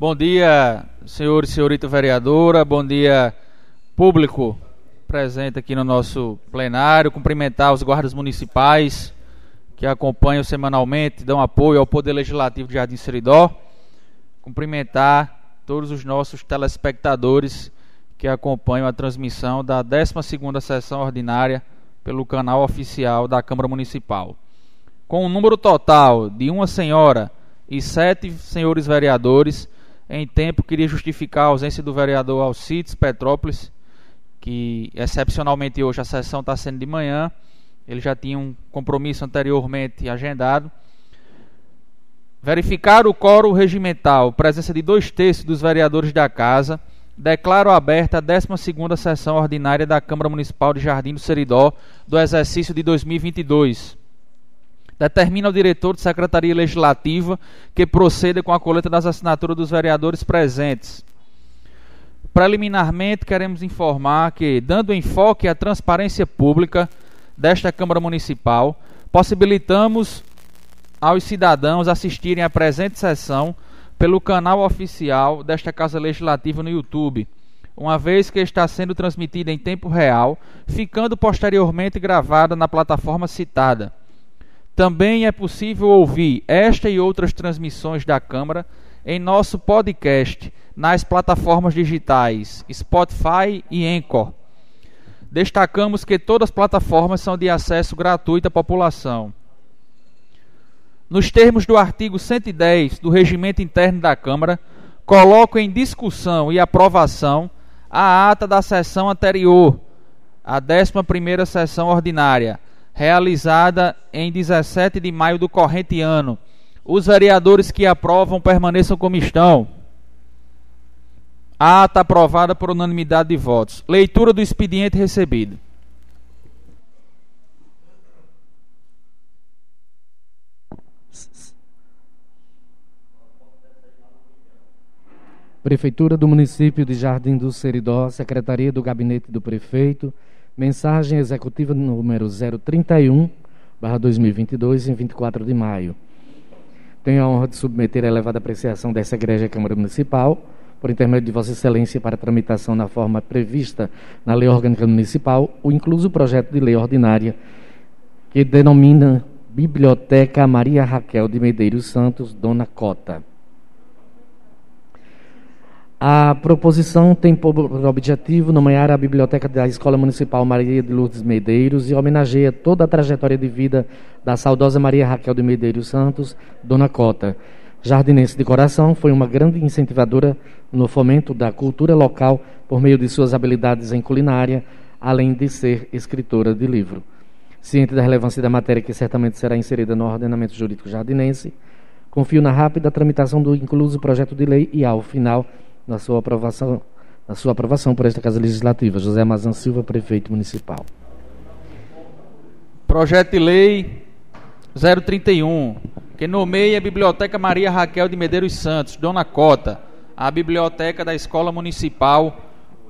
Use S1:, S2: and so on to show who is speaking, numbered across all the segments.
S1: Bom dia, senhor e senhorita vereadora, bom dia, público presente aqui no nosso plenário. Cumprimentar os guardas municipais que acompanham semanalmente, dão apoio ao Poder Legislativo de Jardim Seridó. Cumprimentar todos os nossos telespectadores que acompanham a transmissão da 12ª sessão ordinária pelo canal oficial da Câmara Municipal. Com um número total de uma senhora e sete senhores vereadores, em tempo queria justificar a ausência do vereador Alcides Petrópolis, que excepcionalmente hoje a sessão está sendo de manhã, ele já tinha um compromisso anteriormente agendado. Verificar o coro regimental, presença de dois terços dos vereadores da Casa, declaro aberta a 12 sessão ordinária da Câmara Municipal de Jardim do Seridó do exercício de 2022. Determina o diretor de Secretaria Legislativa que proceda com a coleta das assinaturas dos vereadores presentes. Preliminarmente, queremos informar que, dando enfoque à transparência pública desta Câmara Municipal, possibilitamos aos cidadãos assistirem à presente sessão pelo canal oficial desta Casa Legislativa no YouTube, uma vez que está sendo transmitida em tempo real, ficando posteriormente gravada na plataforma citada. Também é possível ouvir esta e outras transmissões da Câmara em nosso podcast nas plataformas digitais Spotify e Anchor. Destacamos que todas as plataformas são de acesso gratuito à população. Nos termos do artigo 110 do Regimento Interno da Câmara, coloco em discussão e aprovação a ata da sessão anterior, a 11ª sessão ordinária, realizada em 17 de maio do corrente ano. Os vereadores que aprovam permaneçam como estão. A ata aprovada por unanimidade de votos. Leitura do expediente recebido.
S2: Prefeitura do Município de Jardim do Seridó, Secretaria do Gabinete do Prefeito, mensagem executiva número 031, barra 2022, em 24 de maio. Tenho a honra de submeter a elevada apreciação dessa Igreja Câmara Municipal por intermédio de Vossa Excelência, para tramitação na forma prevista na Lei Orgânica Municipal, o incluso projeto de lei ordinária que denomina Biblioteca Maria Raquel de Medeiros Santos, Dona Cota. A proposição tem por objetivo nomear a biblioteca da Escola Municipal Maria de Lourdes Medeiros e homenageia toda a trajetória de vida da saudosa Maria Raquel de Medeiros Santos, Dona Cota, Jardinense de coração, foi uma grande incentivadora no fomento da cultura local por meio de suas habilidades em culinária, além de ser escritora de livro. Ciente da relevância da matéria que certamente será inserida no ordenamento jurídico jardinense, confio na rápida tramitação do incluso projeto de lei e, ao final, na sua aprovação, na sua aprovação por esta Casa Legislativa. José Mazan Silva, prefeito municipal.
S1: Projeto de lei 031 que nomeia a Biblioteca Maria Raquel de Medeiros Santos, Dona Cota, a Biblioteca da Escola Municipal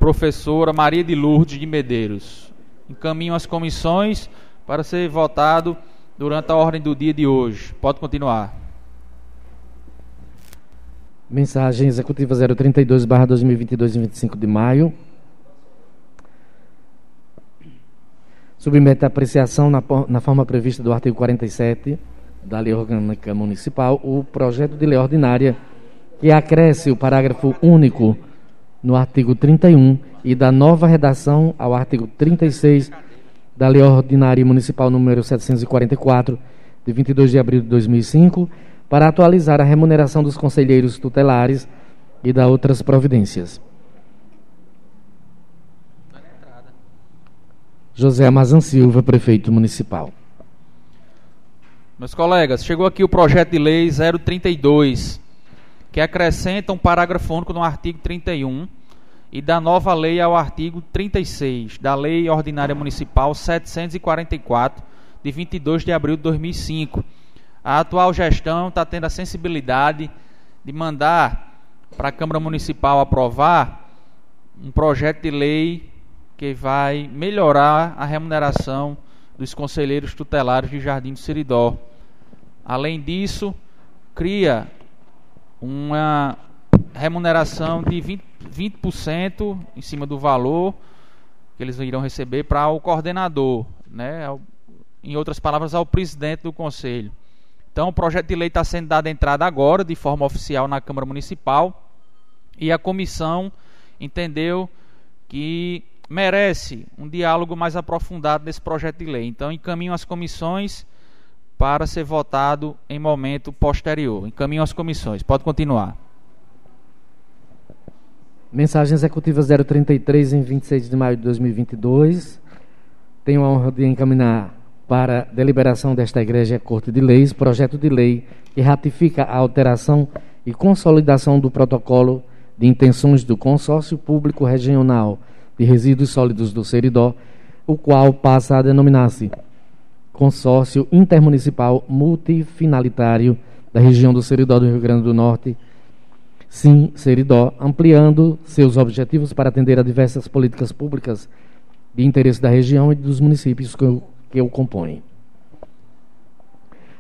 S1: Professora Maria de Lourdes de Medeiros. Encaminho as comissões para ser votado durante a ordem do dia de hoje. Pode continuar.
S2: Mensagem executiva 032, barra 2022, 25 de maio. Submete a apreciação na, na forma prevista do artigo 47 da Lei Orgânica Municipal o projeto de lei ordinária que acresce o parágrafo único no artigo 31 e da nova redação ao artigo 36 da Lei Ordinária Municipal número 744 de 22 de abril de 2005 para atualizar a remuneração dos conselheiros tutelares e da outras providências. José Amazan Silva, prefeito municipal.
S1: Meus colegas, chegou aqui o projeto de lei 032, que acrescenta um parágrafo único no artigo 31 e da nova lei ao artigo 36 da Lei Ordinária Municipal 744, de 22 de abril de 2005. A atual gestão está tendo a sensibilidade de mandar para a Câmara Municipal aprovar um projeto de lei que vai melhorar a remuneração dos conselheiros tutelares de Jardim do Seridó. Além disso, cria uma remuneração de 20%, 20% em cima do valor que eles irão receber para o coordenador, né? em outras palavras, ao presidente do conselho. Então, o projeto de lei está sendo dado entrada agora, de forma oficial, na Câmara Municipal, e a comissão entendeu que merece um diálogo mais aprofundado nesse projeto de lei. Então, encaminho as comissões para ser votado em momento posterior. Encaminho as comissões. Pode continuar.
S2: Mensagem executiva 033 em 26 de maio de 2022. Tenho a honra de encaminhar para deliberação desta Igreja Corte de Leis projeto de lei que ratifica a alteração e consolidação do protocolo de intenções do Consórcio Público Regional de Resíduos Sólidos do Seridó, o qual passa a denominar-se Consórcio Intermunicipal Multifinalitário da região do Seridó do Rio Grande do Norte, Sim Seridó, ampliando seus objetivos para atender a diversas políticas públicas de interesse da região e dos municípios que o, compõem.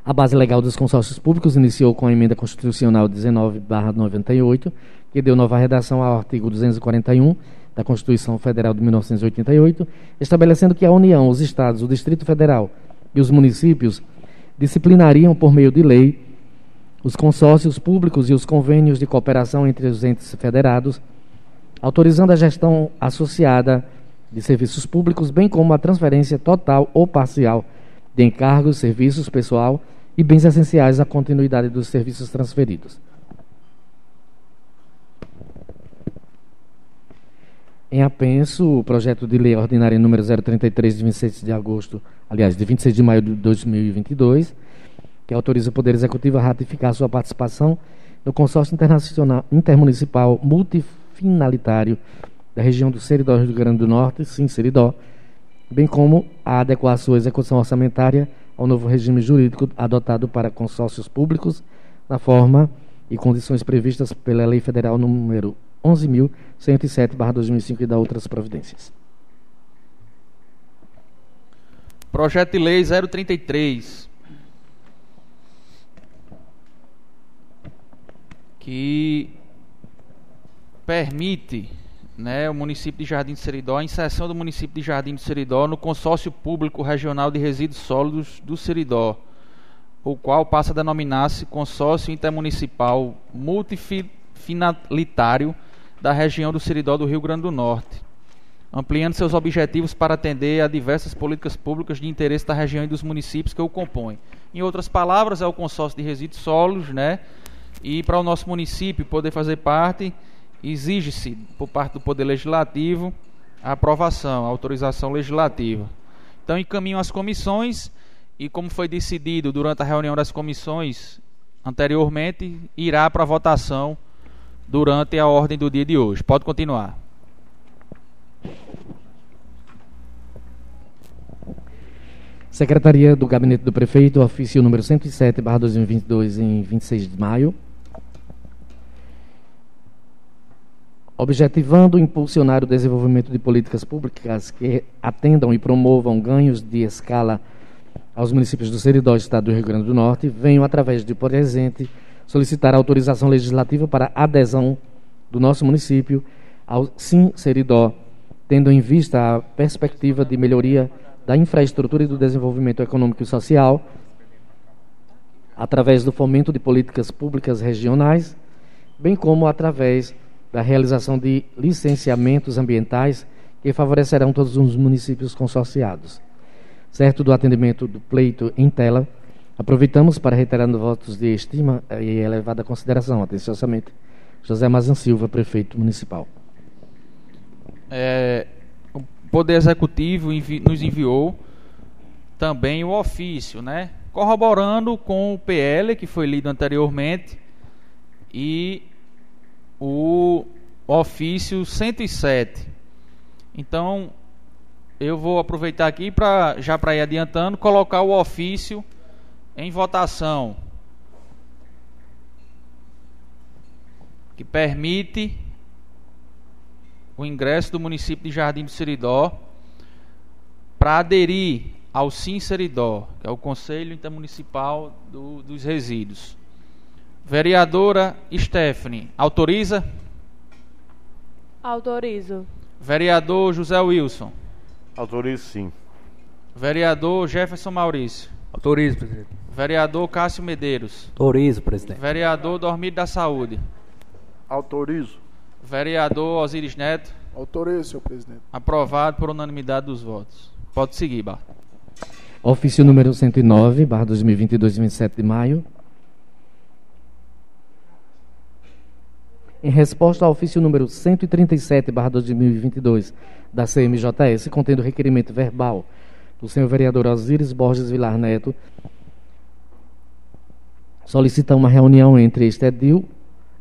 S2: A base legal dos consórcios públicos iniciou com a emenda constitucional 19/98, que deu nova redação ao artigo 241 da Constituição Federal de 1988, estabelecendo que a União, os estados, o Distrito Federal e os municípios disciplinariam por meio de lei os consórcios públicos e os convênios de cooperação entre os entes federados, autorizando a gestão associada de serviços públicos, bem como a transferência total ou parcial de encargos, serviços, pessoal e bens essenciais à continuidade dos serviços transferidos. Em apenso, o projeto de lei ordinária número 033 de 26 de agosto, aliás, de 26 de maio de 2022, que autoriza o Poder Executivo a ratificar sua participação no consórcio internacional intermunicipal multifinalitário da região do Seridó Rio Grande do Norte, sim, Seridó, bem como a adequar sua execução orçamentária ao novo regime jurídico adotado para consórcios públicos, na forma e condições previstas pela Lei Federal número 11.107/2005 e da outras providências.
S1: Projeto de Lei 033 que permite né, o município de Jardim de Seridó, a inserção do município de Jardim de Seridó no consórcio público regional de resíduos sólidos do Seridó, o qual passa a denominar-se Consórcio Intermunicipal Multifinalitário da região do Seridó do Rio Grande do Norte, ampliando seus objetivos para atender a diversas políticas públicas de interesse da região e dos municípios que o compõem. Em outras palavras, é o consórcio de resíduos sólidos, né, e para o nosso município poder fazer parte, exige-se, por parte do Poder Legislativo, a aprovação, a autorização legislativa. Então, encaminho as comissões e, como foi decidido durante a reunião das comissões anteriormente, irá para votação durante a ordem do dia de hoje. Pode continuar.
S2: Secretaria do Gabinete do Prefeito, ofício número 107, barra 2022, em 26 de maio. Objetivando impulsionar o desenvolvimento de políticas públicas que atendam e promovam ganhos de escala aos municípios do Seridó, Estado do Rio Grande do Norte, venho, através de presente, solicitar autorização legislativa para adesão do nosso município ao Sim Seridó, tendo em vista a perspectiva de melhoria da infraestrutura e do desenvolvimento econômico e social, através do fomento de políticas públicas regionais, bem como através da realização de licenciamentos ambientais que favorecerão todos os municípios consorciados. Certo do atendimento do pleito em tela, aproveitamos para reiterar votos de estima e elevada consideração, atenciosamente, José Mazan Silva, prefeito municipal.
S1: É, o Poder Executivo envi nos enviou também o ofício, né? corroborando com o PL que foi lido anteriormente e o ofício 107. Então, eu vou aproveitar aqui para já para ir adiantando, colocar o ofício em votação. Que permite o ingresso do município de Jardim do Seridó para aderir ao Sim Seridó, que é o Conselho Intermunicipal do, dos Resíduos. Vereadora Stephanie, autoriza?
S3: Autorizo.
S1: Vereador José Wilson.
S4: Autorizo sim.
S1: Vereador Jefferson Maurício.
S5: Autorizo, presidente.
S1: Vereador Cássio Medeiros.
S5: Autorizo, presidente.
S1: Vereador Dormido da Saúde.
S4: Autorizo.
S1: Vereador Osiris Neto.
S6: Autorizo, senhor presidente.
S1: Aprovado por unanimidade dos votos. Pode seguir, Bar.
S2: Ofício número 109, barra 2022, 27 de maio. Em resposta ao ofício número 137, barra 2022, da CMJS, contendo requerimento verbal do senhor vereador Osíris Borges Vilar Neto, solicita uma reunião entre este edil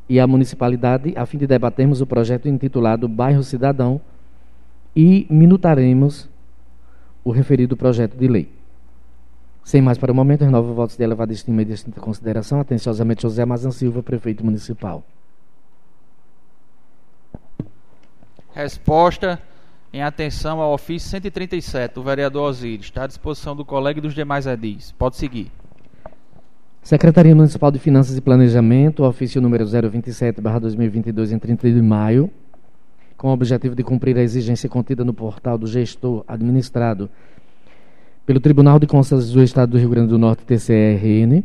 S2: e a municipalidade a fim de debatermos o projeto intitulado Bairro Cidadão e minutaremos o referido projeto de lei. Sem mais para o momento, renovo votos de elevada estima e distinta consideração. Atenciosamente, José Mazan Silva, prefeito municipal.
S1: Resposta em atenção ao ofício 137 do vereador Osíris. Está à disposição do colega e dos demais edis. Pode seguir.
S2: Secretaria Municipal de Finanças e Planejamento, ofício número 027, 2022, em 30 de maio, com o objetivo de cumprir a exigência contida no portal do gestor administrado pelo Tribunal de Contas do Estado do Rio Grande do Norte, TCRN,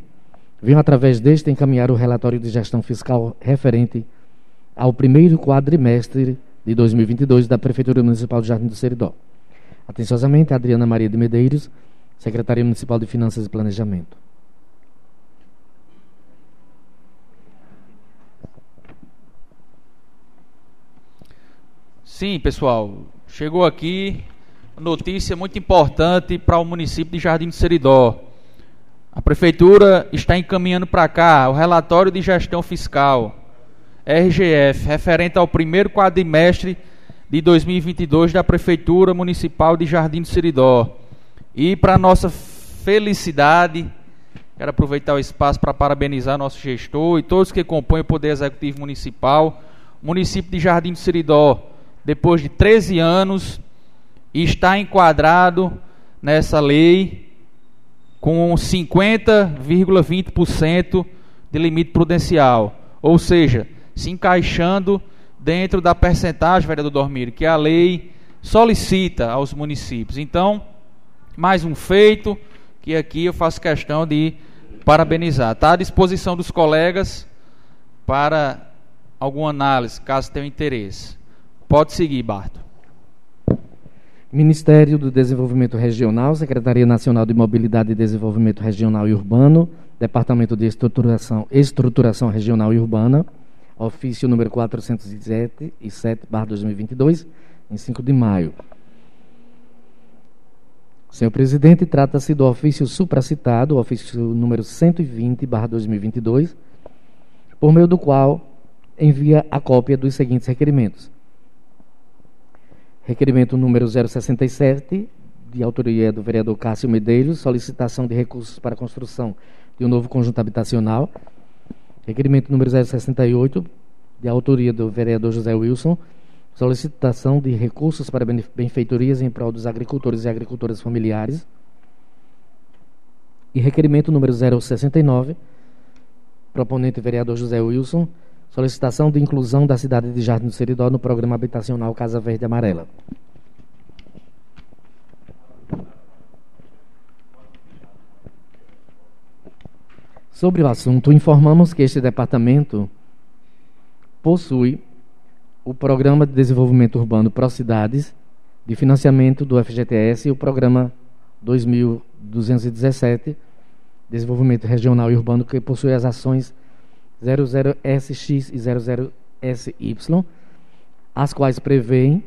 S2: venho através deste encaminhar o relatório de gestão fiscal referente ao primeiro quadrimestre de 2022 da Prefeitura Municipal de Jardim do Seridó. Atenciosamente, Adriana Maria de Medeiros, Secretaria Municipal de Finanças e Planejamento.
S1: Sim, pessoal. Chegou aqui notícia muito importante para o município de Jardim do Seridó. A prefeitura está encaminhando para cá o relatório de gestão fiscal RGF referente ao primeiro quadrimestre de 2022 da prefeitura municipal de Jardim do Seridó. E para nossa felicidade, quero aproveitar o espaço para parabenizar nosso gestor e todos que compõem o Poder Executivo Municipal. O município de Jardim do Seridó depois de 13 anos, está enquadrado nessa lei com 50,20% de limite prudencial. Ou seja, se encaixando dentro da percentagem, vereador Dormir, que a lei solicita aos municípios. Então, mais um feito que aqui eu faço questão de parabenizar. Está à disposição dos colegas para alguma análise, caso tenham interesse. Pode seguir, Barto.
S2: Ministério do Desenvolvimento Regional, Secretaria Nacional de Mobilidade e Desenvolvimento Regional e Urbano, Departamento de Estruturação, Estruturação Regional e Urbana, ofício número 407 e 7, 2022, em 5 de maio. Senhor presidente, trata-se do ofício supracitado, ofício número 120, 2022, por meio do qual envia a cópia dos seguintes requerimentos Requerimento número 067, de autoria do vereador Cássio Medeiros, solicitação de recursos para a construção de um novo conjunto habitacional. Requerimento número 068, de autoria do vereador José Wilson, solicitação de recursos para benfeitorias em prol dos agricultores e agricultoras familiares. E requerimento número 069, proponente vereador José Wilson, Solicitação de inclusão da cidade de Jardim do Seridó no programa habitacional Casa Verde Amarela. Sobre o assunto, informamos que este departamento possui o Programa de Desenvolvimento Urbano Procidades, de financiamento do FGTS e o Programa 2217, Desenvolvimento Regional e Urbano, que possui as ações 00SX e 00SY, as quais prevêem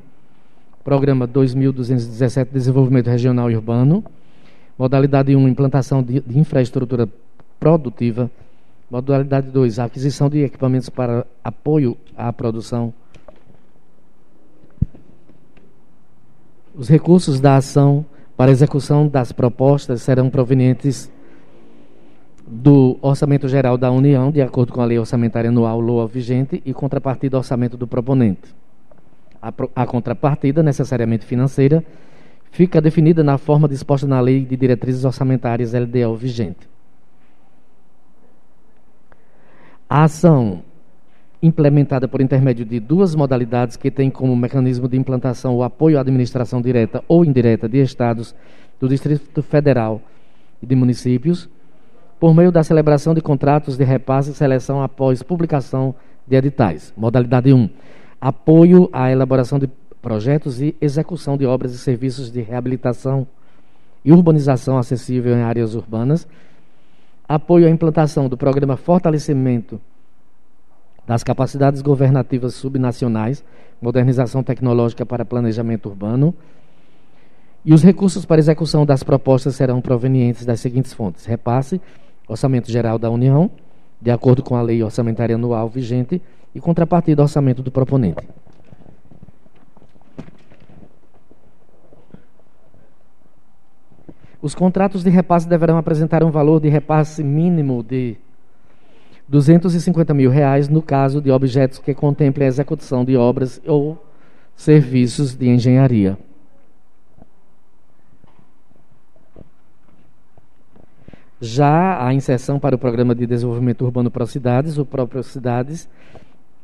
S2: Programa 2217 Desenvolvimento Regional e Urbano, modalidade 1 implantação de, de infraestrutura produtiva, modalidade 2 aquisição de equipamentos para apoio à produção. Os recursos da ação para execução das propostas serão provenientes do Orçamento Geral da União, de acordo com a Lei Orçamentária Anual LOA vigente, e contrapartida orçamento do proponente. A, a contrapartida, necessariamente financeira, fica definida na forma disposta na Lei de Diretrizes Orçamentárias LDO vigente. A ação implementada por intermédio de duas modalidades que têm como mecanismo de implantação o apoio à administração direta ou indireta de estados do Distrito Federal e de municípios, por meio da celebração de contratos de repasse e seleção após publicação de editais. Modalidade 1. Apoio à elaboração de projetos e execução de obras e serviços de reabilitação e urbanização acessível em áreas urbanas. Apoio à implantação do programa Fortalecimento das capacidades governativas subnacionais, modernização tecnológica para planejamento urbano. E os recursos para execução das propostas serão provenientes das seguintes fontes: repasse, Orçamento Geral da União, de acordo com a Lei Orçamentária Anual vigente, e contrapartida orçamento do proponente. Os contratos de repasse deverão apresentar um valor de repasse mínimo de 250 mil reais no caso de objetos que contemplem a execução de obras ou serviços de engenharia. Já a inserção para o Programa de Desenvolvimento Urbano para Cidades, o próprio Cidades,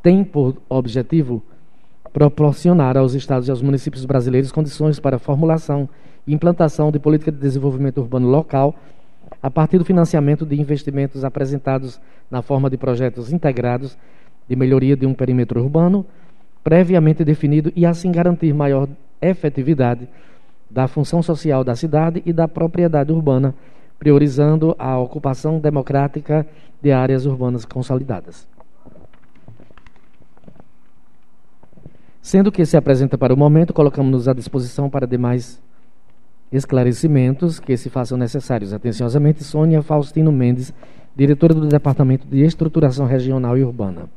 S2: tem por objetivo proporcionar aos estados e aos municípios brasileiros condições para a formulação e implantação de política de desenvolvimento urbano local a partir do financiamento de investimentos apresentados na forma de projetos integrados de melhoria de um perímetro urbano, previamente definido e assim garantir maior efetividade da função social da cidade e da propriedade urbana, priorizando a ocupação democrática de áreas urbanas consolidadas. Sendo que se apresenta para o momento, colocamos-nos à disposição para demais esclarecimentos que se façam necessários. Atenciosamente, Sônia Faustino Mendes, diretora do Departamento de Estruturação Regional e Urbana.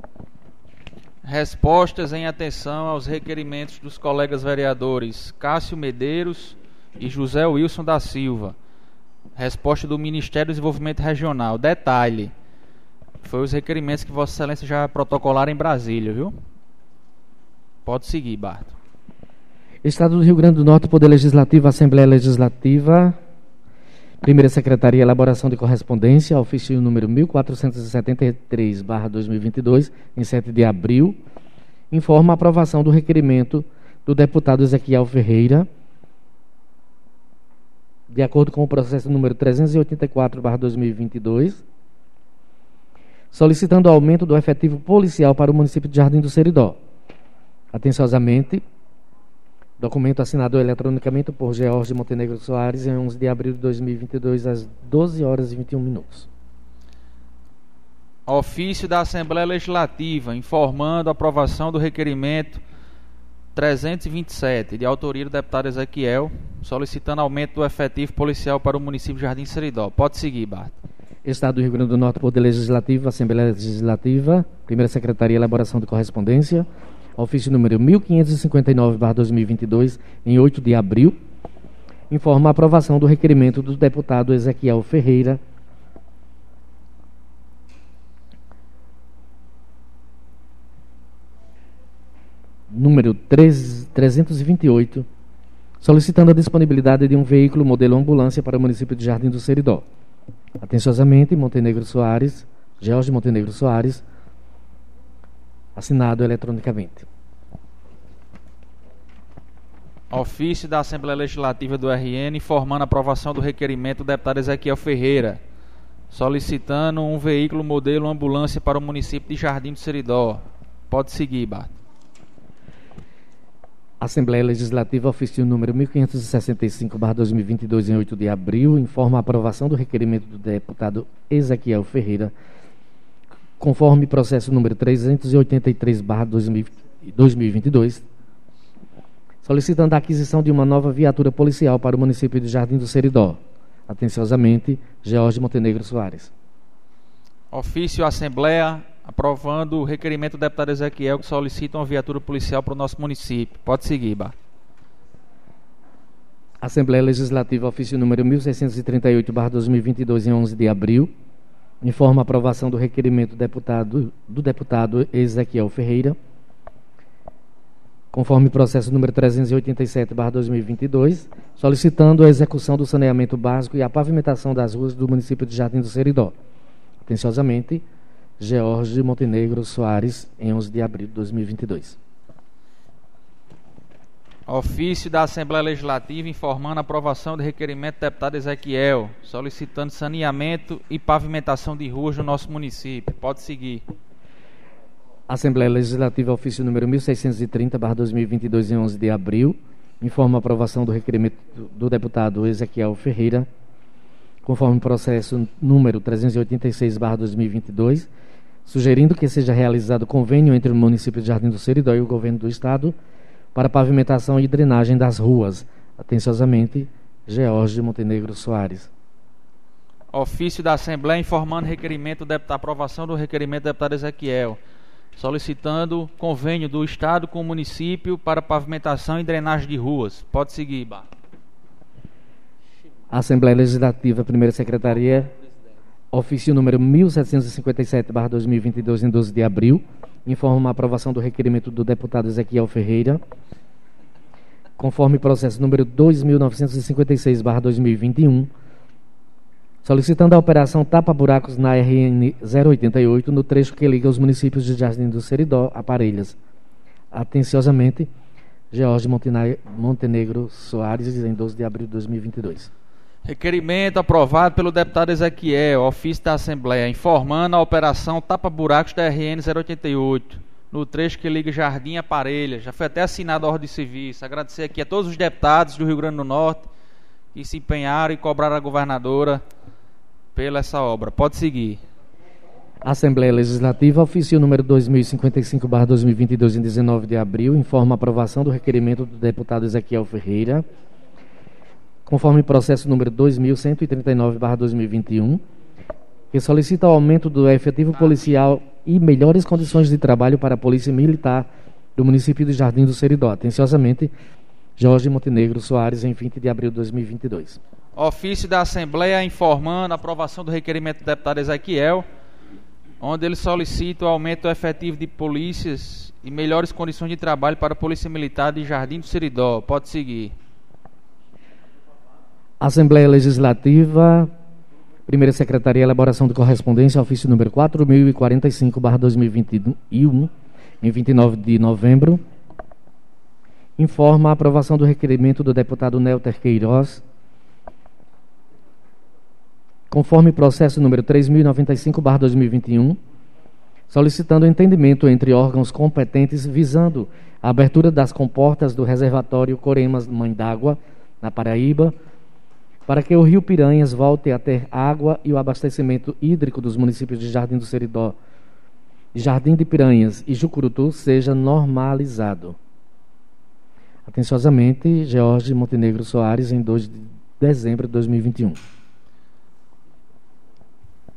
S1: Respostas em atenção aos requerimentos dos colegas vereadores Cássio Medeiros e José Wilson da Silva. Resposta do Ministério do Desenvolvimento Regional. Detalhe: foi os requerimentos que Vossa Excelência já protocolaram em Brasília, viu? Pode seguir, Barto.
S2: Estado do Rio Grande do Norte, Poder Legislativo, Assembleia Legislativa, Primeira Secretaria, Elaboração de Correspondência, ofício número 1473-2022, em 7 de abril, informa a aprovação do requerimento do deputado Ezequiel Ferreira, de acordo com o processo número 384-2022, solicitando aumento do efetivo policial para o município de Jardim do Seridó. Atenciosamente, Documento assinado eletronicamente por George Montenegro Soares em 11 de abril de 2022, às 12 horas e 21 minutos.
S1: Ofício da Assembleia Legislativa informando a aprovação do requerimento 327, de autoria do deputado Ezequiel, solicitando aumento do efetivo policial para o município de Jardim Seridó. Pode seguir, Bart.
S2: Estado do Rio Grande do Norte, Poder Legislativo, Assembleia Legislativa, Primeira Secretaria, Elaboração de Correspondência, ofício número 1559-2022, em 8 de abril, informa a aprovação do requerimento do deputado Ezequiel Ferreira, número 3, 328, solicitando a disponibilidade de um veículo modelo ambulância para o município de Jardim do Seridó. Atenciosamente, Montenegro Soares, George Montenegro Soares, assinado eletronicamente.
S1: Ofício da Assembleia Legislativa do RN informando a aprovação do requerimento do deputado Ezequiel Ferreira, solicitando um veículo modelo ambulância para o município de Jardim do Seridó. Pode seguir, Bart.
S2: Assembleia Legislativa, ofício número 1565-2022, em 8 de abril, informa a aprovação do requerimento do deputado Ezequiel Ferreira, conforme processo número 383-2022, solicitando a aquisição de uma nova viatura policial para o município de Jardim do Seridó. Atenciosamente, George Montenegro Soares.
S1: Ofício Assembleia aprovando o requerimento do deputado Ezequiel que solicita uma viatura policial para o nosso município. Pode seguir, Bar.
S2: Assembleia Legislativa, ofício número 1638-2022, em 11 de abril, informa a aprovação do requerimento do deputado, do deputado Ezequiel Ferreira, conforme processo número 387-2022, solicitando a execução do saneamento básico e a pavimentação das ruas do município de Jardim do Seridó. Atenciosamente, George Montenegro Soares, em 11 de abril de 2022.
S1: Ofício da Assembleia Legislativa informando a aprovação do requerimento do deputado Ezequiel, solicitando saneamento e pavimentação de ruas no nosso município. Pode seguir.
S2: Assembleia Legislativa, ofício número 1630-2022, em 11 de abril, informa a aprovação do requerimento do deputado Ezequiel Ferreira, conforme processo número 386-2022, sugerindo que seja realizado convênio entre o município de Jardim do Seridó e o governo do estado para pavimentação e drenagem das ruas. Atenciosamente, George Montenegro Soares.
S1: Ofício da Assembleia informando requerimento da aprovação do requerimento do deputado Ezequiel, solicitando convênio do Estado com o município para pavimentação e drenagem de ruas. Pode seguir, Bar.
S2: Assembleia Legislativa, Primeira Secretaria, ofício número 1757-2022, em 12 de abril, informa a aprovação do requerimento do deputado Ezequiel Ferreira, conforme processo número 2956-2021, solicitando a operação tapa-buracos na RN 088, no trecho que liga os municípios de Jardim do Seridó a. Atenciosamente, George Montenegro Soares, em 12 de abril de 2022.
S1: Requerimento aprovado pelo deputado Ezequiel, ofício da Assembleia, informando a operação tapa-buracos da RN 088, no trecho que liga Jardim a Parelha. Já foi até assinado a ordem de serviço. Agradecer aqui a todos os deputados do Rio Grande do Norte que se empenharam e cobraram a governadora pela essa obra. Pode seguir.
S2: Assembleia Legislativa, ofício número 2055-2022, em 19 de abril, informa a aprovação do requerimento do deputado Ezequiel Ferreira conforme processo número 2139/2021, que solicita o aumento do efetivo policial e melhores condições de trabalho para a Polícia Militar do município de Jardim do Seridó. Atenciosamente, Jorge Montenegro Soares, em 20 de abril de 2022.
S1: Ofício da Assembleia informando a aprovação do requerimento do deputado Ezequiel, onde ele solicita o aumento efetivo de polícias e melhores condições de trabalho para a Polícia Militar de Jardim do Seridó. Pode seguir.
S2: Assembleia Legislativa, Primeira Secretaria, elaboração de correspondência, ofício número 4045-2021, em 29 de novembro, informa a aprovação do requerimento do deputado Nelter Queiroz, conforme processo número 3095-2021, solicitando entendimento entre órgãos competentes visando a abertura das comportas do reservatório Coremas Mãe d'Água, na Paraíba, para que o rio Piranhas volte a ter água e o abastecimento hídrico dos municípios de Jardim do Seridó, Jardim de Piranhas e Jucurutu seja normalizado. Atenciosamente, George Montenegro Soares, em 2 de dezembro de 2021.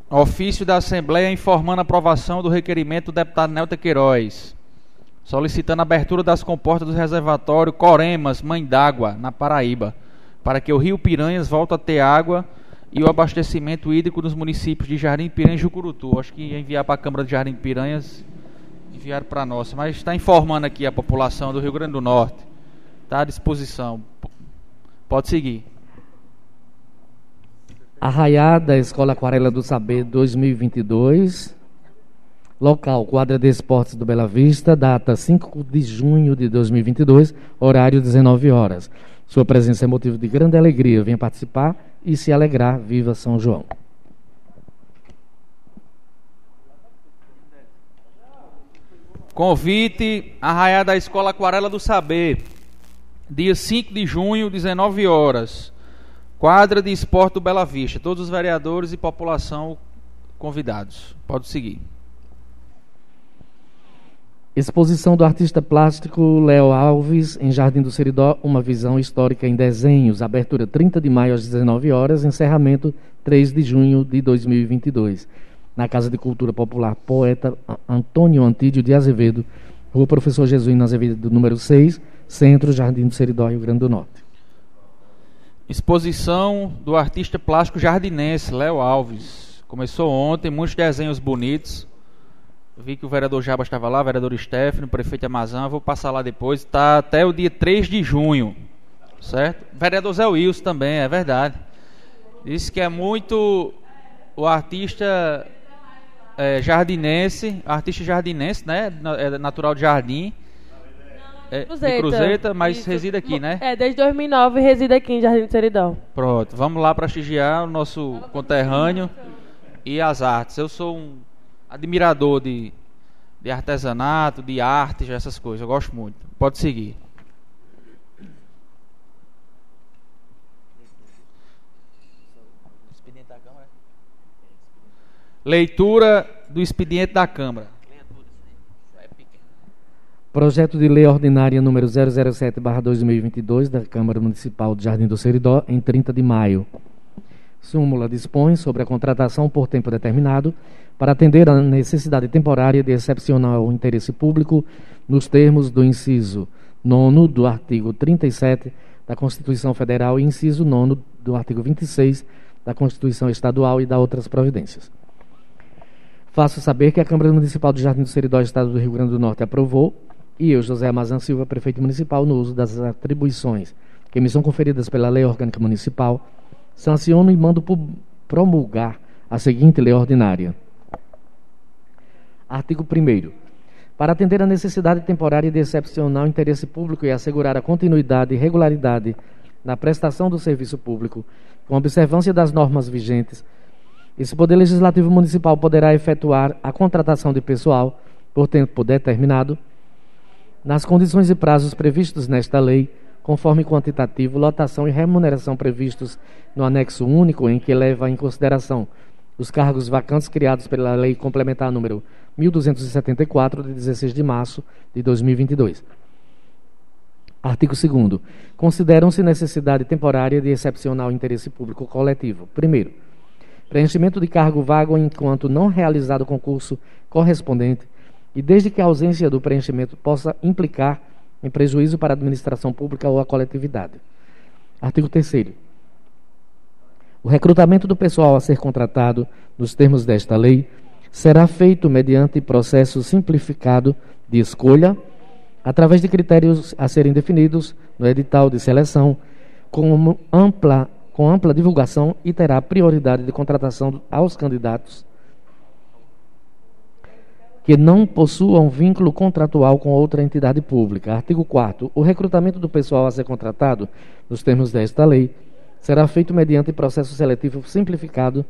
S1: Ofício da Assembleia informando a aprovação do requerimento do deputado Nelta Queiroz, solicitando a abertura das comportas do reservatório Coremas, Mãe d'Água, na Paraíba para que o rio Piranhas volte a ter água e o abastecimento hídrico dos municípios de Jardim Piranha e Jucurutu. Acho que ia enviar para a Câmara de Jardim Piranhas, enviar para nós, mas está informando aqui a população do Rio Grande do Norte. Está à disposição. Pode seguir.
S2: Arraiada Escola Aquarela do Saber 2022. Local, quadra de esportes do Bela Vista, data 5 de junho de 2022, horário 19 horas. Sua presença é motivo de grande alegria. Venha participar e se alegrar. Viva São João.
S1: Convite arraiar da Escola Aquarela do Saber. Dia 5 de junho, 19 horas. Quadra de Esporte do Bela Vista. Todos os vereadores e população convidados. Pode seguir.
S2: Exposição do artista plástico Léo Alves em Jardim do Seridó, uma visão histórica em desenhos. Abertura 30 de maio às 19 horas, encerramento 3 de junho de 2022. Na Casa de Cultura Popular Poeta Antônio Antídio de Azevedo, Rua Professor Jesuíno Azevedo, número 6, Centro Jardim do Seridó, Rio Grande do Norte.
S1: Exposição do artista plástico jardinense Léo Alves. Começou ontem, muitos desenhos bonitos Vi que o vereador Jabas estava lá, o vereador Stefano, o prefeito Amazã, vou passar lá depois. Está até o dia 3 de junho, certo? O vereador Zé Wilson também, é verdade. Disse que é muito. O artista é, jardinense, artista jardinense, né? É natural de Jardim. É, de
S3: Cruzeta.
S1: Cruzeta, mas
S3: Isso.
S1: reside aqui, né?
S3: É, desde 2009 reside aqui em Jardim do Seridó.
S1: Pronto, vamos lá prestigiar o nosso conterrâneo e as artes. Eu sou um admirador de, de artesanato, de arte, essas coisas. Eu gosto muito. Pode seguir. Leitura do expediente da Câmara.
S2: Projeto de Lei Ordinária número 007/2022 da Câmara Municipal de Jardim do Seridó em 30 de maio. Súmula dispõe sobre a contratação por tempo determinado para atender à necessidade temporária de excepcional interesse público nos termos do inciso 9 do artigo 37 da Constituição Federal e inciso 9 do artigo 26 da Constituição Estadual e da outras providências. Faço saber que a Câmara Municipal de Jardim do Seridó, Estado do Rio Grande do Norte, aprovou, e eu, José Amazan Silva, prefeito municipal, no uso das atribuições que me são conferidas pela Lei Orgânica Municipal, sanciono e mando promulgar a seguinte lei ordinária. Artigo 1 Para atender à necessidade temporária de excepcional interesse público e assegurar a continuidade e regularidade na prestação do serviço público, com observância das normas vigentes, esse Poder Legislativo Municipal poderá efetuar a contratação de pessoal por tempo determinado, nas condições e prazos previstos nesta lei, conforme quantitativo, lotação e remuneração previstos no anexo único em que leva em consideração os cargos vacantes criados pela Lei Complementar número 1274 de 16 de março de 2022. Artigo 2 Consideram-se necessidade temporária de excepcional interesse público coletivo. Primeiro, preenchimento de cargo vago enquanto não realizado o concurso correspondente e desde que a ausência do preenchimento possa implicar em prejuízo para a administração pública ou a coletividade. Artigo 3 O recrutamento do pessoal a ser contratado, nos termos desta lei, será feito mediante processo simplificado de escolha, através de critérios a serem definidos no edital de seleção, com ampla, com ampla divulgação e terá prioridade de contratação aos candidatos que não possuam vínculo contratual com outra entidade pública. Artigo 4 O recrutamento do pessoal a ser contratado, nos termos desta lei, será feito mediante processo seletivo simplificado,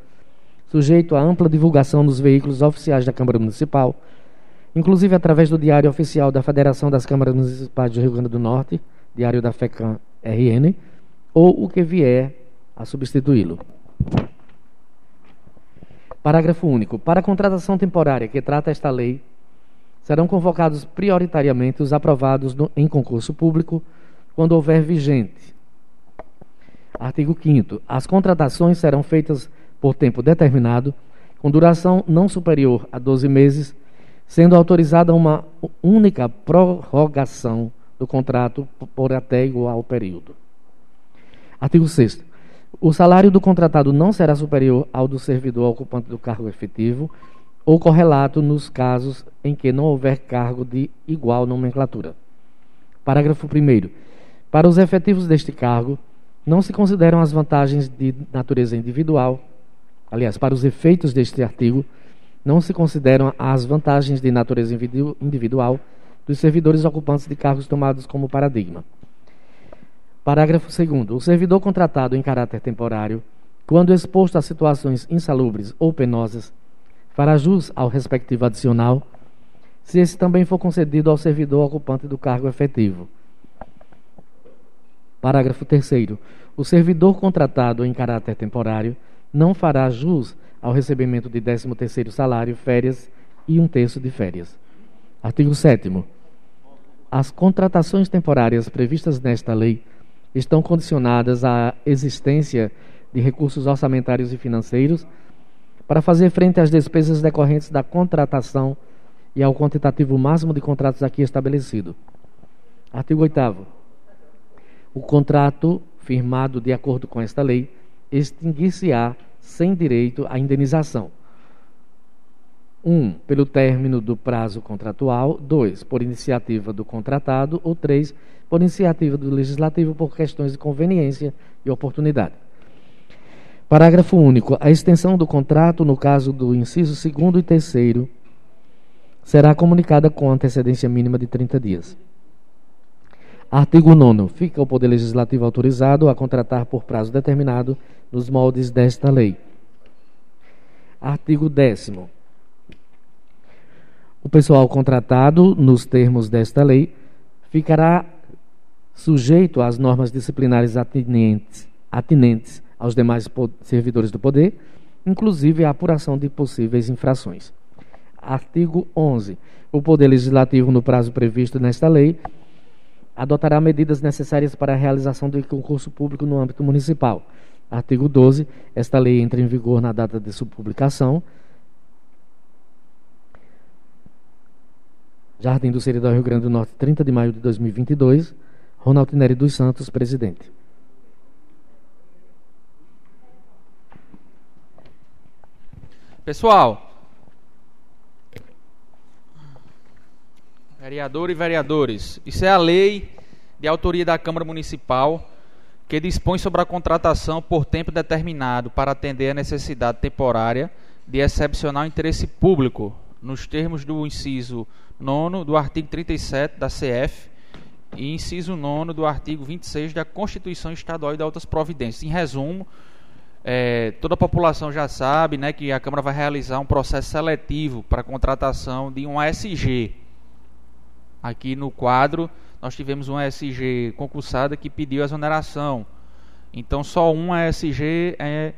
S2: sujeito a ampla divulgação nos veículos oficiais da Câmara Municipal, inclusive através do Diário Oficial da Federação das Câmaras Municipais do Rio Grande do Norte, Diário da FECAM RN, ou o que vier a substituí-lo. Parágrafo único. Para a contratação temporária que trata esta lei, serão convocados prioritariamente os aprovados no- em concurso público, quando houver vigente. Artigo 5 As contratações serão feitas por tempo determinado, com duração não superior a 12 meses, sendo autorizada uma única prorrogação do contrato por até igual período. Artigo 6 O salário do contratado não será superior ao do servidor ocupante do cargo efetivo ou correlato nos casos em que não houver cargo de igual nomenclatura. Parágrafo 1 Para os efetivos deste cargo, não se consideram as vantagens de natureza individual. Aliás, para os efeitos deste artigo, não se consideram as vantagens de natureza individu- individual dos servidores ocupantes de cargos tomados como paradigma. Parágrafo 2. O servidor contratado em caráter temporário, quando exposto a situações insalubres ou penosas, fará jus ao respectivo adicional, se esse também for concedido ao servidor ocupante do cargo efetivo. Parágrafo 3. O servidor contratado em caráter temporário não fará jus ao recebimento de 13º salário, férias e um terço de férias. Artigo 7 As contratações temporárias previstas nesta lei estão condicionadas à existência de recursos orçamentários e financeiros para fazer frente às despesas decorrentes da contratação e ao quantitativo máximo de contratos aqui estabelecido. Artigo 8 o contrato firmado de acordo com esta lei extinguir-se-á sem direito à indenização. 1. Um, pelo término do prazo contratual. 2. Por iniciativa do contratado. Ou 3. Por iniciativa do legislativo por questões de conveniência e oportunidade. Parágrafo único. A extensão do contrato, no caso do inciso 2 e 3, será comunicada com antecedência mínima de 30 dias. Artigo 9. Fica o Poder Legislativo autorizado a contratar por prazo determinado nos moldes desta lei. Artigo 10. O pessoal contratado, nos termos desta lei, ficará sujeito às normas disciplinares atinentes, atinentes aos demais servidores do poder, inclusive a apuração de possíveis infrações. Artigo 11. O Poder Legislativo, no prazo previsto nesta lei, adotará medidas necessárias para a realização do concurso público no âmbito municipal. Artigo 12. Esta lei entra em vigor na data de sua publicação. Jardim do Seridó, Rio Grande do Norte, 30 de maio de 2022. Ronaldo Neri dos Santos, presidente.
S1: Pessoal, vereador e vereadores, isso é a lei de autoria da Câmara Municipal que dispõe sobre a contratação por tempo determinado para atender a necessidade temporária de excepcional interesse público, nos termos do inciso 9 do artigo 37 da CF e inciso 9 do artigo 26 da Constituição Estadual e de outras providências. Em resumo, é, toda a população já sabe né, que a Câmara vai realizar um processo seletivo para a contratação de um ASG. Aqui no quadro, nós tivemos um ASG concursada que pediu exoneração. Então, só um ASG é,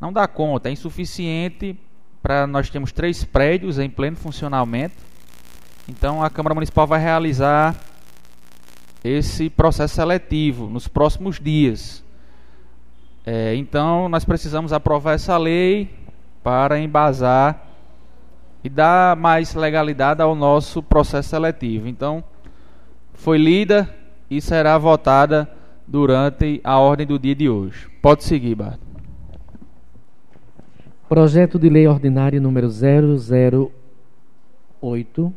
S1: não dá conta, é insuficiente para nós temos três prédios em pleno funcionamento. Então, a Câmara Municipal vai realizar esse processo seletivo nos próximos dias. É, então, nós precisamos aprovar essa lei para embasar e dar mais legalidade ao nosso processo seletivo. Então, foi lida e será votada durante a ordem do dia de hoje. Pode seguir, Bart.
S2: Projeto de Lei Ordinária número 008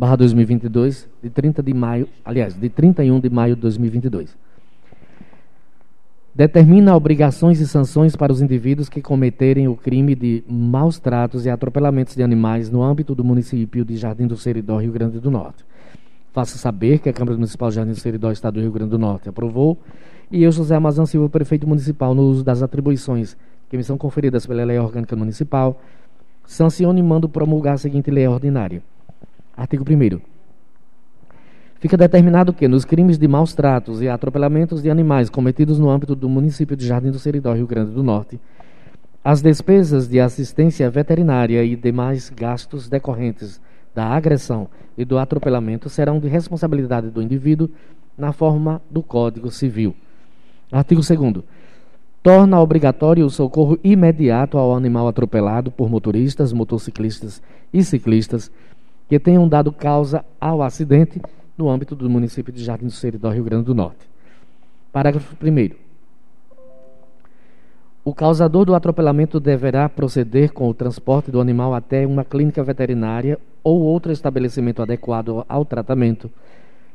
S2: barra 2022, de 30 de maio, aliás, de 31 de maio de 2022 determina obrigações e sanções para os indivíduos que cometerem o crime de maus tratos e atropelamentos de animais no âmbito do município de Jardim do Seridó, Rio Grande do Norte. Faça saber que a Câmara Municipal de Jardim do Seridó, Estado do Rio Grande do Norte, aprovou e eu, José Amazan Silva, prefeito municipal, no uso das atribuições que me são conferidas pela Lei Orgânica Municipal, sanciono e mando promulgar a seguinte lei ordinária. Artigo 1 Fica determinado que, nos crimes de maus tratos e atropelamentos de animais cometidos no âmbito do município de Jardim do Seridó, Rio Grande do Norte, as despesas de assistência veterinária e demais gastos decorrentes da agressão e do atropelamento serão de responsabilidade do indivíduo na forma do Código Civil. Artigo 2 torna obrigatório o socorro imediato ao animal atropelado por motoristas, motociclistas e ciclistas que tenham dado causa ao acidente no âmbito do município de Jardim do Seridó, Rio Grande do Norte. Parágrafo 1. O causador do atropelamento deverá proceder com o transporte do animal até uma clínica veterinária ou outro estabelecimento adequado ao tratamento,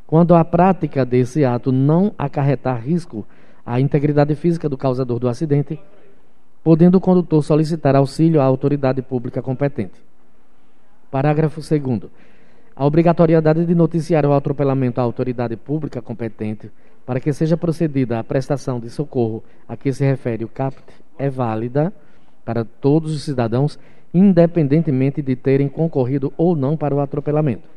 S2: quando a prática desse ato não acarretar risco à integridade física do causador do acidente, podendo o condutor solicitar auxílio à autoridade pública competente. Parágrafo 2 a obrigatoriedade de noticiar o atropelamento à autoridade pública competente para que seja procedida a prestação de socorro a que se refere o CAPT é válida para todos os cidadãos, independentemente de terem concorrido ou não para o atropelamento.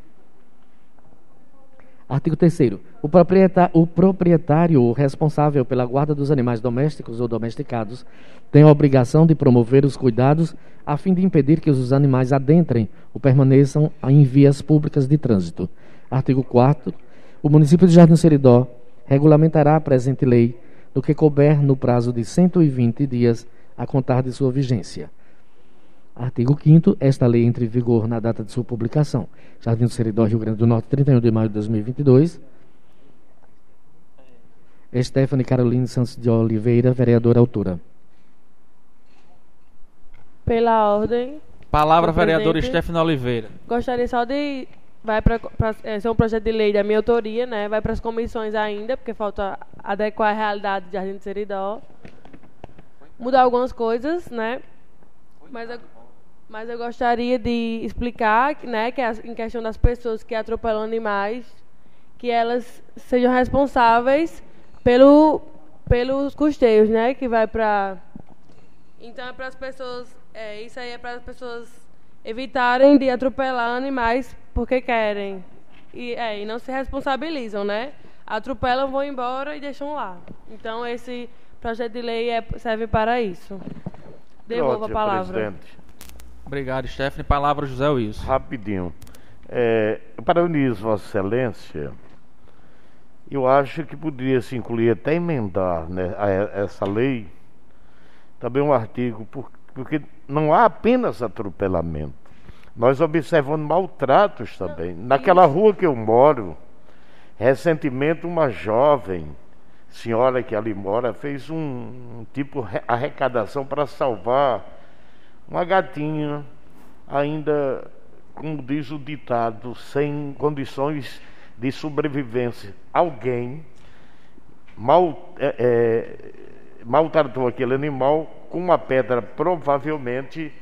S2: Artigo 3 o proprietário, o proprietário responsável pela guarda dos animais domésticos ou domesticados tem a obrigação de promover os cuidados a fim de impedir que os animais adentrem ou permaneçam em vias públicas de trânsito. Artigo 4 o município de Jardim Seridó regulamentará a presente lei no que couber no prazo de 120 dias a contar de sua vigência. Artigo 5 Esta lei entra em vigor na data de sua publicação. Jardim do Seridó, Rio Grande do Norte, 31 de maio de 2022. Stephanie Caroline Santos de Oliveira, vereadora autora.
S3: Pela ordem.
S1: Palavra, vereadora Stephanie Oliveira.
S3: Gostaria só de vai para esse é um projeto de lei da minha autoria, né? Vai para as comissões ainda, porque falta adequar a realidade de Jardim do Seridó. Mudar algumas coisas, né? Mas eu, mas eu gostaria de explicar, né, que as, em questão das pessoas que atropelam animais, que elas sejam responsáveis pelo pelos custeios, né, que vai para então é para as pessoas, é, isso aí é para as pessoas evitarem de atropelar animais porque querem. E, é, e não se responsabilizam, né? Atropelam, vão embora e deixam lá. Então esse projeto de lei é, serve para isso. Devolvo a palavra. Presidente.
S1: Obrigado, Stephanie. Palavra José Wilson.
S4: Rapidinho. É, parabenizo Vossa Excelência. Eu acho que poderia se incluir, até emendar né, a, essa lei, também um artigo, porque não há apenas atropelamento. Nós observamos maltratos também. Naquela rua que eu moro, recentemente uma jovem senhora que ali mora fez um, um tipo arrecadação para salvar uma gatinha ainda, como diz o ditado, sem condições de sobrevivência. Alguém mal, é, é, maltratou aquele animal com uma pedra, provavelmente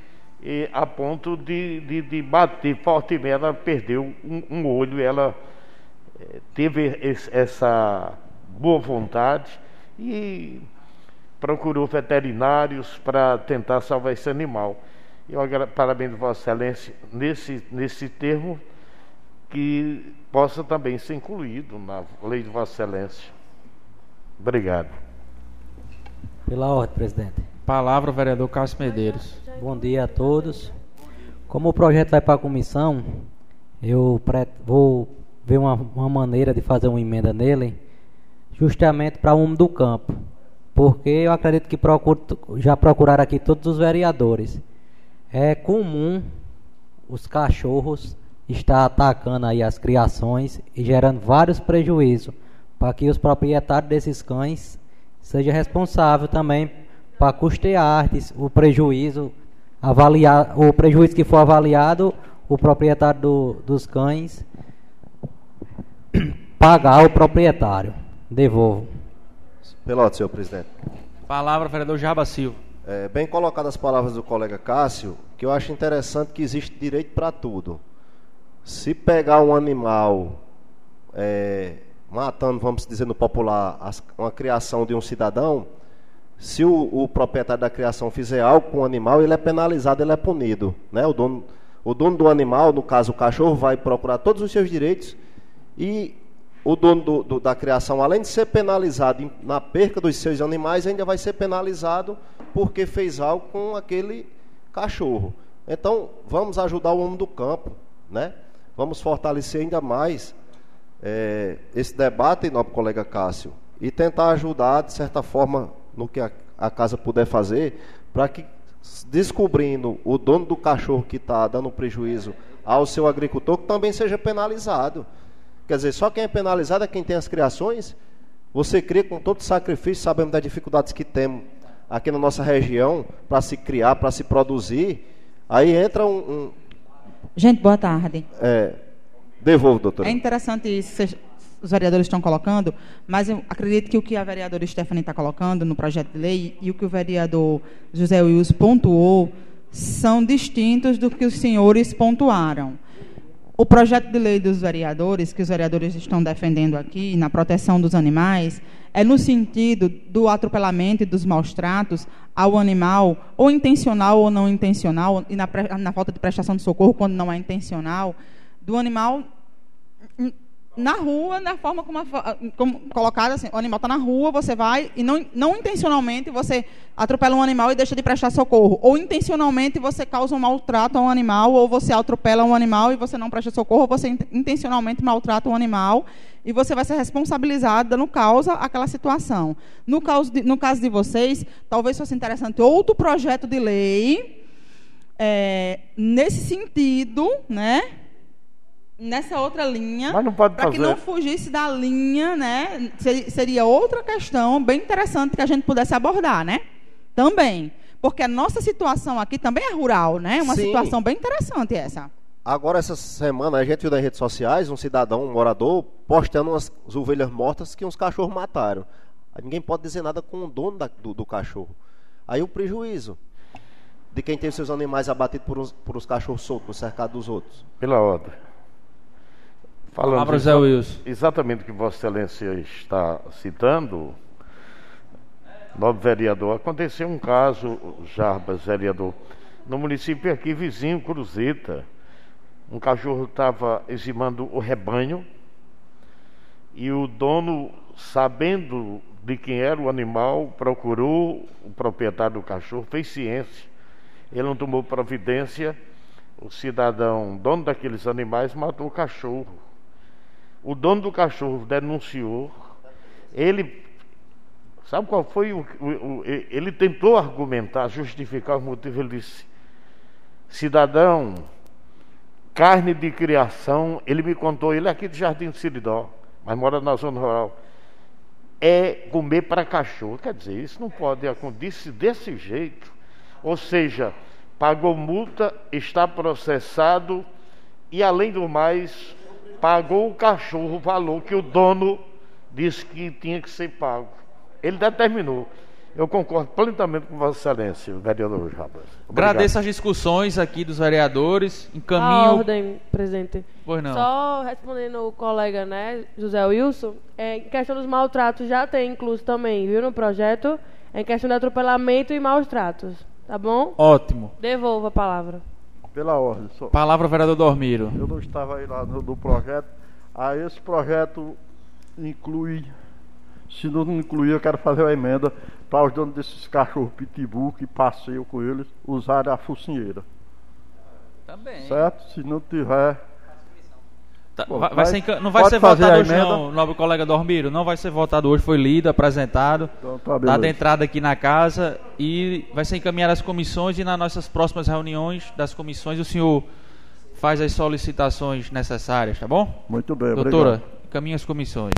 S4: e, a ponto de, de, de, bater fortemente. Ela perdeu um, um olho, ela é, teve esse, essa boa vontade e procurou veterinários para tentar salvar esse animal. Eu parabéns Vossa Excelência nesse, nesse termo que possa também ser incluído na lei de Vossa Excelência. Obrigado.
S5: Pela ordem, presidente.
S1: Palavra, vereador Cássio Medeiros.
S5: Bom dia a todos. Como o projeto vai para a comissão, eu vou ver uma, uma maneira de fazer uma emenda nele, justamente para o um do campo. Porque eu acredito que procuro, já procuraram aqui todos os vereadores. É comum os cachorros estar atacando aí as criações e gerando vários prejuízos para que os proprietários desses cães sejam responsáveis também para custear o prejuízo avaliar o prejuízo que for avaliado o proprietário do, dos cães pagar ao proprietário devolvo
S6: Pelote, senhor presidente
S1: palavra vereador Jaba Silva
S6: é, bem colocadas as palavras do colega Cássio que eu acho interessante que existe direito para tudo se pegar um animal é, matando vamos dizer no popular uma criação de um cidadão se o, o, proprietário da criação fizer algo com o animal, ele é penalizado, ele é punido. Né? O, dono, o dono do animal, no caso o cachorro, vai procurar todos os seus direitos e o dono do, do, da criação, além de ser penalizado na perca dos seus animais, ainda vai ser penalizado porque fez algo com aquele cachorro. Então, vamos ajudar o homem do campo, né? Vamos fortalecer ainda mais é, esse debate, nosso colega Cássio, e tentar ajudar, de certa forma, no que a, a casa puder fazer, para que, descobrindo o dono do cachorro que está dando prejuízo ao seu agricultor, que também seja penalizado. Quer dizer, só quem é penalizado é quem tem as criações. Você cria com todo sacrifício, sabemos das dificuldades que temos aqui na nossa região para se criar, para se produzir. Aí entra um, um.
S7: Gente, boa tarde.
S6: É, devolvo, doutor.
S7: É interessante isso os vereadores estão colocando, mas eu acredito que o que a vereadora Stephanie está colocando no projeto de lei e o que o vereador José Wilson pontuou são distintos do que os senhores pontuaram. O projeto de lei dos vereadores, que os vereadores estão defendendo aqui, na proteção dos animais, é no sentido do atropelamento e dos maus tratos ao animal, ou intencional ou não intencional, e na, na falta de prestação de socorro, quando não é intencional, do animal na rua, na forma como, como colocada assim, o animal está na rua, você vai e não, não intencionalmente você atropela um animal e deixa de prestar socorro. Ou intencionalmente você causa um maltrato a um animal, ou você atropela um animal e você não presta socorro, ou você intencionalmente maltrata um animal e você vai ser responsabilizado dando causa àquela situação. No caso de, no caso de vocês, talvez fosse interessante outro projeto de lei é, nesse sentido, né? Nessa outra linha, para que não fugisse da linha, né? Seria outra questão bem interessante que a gente pudesse abordar, né? Também, porque a nossa situação aqui também é rural, né? Uma Sim. situação bem interessante essa.
S6: Agora, essa semana, a gente viu nas redes sociais um cidadão, um morador, postando umas ovelhas mortas que uns cachorros mataram. Ninguém pode dizer nada com o dono da, do, do, cachorro. Aí o prejuízo de quem tem seus animais abatidos por, uns, por os cachorros soltos no cercado dos outros.
S4: Pela ordem.
S1: Falando Palavra Zé Wilson.
S4: Exatamente o que Vossa Excelência está citando, nobre vereador, aconteceu um caso, Jarbas, vereador, no município aqui vizinho, Cruzeta. Um cachorro estava eximando o rebanho e o dono, sabendo de quem era o animal, procurou o proprietário do cachorro, fez ciência. Ele não tomou providência. O cidadão, dono daqueles animais, matou o cachorro. O dono do cachorro denunciou. Ele, sabe qual foi o, o, o ele tentou argumentar, justificar o motivo. Ele disse: cidadão, carne de criação. Ele me contou. Ele é aqui de Jardim do Siridó, mas mora na zona rural. É comer para cachorro. Quer dizer, isso não pode acontecer desse jeito. Ou seja, pagou multa, está processado e, além do mais, pagou o cachorro o valor que o dono disse que tinha que ser pago. Ele determinou. Eu concordo plenamente com Vossa Excelência, vereador Jabas.
S1: Agradeço as discussões aqui dos vereadores. Encaminho.
S3: A ordem, presidente.
S1: Pois não.
S3: Só respondendo o colega, né, José Wilson, é, em questão dos maltratos já tem incluso também, viu, no projeto, é em questão de atropelamento e maus tratos. Tá bom?
S1: Ótimo.
S3: Devolva a palavra.
S8: Pela ordem. Só...
S1: Palavra, vereador Dormiro.
S8: Eu não estava aí lá no, no projeto. Ah, esse projeto inclui se não incluir, eu quero fazer uma emenda para os donos desses cachorros pitbull que passeiam com eles usarem a focinheira.
S1: Também.
S8: Certo? Se não tiver.
S1: Tá, vai, vai ser, não vai ser votado hoje, não, nobre colega Dormiro. Não vai ser votado hoje. Foi lido, apresentado. Então, tá dado entrada aqui na casa e vai ser encaminhado às comissões. E nas nossas próximas reuniões das comissões, o senhor faz as solicitações necessárias, tá bom?
S8: Muito bem,
S1: Doutora,
S8: obrigado.
S1: encaminha as comissões.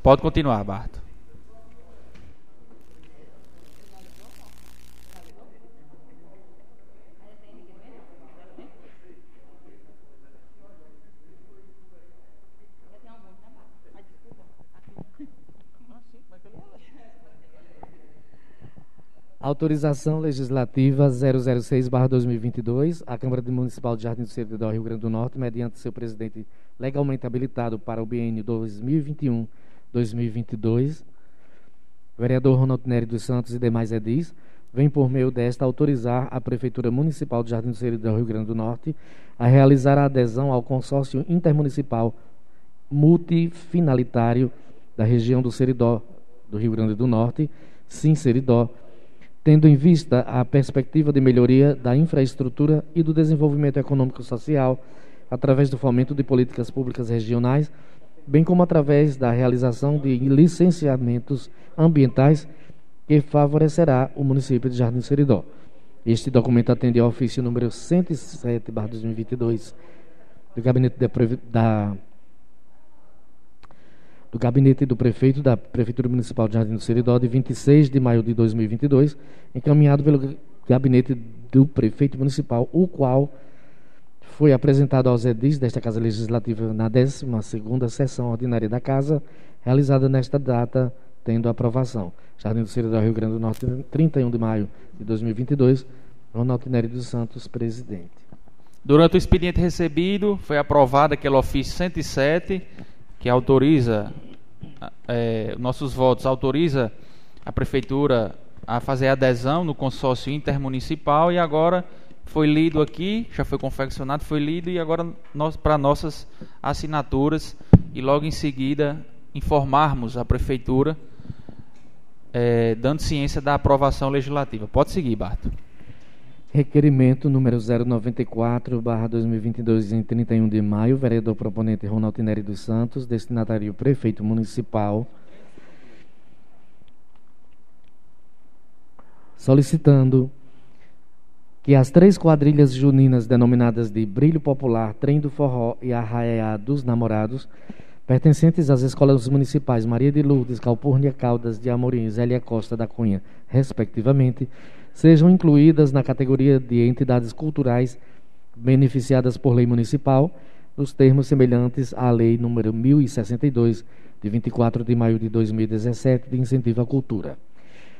S1: Pode continuar, Barto.
S2: Autorização Legislativa 006-2022, a Câmara Municipal de Jardim do Servidor, Rio Grande do Norte, mediante seu presidente legalmente habilitado para o biênio 2021 2022, vereador Ronaldo Nery dos Santos e demais edis, vem por meio desta autorizar a Prefeitura Municipal de Jardim do Seridó, Rio Grande do Norte, a realizar a adesão ao consórcio intermunicipal multifinalitário da região do Seridó, do Rio Grande do Norte, Sim Seridó, tendo em vista a perspectiva de melhoria da infraestrutura e do desenvolvimento econômico e social através do fomento de políticas públicas regionais bem como através da realização de licenciamentos ambientais que favorecerá o município de Jardim Seridó. Este documento atende ao ofício número 107, 2022, do gabinete da, do gabinete do prefeito da Prefeitura Municipal de Jardim do Seridó de 26 de maio de 2022, encaminhado pelo gabinete do prefeito municipal, o qual foi apresentado aos edis desta Casa Legislativa na 12ª sessão ordinária da Casa, realizada nesta data, tendo aprovação. Jardim do Ceará, Rio Grande do Norte, 31 de maio de 2022, Ronaldo Nery dos Santos, presidente.
S1: Durante o expediente recebido, foi aprovado aquele ofício 107, que autoriza, é, nossos votos, autoriza a Prefeitura a fazer adesão no consórcio intermunicipal e agora foi lido aqui, já foi confeccionado, foi lido e agora nós, para nossas assinaturas e logo em seguida informarmos a prefeitura é, dando ciência da aprovação legislativa. Pode seguir, Barto.
S2: Requerimento número 094, barra 2022, em 31 de maio, vereador proponente Ronaldo Neri dos Santos, destinatário prefeito municipal, solicitando que as três quadrilhas juninas denominadas de Brilho Popular, Trem do Forró e Arraiá dos Namorados, pertencentes às escolas municipais Maria de Lourdes, Calpurnia Caldas de Amorim e Zélia Costa da Cunha, respectivamente, sejam incluídas na categoria de entidades culturais beneficiadas por lei municipal, nos termos semelhantes à Lei número 1062, de 24 de maio de 2017, de incentivo à cultura.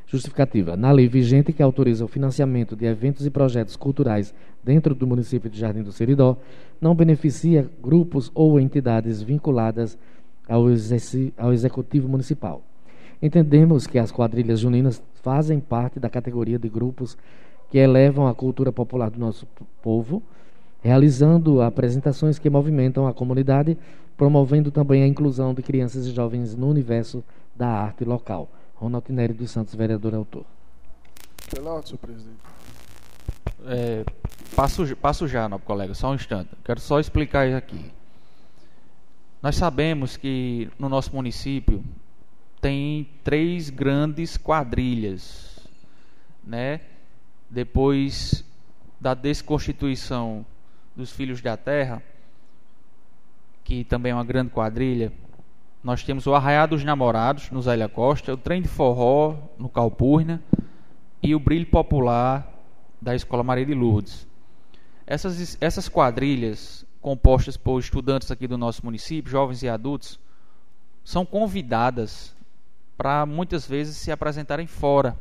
S2: Justificativa. Na lei vigente que autoriza o financiamento de eventos e projetos culturais dentro do município de Jardim do Seridó, não beneficia grupos ou entidades vinculadas ao, ao Executivo Municipal. Entendemos que as quadrilhas juninas fazem parte da categoria de grupos que elevam a cultura popular do nosso povo, realizando apresentações que movimentam a comunidade, promovendo também a inclusão de crianças e jovens no universo da arte local. Ronaldo Nery dos Santos, vereador autor.
S9: Pela ordem, senhor presidente.
S1: É, passo, passo já, nobre colega, só um instante. Quero só explicar isso aqui. Nós sabemos que no nosso município tem três grandes quadrilhas, né? Depois da desconstituição dos Filhos da Terra, que também é uma grande quadrilha, nós temos o Arraiá dos Namorados, no Zélia Costa, o Trem de Forró, no Calpurnia, e o Brilho Popular, da Escola Maria de Lourdes. Essas, essas quadrilhas, compostas por estudantes aqui do nosso município, jovens e adultos, são convidadas para muitas vezes se apresentarem fora,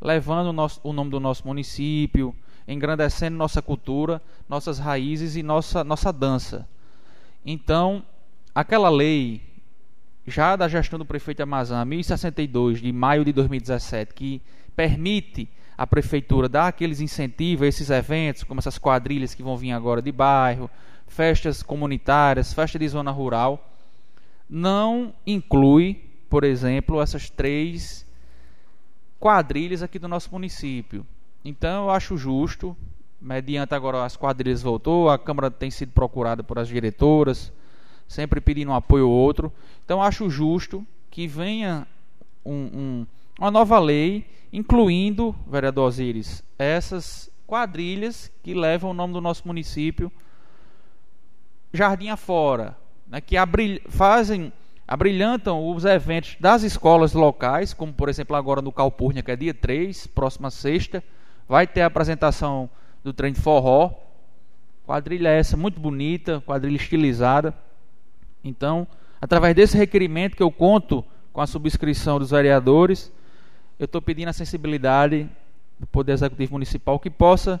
S1: levando o, nosso, o nome do nosso município, engrandecendo nossa cultura, nossas raízes e nossa, nossa dança. Então, aquela lei, já da gestão do prefeito Amazã, 1062, de maio de 2017, que permite a prefeitura dar aqueles incentivos a esses eventos, como essas quadrilhas que vão vir agora de bairro, festas comunitárias, festa de zona rural, não inclui por exemplo, essas três quadrilhas aqui do nosso município. Então, eu acho justo, mediante agora as quadrilhas voltou, a Câmara tem sido procurada por as diretoras, sempre pedindo um apoio ou outro. Então, acho justo que venha um, um, uma nova lei, incluindo, vereador Osiris, essas quadrilhas que levam o nome do nosso município jardim afora, né, que fazem abrilhantam os eventos das escolas locais, como por exemplo agora no Calpurnia, que é dia 3, próxima sexta, vai ter a apresentação do trem de forró. Quadrilha essa muito bonita, quadrilha estilizada. Então, através desse requerimento que eu conto com a subscrição dos vereadores, eu estou pedindo a sensibilidade do Poder Executivo Municipal que possa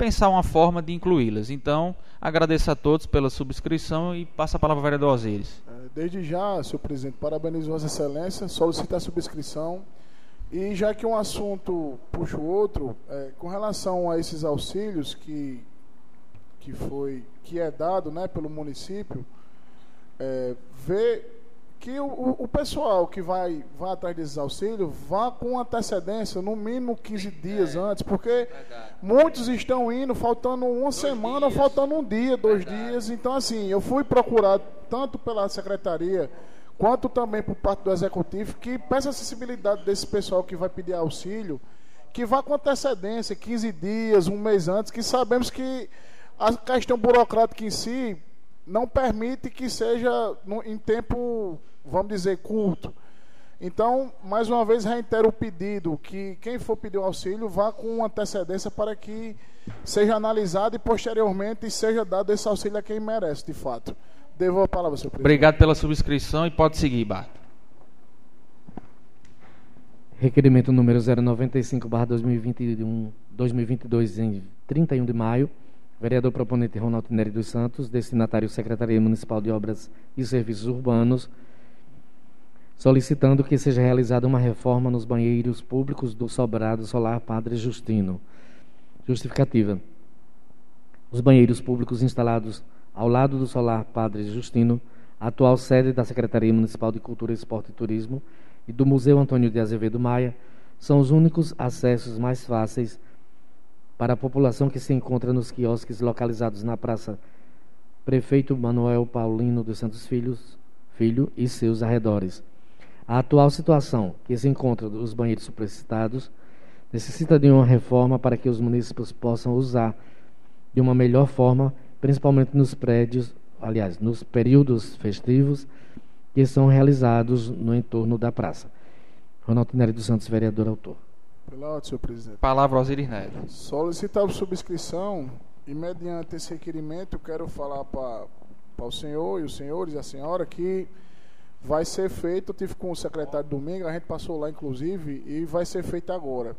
S1: pensar uma forma de incluí-las. Então, agradeço a todos pela subscrição e passo a palavra ao vereador Osiris.
S9: É, desde já, senhor presidente, parabenizo Vossa Excelência, solicito a subscrição. E já que um assunto puxa o outro, é, com relação a esses auxílios que, que, foi, que é dado né, pelo município, é, ver que o, o pessoal que vai, vai atrás desses auxílios vá com antecedência, no mínimo 15 dias é, antes, porque verdade. muitos estão indo faltando uma dois semana, dias. faltando um dia, dois verdade. dias. Então, assim, eu fui procurado tanto pela secretaria quanto também por parte do executivo que peça a acessibilidade desse pessoal que vai pedir auxílio, que vá com antecedência, 15 dias, um mês antes, que sabemos que a questão burocrática em si não permite que seja no, em tempo vamos dizer, curto. Então, mais uma vez, reitero o pedido que quem for pedir o auxílio vá com antecedência para que seja analisado e posteriormente seja dado esse auxílio a quem merece, de fato. Devo a palavra, senhor presidente.
S1: Obrigado pela subscrição e pode seguir, Bart.
S2: Requerimento número 095/2021, 2022 em 31 de maio. Vereador proponente Ronaldo Nery dos Santos, destinatário Secretaria Municipal de Obras e Serviços Urbanos solicitando que seja realizada uma reforma nos banheiros públicos do sobrado solar Padre Justino. Justificativa. Os banheiros públicos instalados ao lado do solar Padre Justino, atual sede da Secretaria Municipal de Cultura, Esporte e Turismo e do Museu Antônio de Azevedo Maia, são os únicos acessos mais fáceis para a população que se encontra nos quiosques localizados na Praça Prefeito Manuel Paulino dos Santos Filhos, Filho e seus arredores a atual situação que se encontra dos banheiros suplicitados necessita de uma reforma para que os municípios possam usar de uma melhor forma, principalmente nos prédios, aliás, nos períodos festivos que são realizados no entorno da praça. Ronaldo Nery dos Santos, vereador autor.
S9: Pela ordem, senhor presidente.
S1: Palavra Osiris Neto.
S9: Solicitar subscrição e mediante esse requerimento quero falar para o senhor e os senhores e a senhora que vai ser feito, eu tive com o secretário domingo, a gente passou lá inclusive e vai ser feito agora.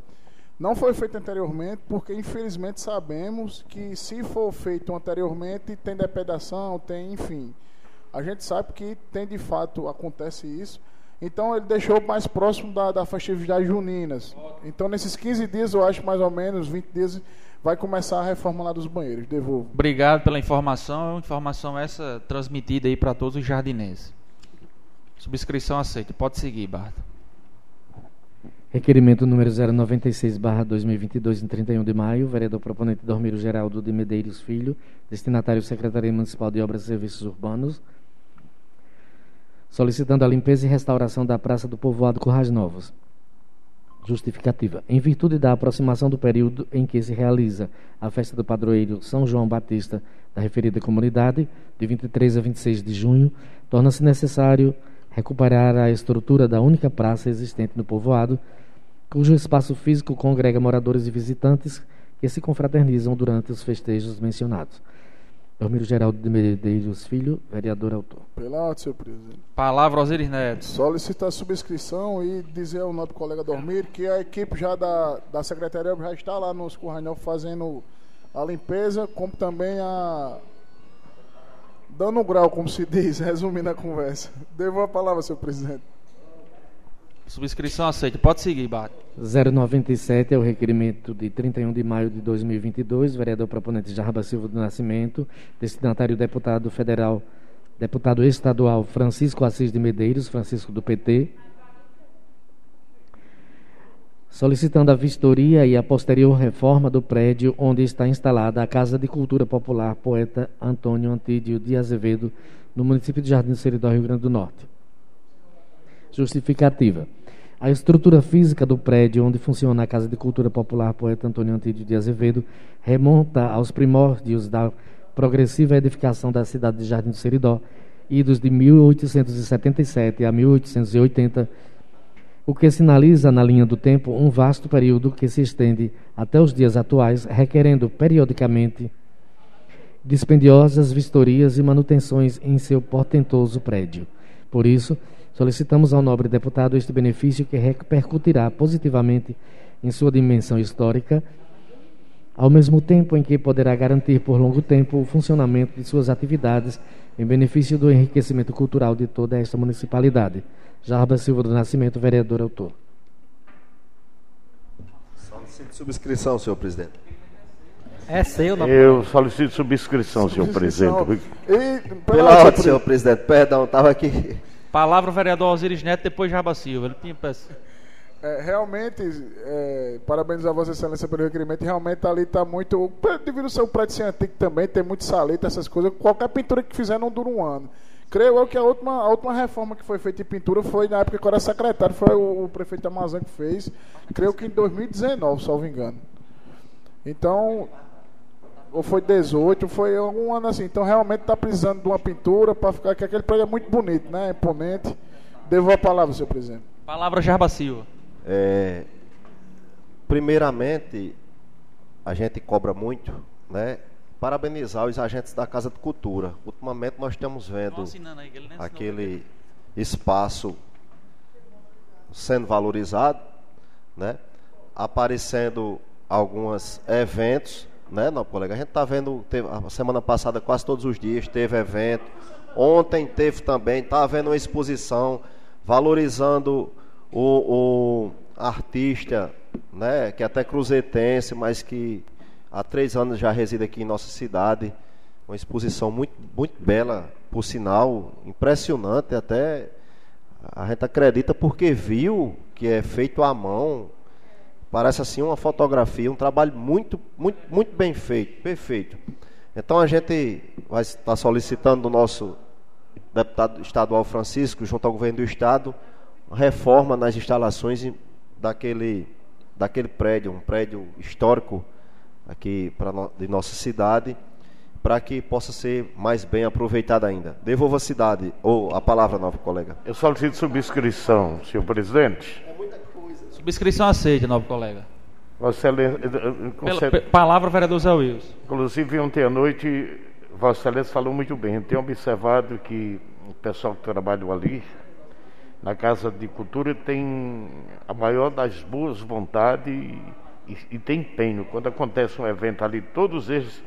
S9: Não foi feito anteriormente porque infelizmente sabemos que se for feito anteriormente tem depredação, tem enfim. A gente sabe que tem de fato acontece isso. Então ele deixou mais próximo da, da festividade juninas. Então nesses 15 dias, eu acho mais ou menos, 20 dias, vai começar a reforma lá dos banheiros. Devolvo.
S1: Obrigado pela informação. Informação essa transmitida aí para todos os jardinenses. Subscrição aceita. Pode seguir, Barto.
S2: Requerimento número 096, barra 2022, em 31 de maio. Vereador proponente Dormiro Geraldo de Medeiros Filho. Destinatário Secretaria Municipal de Obras e Serviços Urbanos. Solicitando a limpeza e restauração da Praça do Povoado Currais Novos. Justificativa. Em virtude da aproximação do período em que se realiza a festa do padroeiro São João Batista da referida comunidade, de 23 a 26 de junho, torna-se necessário recuperar a estrutura da única praça existente no povoado, cujo espaço físico congrega moradores e visitantes que se confraternizam durante os festejos mencionados. Dormiro Geraldo de Medeiros Filho, vereador autor.
S9: Pela ordem, senhor presidente.
S1: Palavra Osiris Neto.
S9: Solicitar a subscrição e dizer ao nosso colega Dormir que a equipe já da, da Secretaria já está lá nos Curranel fazendo a limpeza, como também a, dando grau, como se diz, resumindo a conversa. Devo a palavra, senhor presidente.
S1: Subscrição aceita. Pode seguir, Bate.
S2: 097 é o requerimento de 31 de maio de 2022, vereador proponente Jarba Silva do Nascimento, destinatário deputado federal, deputado estadual Francisco Assis de Medeiros, Francisco do PT, solicitando a vistoria e a posterior reforma do prédio onde está instalada a Casa de Cultura Popular Poeta Antônio Antídio de Azevedo, no município de Jardim Seridó, Rio Grande do Norte. Justificativa. A estrutura física do prédio onde funciona a Casa de Cultura Popular Poeta Antônio Antídio de Azevedo remonta aos primórdios da progressiva edificação da cidade de Jardim do Seridó, idos de 1877 a 1880, o que sinaliza na linha do tempo um vasto período que se estende até os dias atuais, requerendo periodicamente dispendiosas vistorias e manutenções em seu portentoso prédio. Por isso, solicitamos ao nobre deputado este benefício que repercutirá positivamente em sua dimensão histórica, ao mesmo tempo em que poderá garantir por longo tempo o funcionamento de suas atividades em benefício do enriquecimento cultural de toda esta municipalidade. Jarba Silva do Nascimento, vereador autor.
S6: Solicito subscrição, senhor presidente.
S5: É seu, não
S4: Eu solicito subscrição, senhor presidente.
S9: E,
S6: Pela ordem, senhor presidente. Perdão, estava aqui.
S1: Palavra vereador Osiris Neto, depois Jarba Silva. Ele tinha peço.
S9: É, realmente, é, parabenizar Vossa Excelência pelo requerimento. Realmente ali está muito. Devido ao seu prédio ser antigo também, tem muito saleta, essas coisas. Qualquer pintura que fizer não dura um ano. Creio eu que a última, a última reforma que foi feita em pintura foi na época que eu era secretário, foi o, o prefeito Amazon que fez. Creio que em 2019, salvo engano. Então, ou foi 18, foi algum ano assim. Então realmente está precisando de uma pintura para ficar que aquele prédio é muito bonito, né? Imponente. Devo a palavra, senhor presidente.
S1: Palavra Jarba Silva.
S6: É, primeiramente, a gente cobra muito, né? Parabenizar os agentes da Casa de Cultura. Ultimamente nós estamos vendo
S1: aí,
S6: aquele espaço sendo valorizado, né? Aparecendo alguns eventos, né, não, colega? A gente está vendo, teve, a semana passada, quase todos os dias, teve evento. Ontem teve também, está havendo uma exposição valorizando o, o artista, né, que é até cruzetense, mas que há três anos já reside aqui em nossa cidade. Uma exposição muito, muito bela, por sinal, impressionante, até a gente acredita porque viu que é feito à mão. Parece assim uma fotografia, um trabalho muito, muito, muito bem feito, perfeito. Então a gente vai estar solicitando do nosso deputado estadual Francisco, junto ao governo do estado, reforma nas instalações daquele, daquele prédio, um prédio histórico aqui pra, no- de nossa cidade, para que possa ser mais bem aproveitado ainda. Devolva a cidade, ou a palavra, novo colega.
S4: Eu solicito subscrição, senhor presidente.
S1: Subscrição aceita, novo colega.
S4: Vossa Excelência, eh, eh,
S1: palavra, vereador Zé Wilson.
S4: Inclusive, ontem à noite, Vossa Excelência falou muito bem. Eu tenho observado que o pessoal que trabalha ali, na Casa de Cultura, tem a maior das boas vontades e, e tem empenho. Quando acontece um evento ali, todos eles,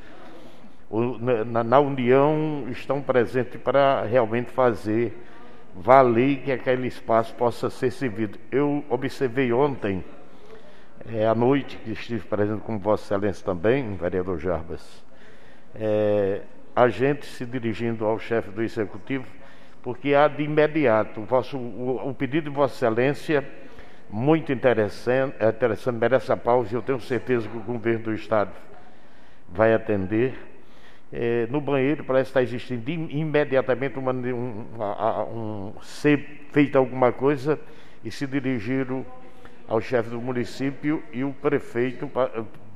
S4: na- na união, estão presentes para realmente fazer valer que aquele espaço possa ser servido. Eu observei ontem, é, à noite, que estive presente com Vossa Excelência também, vereador Jarbas, é, a gente se dirigindo ao chefe do Executivo, porque há de imediato o, vosso, o, o pedido de Vossa Excelência, muito interessante, é interessante, merece a pausa e eu tenho certeza que o governo do Estado vai atender. É, no banheiro parece estar existindo im- imediatamente uma, um, a- um- ser feita alguma coisa e se dirigiram ao chefe do município e o prefeito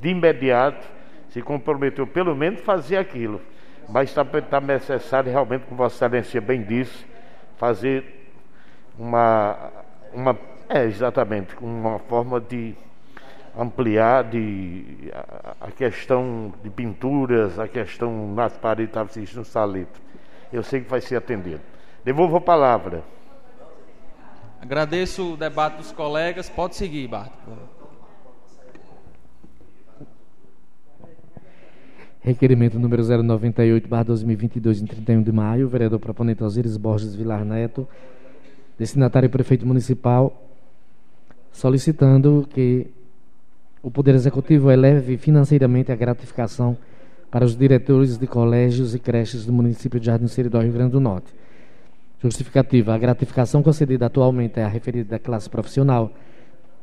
S4: de imediato se comprometeu pelo menos fazer aquilo. Mas está tá necessário realmente, como Vossa Excelência bem disse, fazer uma, uma é exatamente uma forma de ampliar de, a, a questão de pinturas, a questão nas paredes estava assistindo salito. Eu sei que vai ser atendido. Devolvo a palavra.
S1: Agradeço o debate dos colegas. Pode seguir, Barto.
S2: Requerimento número 098, barra 2022, em 31 de maio, vereador proponente Osíris Borges Vilar Neto, destinatário prefeito municipal, solicitando que o Poder Executivo eleve financeiramente a gratificação para os diretores de colégios e creches do município de Jardim Seridó, Rio Grande do Norte. Justificativa: a gratificação concedida atualmente à referida classe profissional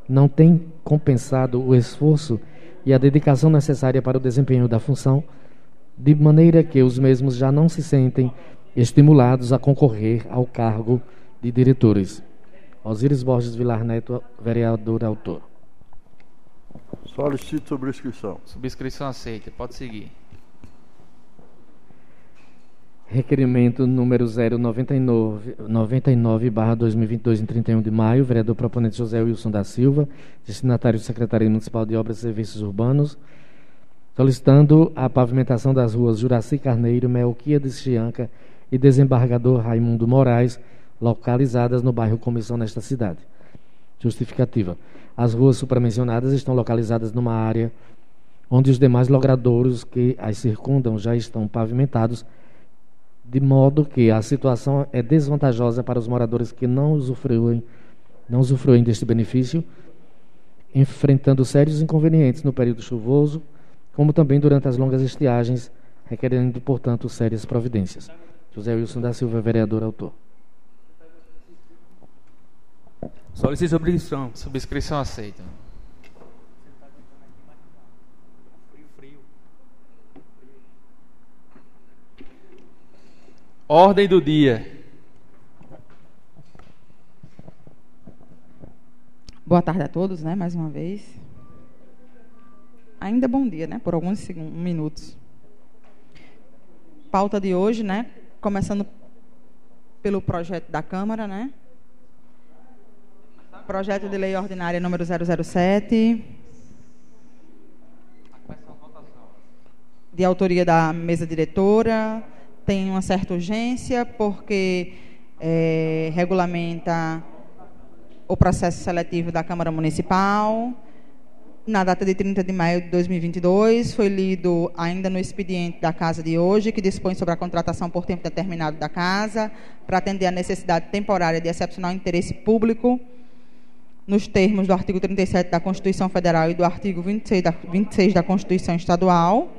S2: não tem compensado o esforço e a dedicação necessária para o desempenho da função, de maneira que os mesmos já não se sentem estimulados a concorrer ao cargo de diretores. Osíris Borges Vilar Neto, vereador autor.
S8: Solicito subscrição.
S1: Subscrição aceita. Pode seguir.
S2: Requerimento número 099, 99, barra 2022, em 31 de maio, vereador proponente José Wilson da Silva, destinatário de Secretaria Municipal de Obras e Serviços Urbanos, solicitando a pavimentação das ruas Juraci Carneiro, Melquiades Chianca e Desembargador Raimundo Moraes, localizadas no bairro Comissão nesta cidade. Justificativa. As ruas supramencionadas estão localizadas numa área onde os demais logradouros que as circundam já estão pavimentados, de modo que a situação é desvantajosa para os moradores que não usufruem, não usufruem deste benefício, enfrentando sérios inconvenientes no período chuvoso, como também durante as longas estiagens, requerendo, portanto, sérias providências. José Wilson da Silva, vereador autor.
S10: Solicito subscrição.
S1: Subscrição aceita. Ordem do dia.
S7: Boa tarde a todos, né? Mais uma vez. Ainda bom dia, né? Por alguns segundos, minutos. Pauta de hoje, né? Começando pelo projeto da Câmara, né? Projeto de Lei Ordinária número 007. De autoria da mesa diretora. Tem uma certa urgência, porque eh, regulamenta o processo seletivo da Câmara Municipal. Na data de 30 de maio de 2022, foi lido ainda no expediente da casa de hoje, que dispõe sobre a contratação por tempo determinado da casa, para atender à necessidade temporária de excepcional interesse público, nos termos do artigo 37 da Constituição Federal e do artigo 26 da, 26 da Constituição Estadual.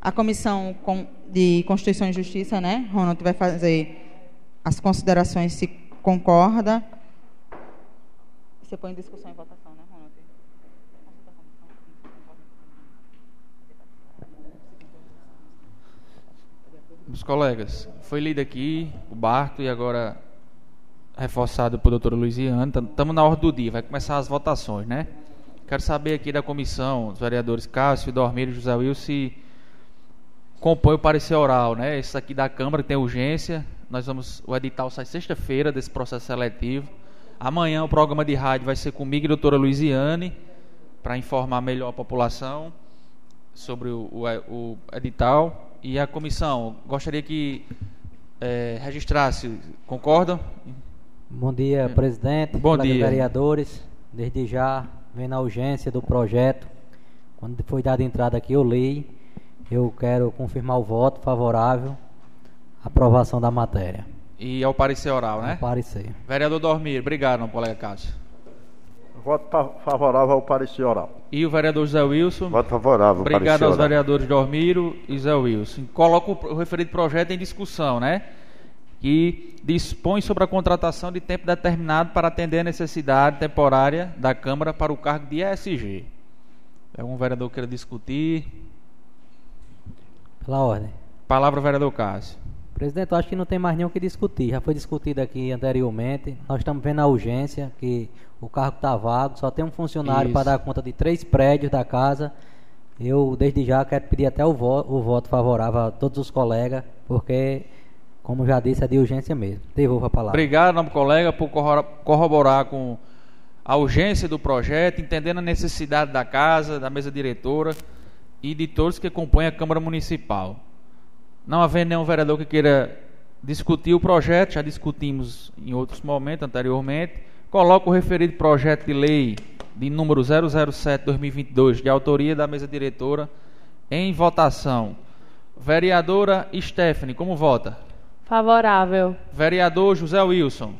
S7: A Comissão com- de Constituição e Justiça, né, Ronald, vai fazer as considerações se concorda. Você põe em discussão e votação, né, Ronald?
S1: Os colegas, foi lido aqui o Barto e agora reforçado por doutora Luiziane. Estamos na ordem do dia, vai começar as votações, né? Quero saber aqui da comissão, os vereadores Cássio, Dormir e José Will, se compõe o parecer oral, né? Esse aqui da Câmara que tem urgência. Nós vamos. O edital sai sexta-feira desse processo seletivo. Amanhã o programa de rádio vai ser comigo e doutora Luiziane, para informar melhor a população sobre o, o, o edital. E a comissão, gostaria que é, registrasse, concordam?
S5: Bom dia, presidente.
S1: Bom dia.
S5: vereadores. Desde já, vendo a urgência do projeto, quando foi dada entrada aqui, eu li. Eu quero confirmar o voto favorável à aprovação da matéria.
S1: E ao parecer oral, né?
S5: Ao parecer.
S1: Vereador Dormir, obrigado, meu colega Cássio.
S8: Voto fa- favorável ao parecer oral.
S1: E o vereador José Wilson?
S4: Voto favorável.
S1: Obrigado
S4: parecer
S1: aos
S4: oral.
S1: vereadores Dormiro e Zé Wilson. Coloco o referido projeto em discussão, né? Que dispõe sobre a contratação de tempo determinado para atender a necessidade temporária da Câmara para o cargo de ESG. Algum vereador queira discutir?
S5: Pela ordem.
S1: Palavra, vereador Cássio.
S5: Presidente, eu acho que não tem mais o que discutir. Já foi discutido aqui anteriormente. Nós estamos vendo a urgência, que o cargo está vago, só tem um funcionário para dar conta de três prédios da casa. Eu, desde já, quero pedir até o, o voto favorável a todos os colegas, porque, como já disse, é de urgência mesmo. Devolvo a palavra.
S1: Obrigado, nobre colega, por corro- corroborar com a urgência do projeto, entendendo a necessidade da casa, da mesa diretora e de todos que compõem a Câmara Municipal. Não havendo nenhum vereador que queira discutir o projeto, já discutimos em outros momentos anteriormente. Coloco o referido projeto de lei de número 007-2022, de autoria da mesa diretora, em votação. Vereadora Stephanie, como vota?
S3: Favorável.
S1: Vereador José Wilson.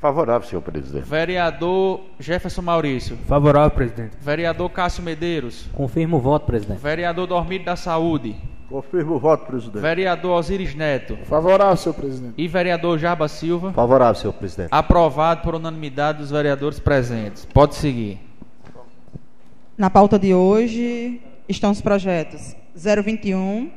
S4: Favorável, senhor presidente.
S1: Vereador Jefferson Maurício.
S10: Favorável, presidente.
S1: Vereador Cássio Medeiros.
S5: Confirmo o voto, presidente.
S1: Vereador Dormido da Saúde.
S8: Confirmo o voto, presidente.
S1: Vereador Osiris Neto.
S9: Favorável, senhor presidente.
S1: E vereador Jaba Silva.
S6: Favorável, senhor presidente.
S1: Aprovado por unanimidade dos vereadores presentes. Pode seguir.
S7: Na pauta de hoje estão os projetos 021,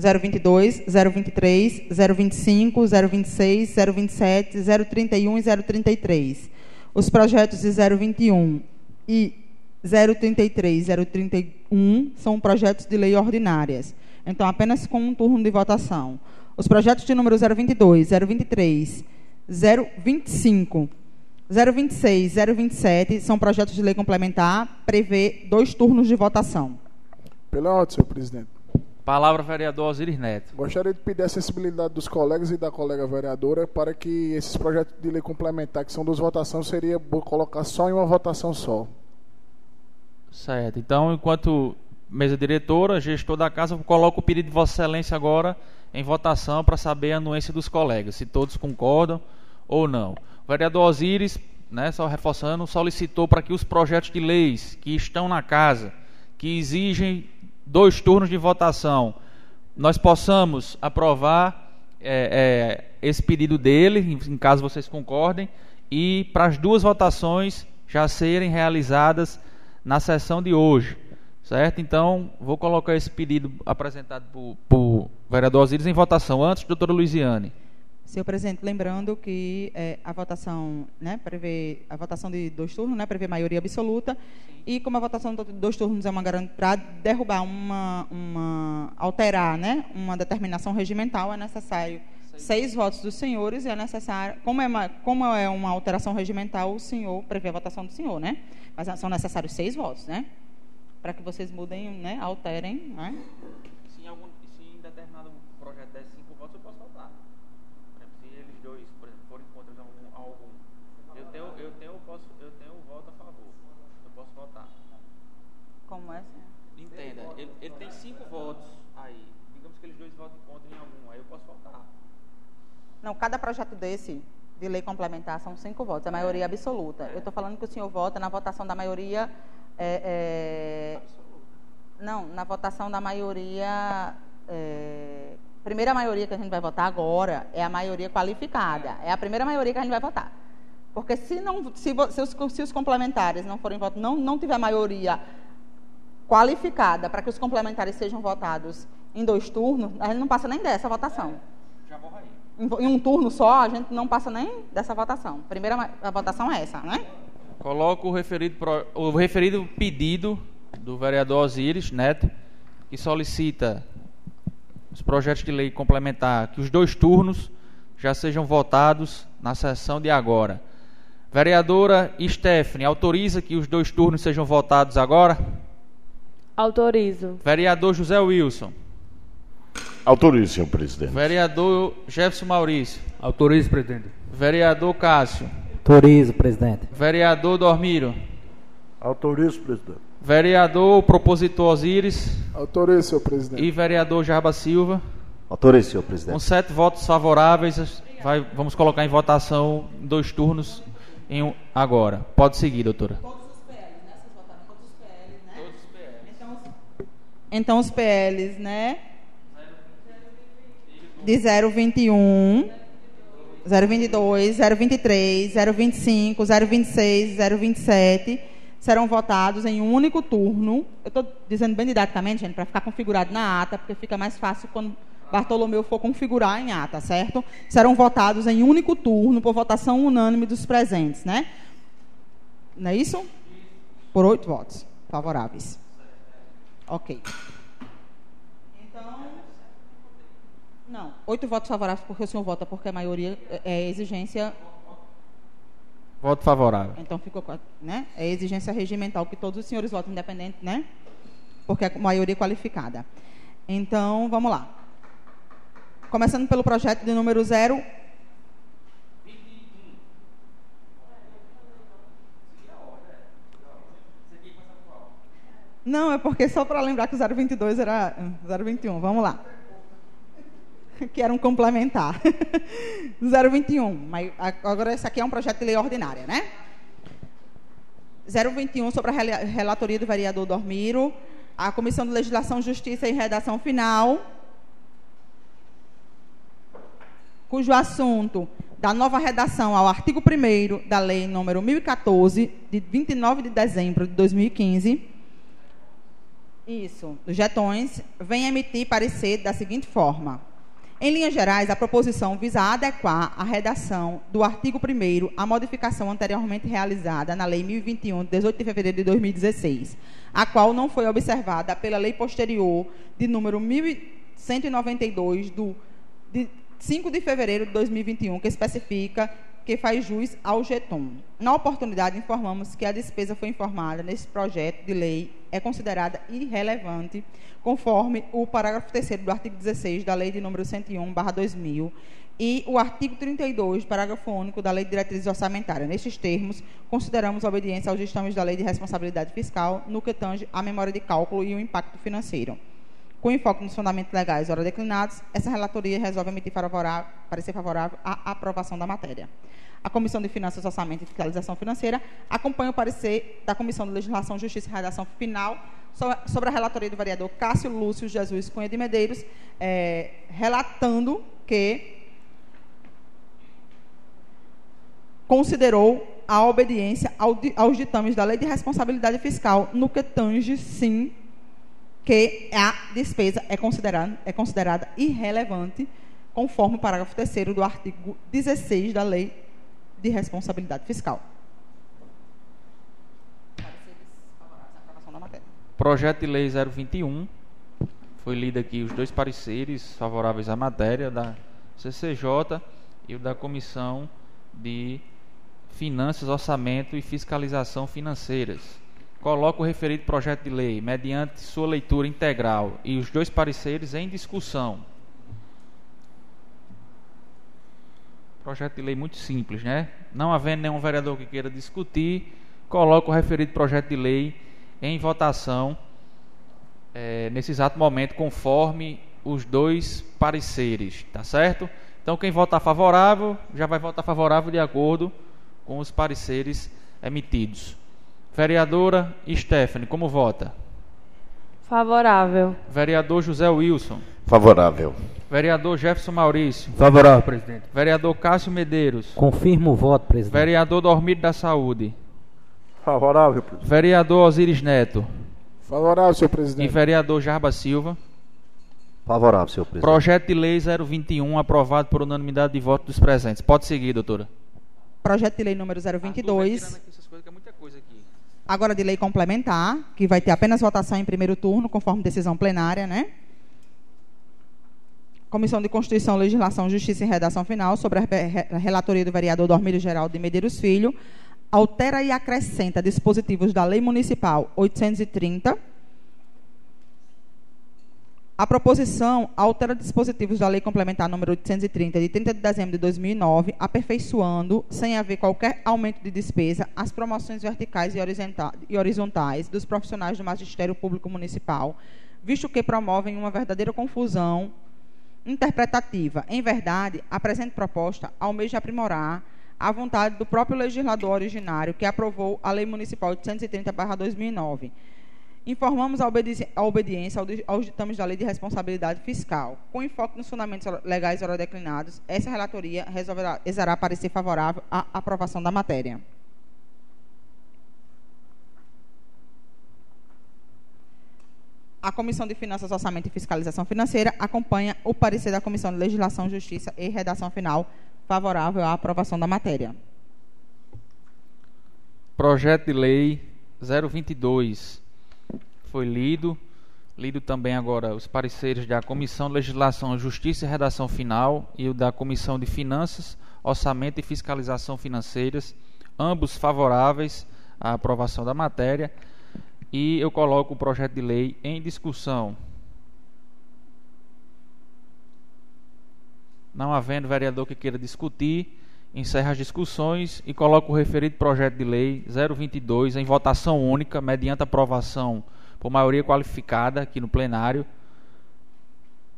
S7: 022, 023, 025, 026, 027, 031 e 033. Os projetos de 021 e 033 e 031 são projetos de lei ordinárias. Então, apenas com um turno de votação. Os projetos de número 022, 023, 025, 026, 027 são projetos de lei complementar, prevê dois turnos de votação.
S9: Pela ordem, senhor presidente.
S1: Palavra vereador Osiris Neto.
S9: Gostaria de pedir a sensibilidade dos colegas e da colega vereadora para que esses projetos de lei complementar, que são duas votações, seria colocar só em uma votação só.
S1: Certo. Então, enquanto mesa diretora, gestor da casa, eu coloco o pedido de Vossa Excelência agora em votação para saber a anuência dos colegas, se todos concordam ou não. O vereador Osiris, né, só reforçando, solicitou para que os projetos de leis que estão na casa, que exigem dois turnos de votação, nós possamos aprovar é, é, esse pedido dele, em, em caso vocês concordem, e para as duas votações já serem realizadas na sessão de hoje. Certo? Então, vou colocar esse pedido apresentado por, por vereador Osiris em votação. Antes, doutora Luiziane.
S7: Senhor presidente, lembrando que eh, a votação, né, prevê a votação de dois turnos, né, prevê maioria absoluta, e como a votação de dois turnos é uma garantia para derrubar uma, uma, alterar, né, uma determinação regimental, é necessário seis votos. dos senhores e é necessário, como é uma, como é uma alteração regimental, o senhor prevê a votação do senhor, né, mas são necessários seis votos, né, para que vocês mudem, né, alterem, né.
S1: Se em, algum, se em determinado projeto der cinco votos, eu posso votar. Por exemplo, se eles dois, por exemplo, forem contra algum, algum eu tenho, eu tenho, posso, eu tenho voto a favor. Eu posso votar.
S7: Como é, senhor?
S1: Entenda, ele, ele tem cinco votos aí. Digamos que eles dois votem contra em algum, aí eu posso votar.
S7: Não, cada projeto desse de lei complementar são cinco votos, a maioria absoluta. Eu estou falando que o senhor vota na votação da maioria. é, é, não, na votação da maioria. é, primeira maioria que a gente vai votar agora é a maioria qualificada. É a primeira maioria que a gente vai votar. Porque se, não, se, se os, se os complementares não forem votados, não, não tiver maioria qualificada para que os complementares sejam votados em dois turnos, a gente não passa nem dessa votação
S1: Já vou aí.
S7: Em um turno só, a gente não passa nem dessa votação. Primeira a votação é essa, né?
S1: Coloco o referido, pro- o referido pedido do vereador Osiris Neto, que solicita os projetos de lei complementar que os dois turnos já sejam votados na sessão de agora. Vereadora Stephanie, autoriza que os dois turnos sejam votados agora?
S3: Autorizo.
S1: Vereador José Wilson.
S4: Autorize, senhor presidente.
S1: Vereador Jefferson Maurício.
S10: Autorize, presidente.
S1: Vereador Cássio.
S5: Autorizo, presidente.
S1: Vereador Dormiro.
S8: Autorizo, presidente.
S1: Vereador Propositor Osíris.
S9: Autorize, senhor presidente.
S1: E vereador Jarba Silva.
S6: Autorize, senhor
S1: Com
S6: presidente.
S1: sete votos favoráveis, vai- vamos colocar em votação em dois turnos em um- agora. Pode seguir, doutora.
S7: Então os PLs, né? De 021, 022, 023, 025, 026, 027 serão votados em um único turno. Eu estou dizendo bem didaticamente, gente, para ficar configurado na ata, porque fica mais fácil quando Bartolomeu for configurar em ata, certo? Serão votados em único turno por votação unânime dos presentes, né? Não é isso? Por oito votos favoráveis. Ok. Então. Não, oito votos favoráveis porque o senhor vota porque a maioria é- é exigência.
S1: Voto favorável.
S7: Então ficou, né? É exigência regimental que todos os senhores votam independente, né? Porque é maioria qualificada. Então, vamos lá. Começando pelo projeto de número 0. Não, é porque só para lembrar que o 022 era 021. Vamos lá. Que era um complementar. 021. Mas agora esse aqui é um projeto de lei ordinária, né? 021 sobre a rela- relatoria do vereador Dormiro. A Comissão de Legislação, Justiça e Redação Final. Cujo assunto da nova redação ao artigo 1 da Lei número 1014, de 29 de dezembro de 2015. Isso, dos jetões, vem emitir parecer da seguinte forma. Em linhas gerais, a proposição visa adequar a redação do artigo 1 à modificação anteriormente realizada na Lei 1021, de 18 de fevereiro de 2016, a qual não foi observada pela lei posterior de número 1192 do de 5 de fevereiro de 2021, que especifica que faz jus ao GETOM. Na oportunidade, informamos que a despesa foi informada nesse projeto de lei é considerada irrelevante, conforme o parágrafo 3 do artigo 16 da Lei de número 101/2000 e o artigo 32, parágrafo único da Lei de Diretrizes Orçamentárias. Nestes termos, consideramos a obediência aos ditames da Lei de Responsabilidade Fiscal no que tange à memória de cálculo e o impacto financeiro. Com enfoque nos fundamentos legais ora declinados, essa relatoria resolve emitir favorável, parecer favorável à aprovação da matéria. A Comissão de Finanças, Orçamento e Fiscalização Financeira acompanha o parecer da Comissão de Legislação, Justiça e Redação Final so- sobre a relatoria do vereador Cássio Lúcio Jesus Cunha de Medeiros, eh, relatando que considerou a obediência ao di- aos ditames da Lei de Responsabilidade Fiscal no que tange, sim, que a despesa é considerada, é considerada irrelevante, conforme o parágrafo 3 do artigo 16 da Lei de Responsabilidade Fiscal.
S1: Projeto de lei 021. Foi lido aqui os dois pareceres favoráveis à matéria da CCJ e o da Comissão de Finanças, Orçamento e Fiscalização Financeiras. Coloco o referido projeto de lei mediante sua leitura integral e os dois pareceres em discussão. Projeto de lei muito simples, né? Não havendo nenhum vereador que queira discutir, coloco o referido projeto de lei em votação eh, nesse exato momento, conforme os dois pareceres, tá certo? Então, quem votar favorável, já vai votar favorável de acordo com os pareceres emitidos. Vereadora Stephanie, como vota?
S3: Favorável.
S1: Vereador José Wilson.
S4: Favorável.
S1: Vereador Jefferson Maurício.
S10: Favorável, presidente.
S1: Vereador Cássio Medeiros.
S5: Confirmo o voto, presidente.
S1: Vereador Dormido da Saúde.
S8: Favorável, presidente.
S1: Vereador Osiris Neto.
S9: Favorável, senhor
S1: E
S9: presidente.
S1: vereador Jarba Silva.
S6: Favorável, senhor presidente.
S1: Projeto de lei 021, aprovado por unanimidade de votos dos presentes. Pode seguir, doutora.
S7: Projeto de lei número 022. Agora de lei complementar, que vai ter apenas votação em primeiro turno, conforme decisão plenária, né? Comissão de Constituição, Legislação, Justiça e Redação Final, sobre a re- relatoria do vereador Dormílio Geraldo de Medeiros Filho, altera e acrescenta dispositivos da Lei Municipal 830. A proposição altera dispositivos da Lei Complementar número 830, de 30 de dezembro de 2009, aperfeiçoando, sem haver qualquer aumento de despesa, as promoções verticais e e horizontais dos profissionais do Magistério Público Municipal, visto que promovem uma verdadeira confusão interpretativa. Em verdade, a presente proposta almeja aprimorar a vontade do próprio legislador originário que aprovou a Lei Municipal 830-2009. Informamos a, obedi a obediência ao di- aos ditames da Lei de Responsabilidade Fiscal. Com enfoque nos fundamentos legais ora declinados, essa relatoria resolverá, exará parecer favorável à aprovação da matéria. A Comissão de Finanças, Orçamento e Fiscalização Financeira acompanha o parecer da Comissão de Legislação, Justiça e Redação Final, favorável à aprovação da matéria.
S1: Projeto de Lei 022 foi lido. Lido também agora os pareceres da Comissão de Legislação, Justiça e Redação Final e o da Comissão de Finanças, Orçamento e Fiscalização Financeiras, ambos favoráveis à aprovação da matéria. E eu coloco o projeto de lei em discussão. Não havendo vereador que queira discutir, encerra as discussões e coloco o referido projeto de lei 022 em votação única, mediante aprovação por maioria qualificada aqui no plenário.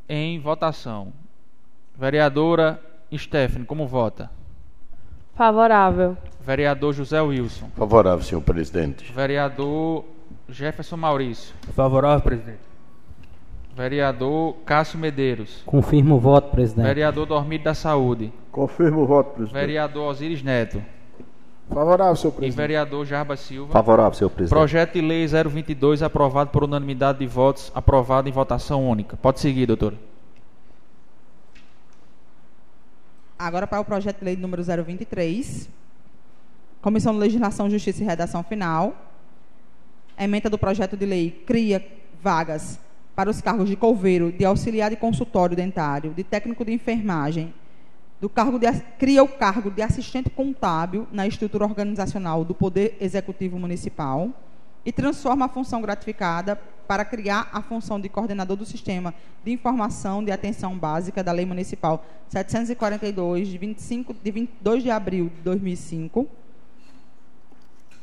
S1: Em votação. Vereadora Stephanie, como vota?
S3: Favorável.
S1: Vereador José Wilson.
S4: Favorável, senhor presidente.
S1: Vereador Jefferson Maurício.
S10: Favorável, presidente.
S1: Vereador Cássio Medeiros.
S5: Confirmo o voto, presidente.
S1: Vereador Dormido da Saúde.
S8: Confirmo o voto, presidente.
S1: Vereador Osiris Neto.
S9: Favorável, senhor
S1: E
S9: presidente.
S1: vereador Jarba Silva.
S6: Favorável, senhor presidente.
S1: Projeto de lei 022 aprovado por unanimidade de votos, aprovado em votação única. Pode seguir, doutora.
S7: Agora para o projeto de lei número 023. Comissão de Legislação, Justiça e Redação Final. Emenda do projeto de lei cria vagas para os cargos de couveiro, de auxiliar de consultório dentário, de técnico de enfermagem, do cargo de, cria o cargo de assistente contábil na estrutura organizacional do Poder Executivo Municipal e transforma a função gratificada para criar a função de coordenador do Sistema de Informação de Atenção Básica da Lei Municipal 742, de 25 de 22 de abril de 2005.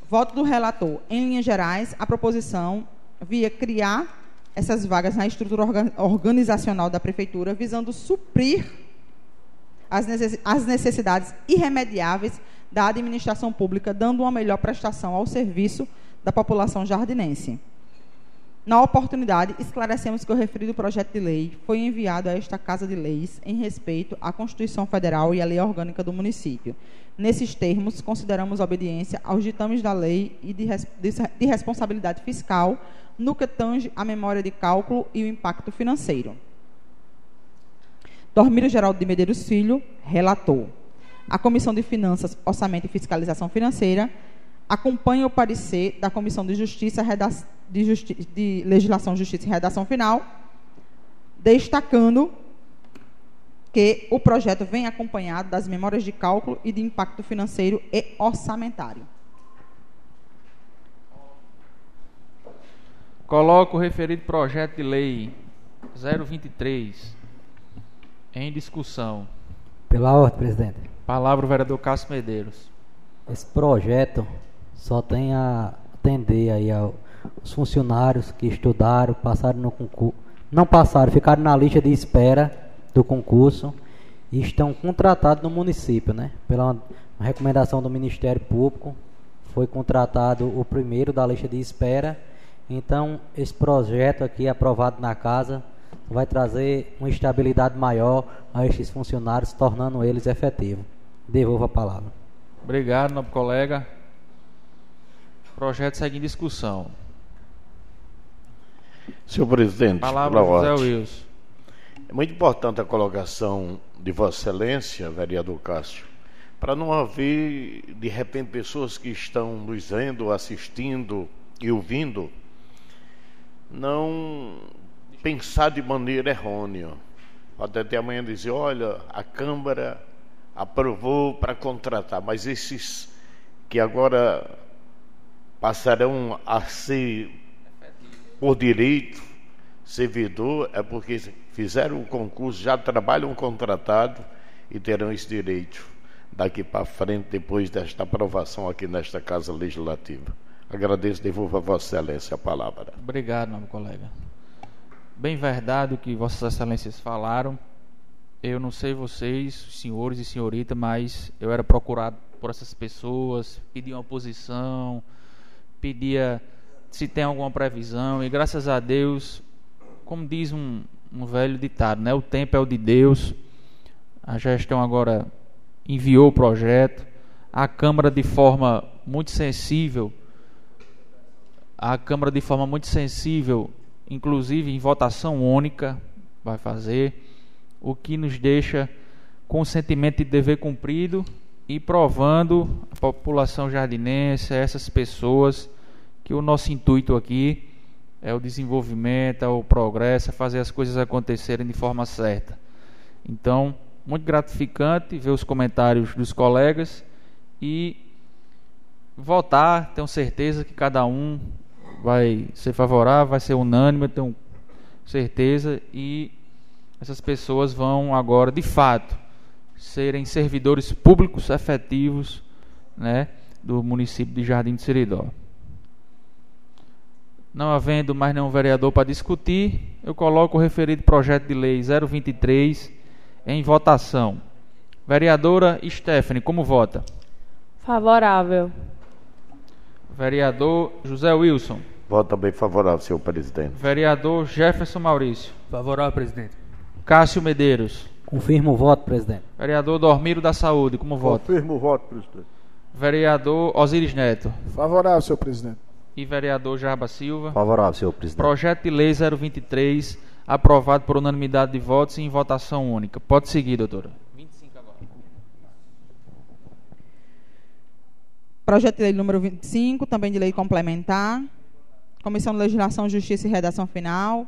S7: Voto do relator. Em linhas gerais, a proposição via criar essas vagas na estrutura orga- organizacional da Prefeitura, visando suprir as necessi- as necessidades irremediáveis da administração pública, dando uma melhor prestação ao serviço da população jardinense. Na oportunidade, esclarecemos que o referido projeto de lei foi enviado a esta Casa de Leis em respeito à Constituição Federal e à Lei Orgânica do município. Nesses termos, consideramos obediência aos ditames da lei e de, res- de responsabilidade fiscal no que tange à memória de cálculo e o impacto financeiro. Dormírio Geraldo de Medeiros Filho, relator. A Comissão de Finanças, Orçamento e Fiscalização Financeira acompanha o parecer da Comissão de Justiça, de, Justi- de Legislação, Justiça e Redação Final, destacando que o projeto vem acompanhado das memórias de cálculo e de impacto financeiro e orçamentário.
S1: Coloco o referido projeto de lei 023 em discussão.
S5: Pela ordem, presidente.
S1: Palavra o vereador Cássio Medeiros.
S5: Esse projeto só tem a atender aí aos funcionários que estudaram, passaram no concurso, não passaram, ficaram na lista de espera do concurso e estão contratados no município, né? Pela recomendação do Ministério Público, foi contratado o primeiro da lista de espera. Então, esse projeto aqui aprovado na casa vai trazer uma estabilidade maior a estes funcionários, tornando eles efetivos. Devolvo a palavra.
S1: Obrigado, nobre colega. Projeto segue em discussão.
S4: Senhor presidente,
S1: Palavra José
S4: ordem.
S1: Wilson.
S4: É muito importante a colocação de Vossa Excelência, vereador Cássio, para não haver, de repente, pessoas que estão nos vendo, assistindo e ouvindo, não pensar de maneira errônea. Pode até amanhã dizer, olha, a Câmara aprovou para contratar, mas esses que agora passarão a ser por direito servidor é porque fizeram o concurso, já trabalham contratado e terão esse direito daqui para frente, depois desta aprovação aqui nesta Casa Legislativa. Agradeço, devolvo a Vossa Excelência a palavra.
S1: Obrigado, meu colega. Bem verdade o que Vossas Excelências falaram. Eu não sei vocês, senhores e senhorita, mas eu era procurado por essas pessoas, pedia uma posição, pedia se tem alguma previsão, e graças a Deus, como diz um, um velho ditado, né? O tempo é o de Deus. A gestão agora enviou o projeto, a Câmara de forma muito sensível a Câmara, de forma muito sensível, inclusive em votação única, vai fazer, o que nos deixa com o sentimento de dever cumprido e provando a população jardinense, essas pessoas, que o nosso intuito aqui é o desenvolvimento, é o progresso, é fazer as coisas acontecerem de forma certa. Então, muito gratificante ver os comentários dos colegas e votar, tenho certeza que cada um vai ser favorável, vai ser unânime, eu tenho certeza, e essas pessoas vão agora, de fato, serem servidores públicos efetivos né, do município de Jardim de Seridó. Não havendo mais nenhum vereador para discutir, eu coloco o referido projeto de lei 023 em votação. Vereadora Stephanie, como vota?
S3: Favorável.
S1: Vereador José Wilson.
S4: Voto também favorável, senhor presidente.
S1: Vereador Jefferson Maurício.
S10: Favorável, presidente.
S1: Cássio Medeiros.
S5: Confirmo o voto, presidente.
S1: Vereador Dormiro da Saúde, como vota?
S8: Confirmo o voto, presidente.
S1: Vereador Osiris Neto.
S9: Favorável, senhor presidente.
S1: E vereador Jarba Silva.
S6: Favorável, senhor presidente.
S1: Projeto de lei 023, aprovado por unanimidade de votos e em votação única. Pode seguir, doutora.
S7: Projeto de lei número 25, também de lei complementar. Comissão de Legislação, Justiça e Redação Final.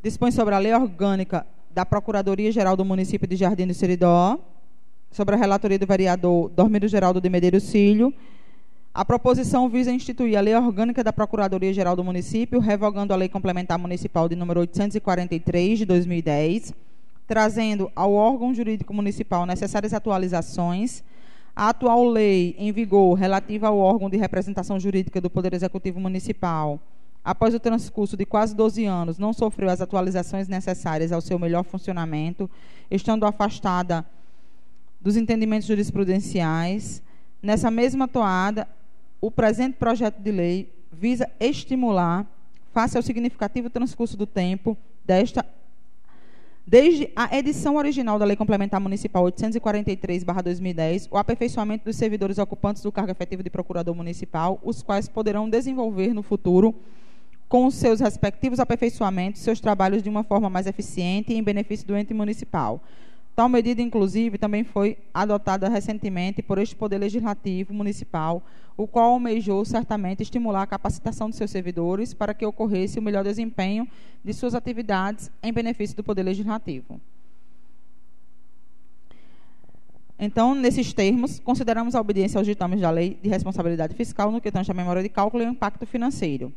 S7: Dispõe sobre a lei orgânica da Procuradoria-Geral do Município de Jardim do Seridó. Sobre a relatoria do vereador Dormido Geraldo de Medeiros Filho. A proposição visa instituir a lei orgânica da Procuradoria-Geral do Município, revogando a lei complementar municipal de número 843 de 2010, trazendo ao órgão jurídico municipal necessárias atualizações a atual lei em vigor relativa ao órgão de representação jurídica do Poder Executivo Municipal, após o transcurso de quase 12 anos, não sofreu as atualizações necessárias ao seu melhor funcionamento, estando afastada dos entendimentos jurisprudenciais. Nessa mesma toada, o presente projeto de lei visa estimular, face ao significativo transcurso do tempo desta Desde a edição original da Lei Complementar Municipal 843/2010, o aperfeiçoamento dos servidores ocupantes do cargo efetivo de procurador municipal, os quais poderão desenvolver no futuro com seus respectivos aperfeiçoamentos seus trabalhos de uma forma mais eficiente e em benefício do ente municipal. Tal medida, inclusive, também foi adotada recentemente por este Poder Legislativo Municipal, o qual almejou certamente estimular a capacitação de seus servidores para que ocorresse o melhor desempenho de suas atividades em benefício do Poder Legislativo. Então, nesses termos, consideramos a obediência aos ditames da Lei de Responsabilidade Fiscal no que tange à memória de cálculo e impacto financeiro.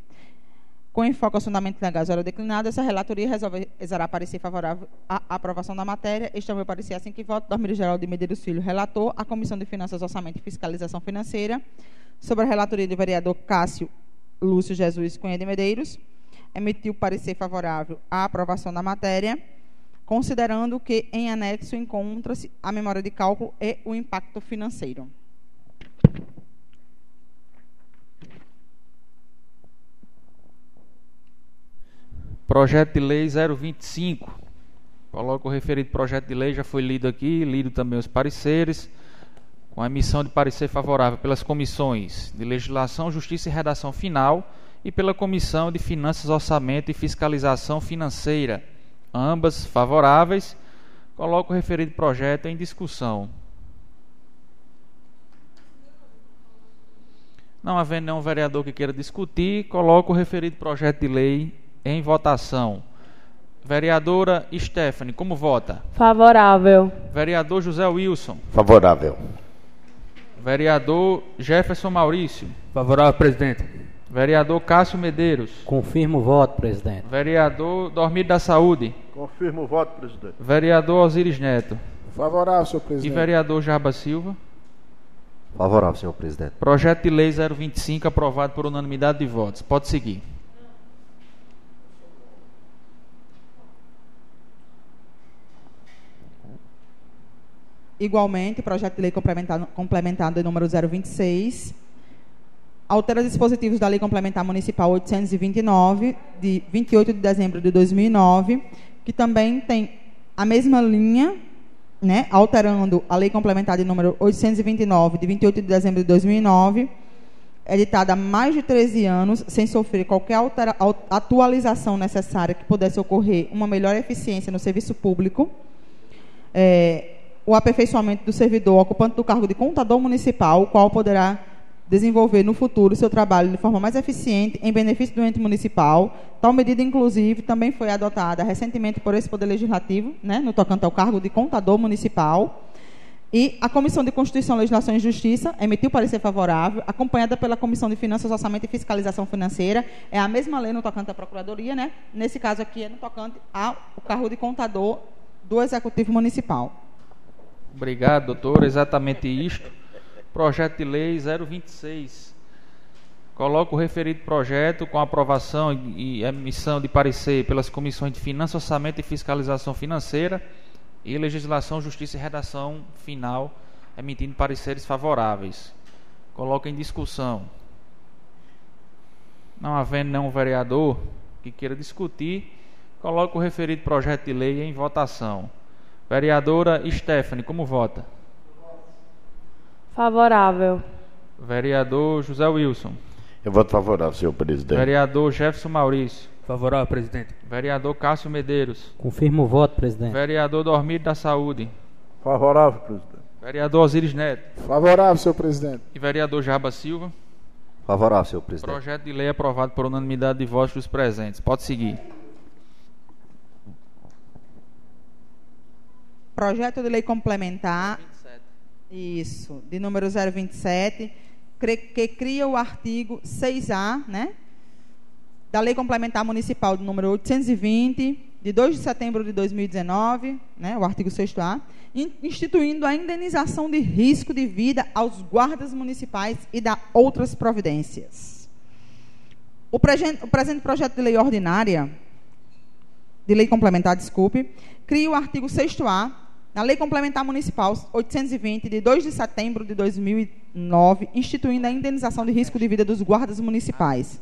S7: Com enfoque aos fundamentos legais hora declinada, essa relatoria resolve parecer favorável à aprovação da matéria. Este é o meu parecer, assim que voto. Dormir Geral de Medeiros Filho, relator. A Comissão de Finanças, Orçamento e Fiscalização Financeira. Sobre a relatoria do vereador Cássio Lúcio Jesus Cunha de Medeiros. Emitiu parecer favorável à aprovação da matéria, considerando que em anexo encontra-se a memória de cálculo e o impacto financeiro.
S1: Projeto de lei 025. Coloco o referido projeto de lei, já foi lido aqui, lido também os pareceres, com a emissão de parecer favorável pelas comissões de Legislação, Justiça e Redação Final e pela Comissão de Finanças, Orçamento e Fiscalização Financeira. Ambas favoráveis. Coloco o referido projeto em discussão. Não havendo nenhum vereador que queira discutir, coloco o referido projeto de lei em votação. Vereadora Stephanie, como vota?
S3: Favorável.
S1: Vereador José Wilson.
S4: Favorável.
S1: Vereador Jefferson Maurício.
S10: Favorável, presidente.
S1: Vereador Cássio Medeiros.
S5: Confirmo o voto, presidente.
S1: Vereador Dormido da Saúde.
S8: Confirmo o voto, presidente.
S1: Vereador Osiris Neto.
S9: Favorável, senhor
S1: E
S9: presidente.
S1: vereador Jaba Silva.
S6: Favorável, senhor presidente.
S1: Projeto de lei 025 aprovado por unanimidade de votos. Pode seguir.
S7: Igualmente, projeto de lei complementar, complementado número 026, altera dispositivos da Lei Complementar Municipal 829, de 28 de dezembro de 2009, que também tem a mesma linha, né, alterando a Lei Complementar de número 829, de 28 de dezembro de 2009, editada há mais de 13 anos, sem sofrer qualquer altera- atualização necessária que pudesse ocorrer uma melhor eficiência no serviço público, é, o aperfeiçoamento do servidor ocupante do cargo de contador municipal, o qual poderá desenvolver no futuro seu trabalho de forma mais eficiente em benefício do ente municipal. Tal medida, inclusive, também foi adotada recentemente por esse Poder Legislativo, né, no tocante ao cargo de contador municipal. E a Comissão de Constituição, Legislação e Justiça emitiu parecer favorável, acompanhada pela Comissão de Finanças, Orçamento e Fiscalização Financeira. É a mesma lei no tocante à Procuradoria, né? Nesse caso aqui é no tocante ao cargo de contador do Executivo Municipal.
S1: Obrigado, doutor. Exatamente isto. Projeto de lei 026. Coloco o referido projeto com aprovação e emissão de parecer pelas comissões de Finanças, Orçamento e Fiscalização Financeira e Legislação, Justiça e Redação Final, emitindo pareceres favoráveis. Coloco em discussão. Não havendo nenhum vereador que queira discutir, coloco o referido projeto de lei em votação. Vereadora Stephanie, como vota?
S3: Favorável.
S1: Vereador José Wilson.
S4: Eu voto favorável, senhor presidente.
S1: Vereador Jefferson Maurício.
S10: Favorável, presidente.
S1: Vereador Cássio Medeiros.
S5: Confirmo o voto, presidente.
S1: Vereador Dormido da Saúde.
S8: Favorável, presidente.
S1: Vereador Osiris Neto.
S9: Favorável, senhor presidente.
S1: E vereador Jaba Silva.
S6: Favorável, senhor presidente.
S1: Projeto de lei aprovado por unanimidade de votos dos presentes. Pode seguir.
S7: Projeto de lei complementar. Isso, de número 027, cre- que cria o artigo 6A, né? Da Lei Complementar Municipal de número 820, de 2 de setembro de 2019, né? O artigo 6A, in- instituindo a indenização de risco de vida aos guardas municipais e da outras providências. O, o presente projeto de lei ordinária de lei complementar, desculpe, cria o artigo 6º-A na Lei Complementar Municipal 820, de 2 de setembro de 2009, instituindo a indenização de risco de vida dos guardas municipais.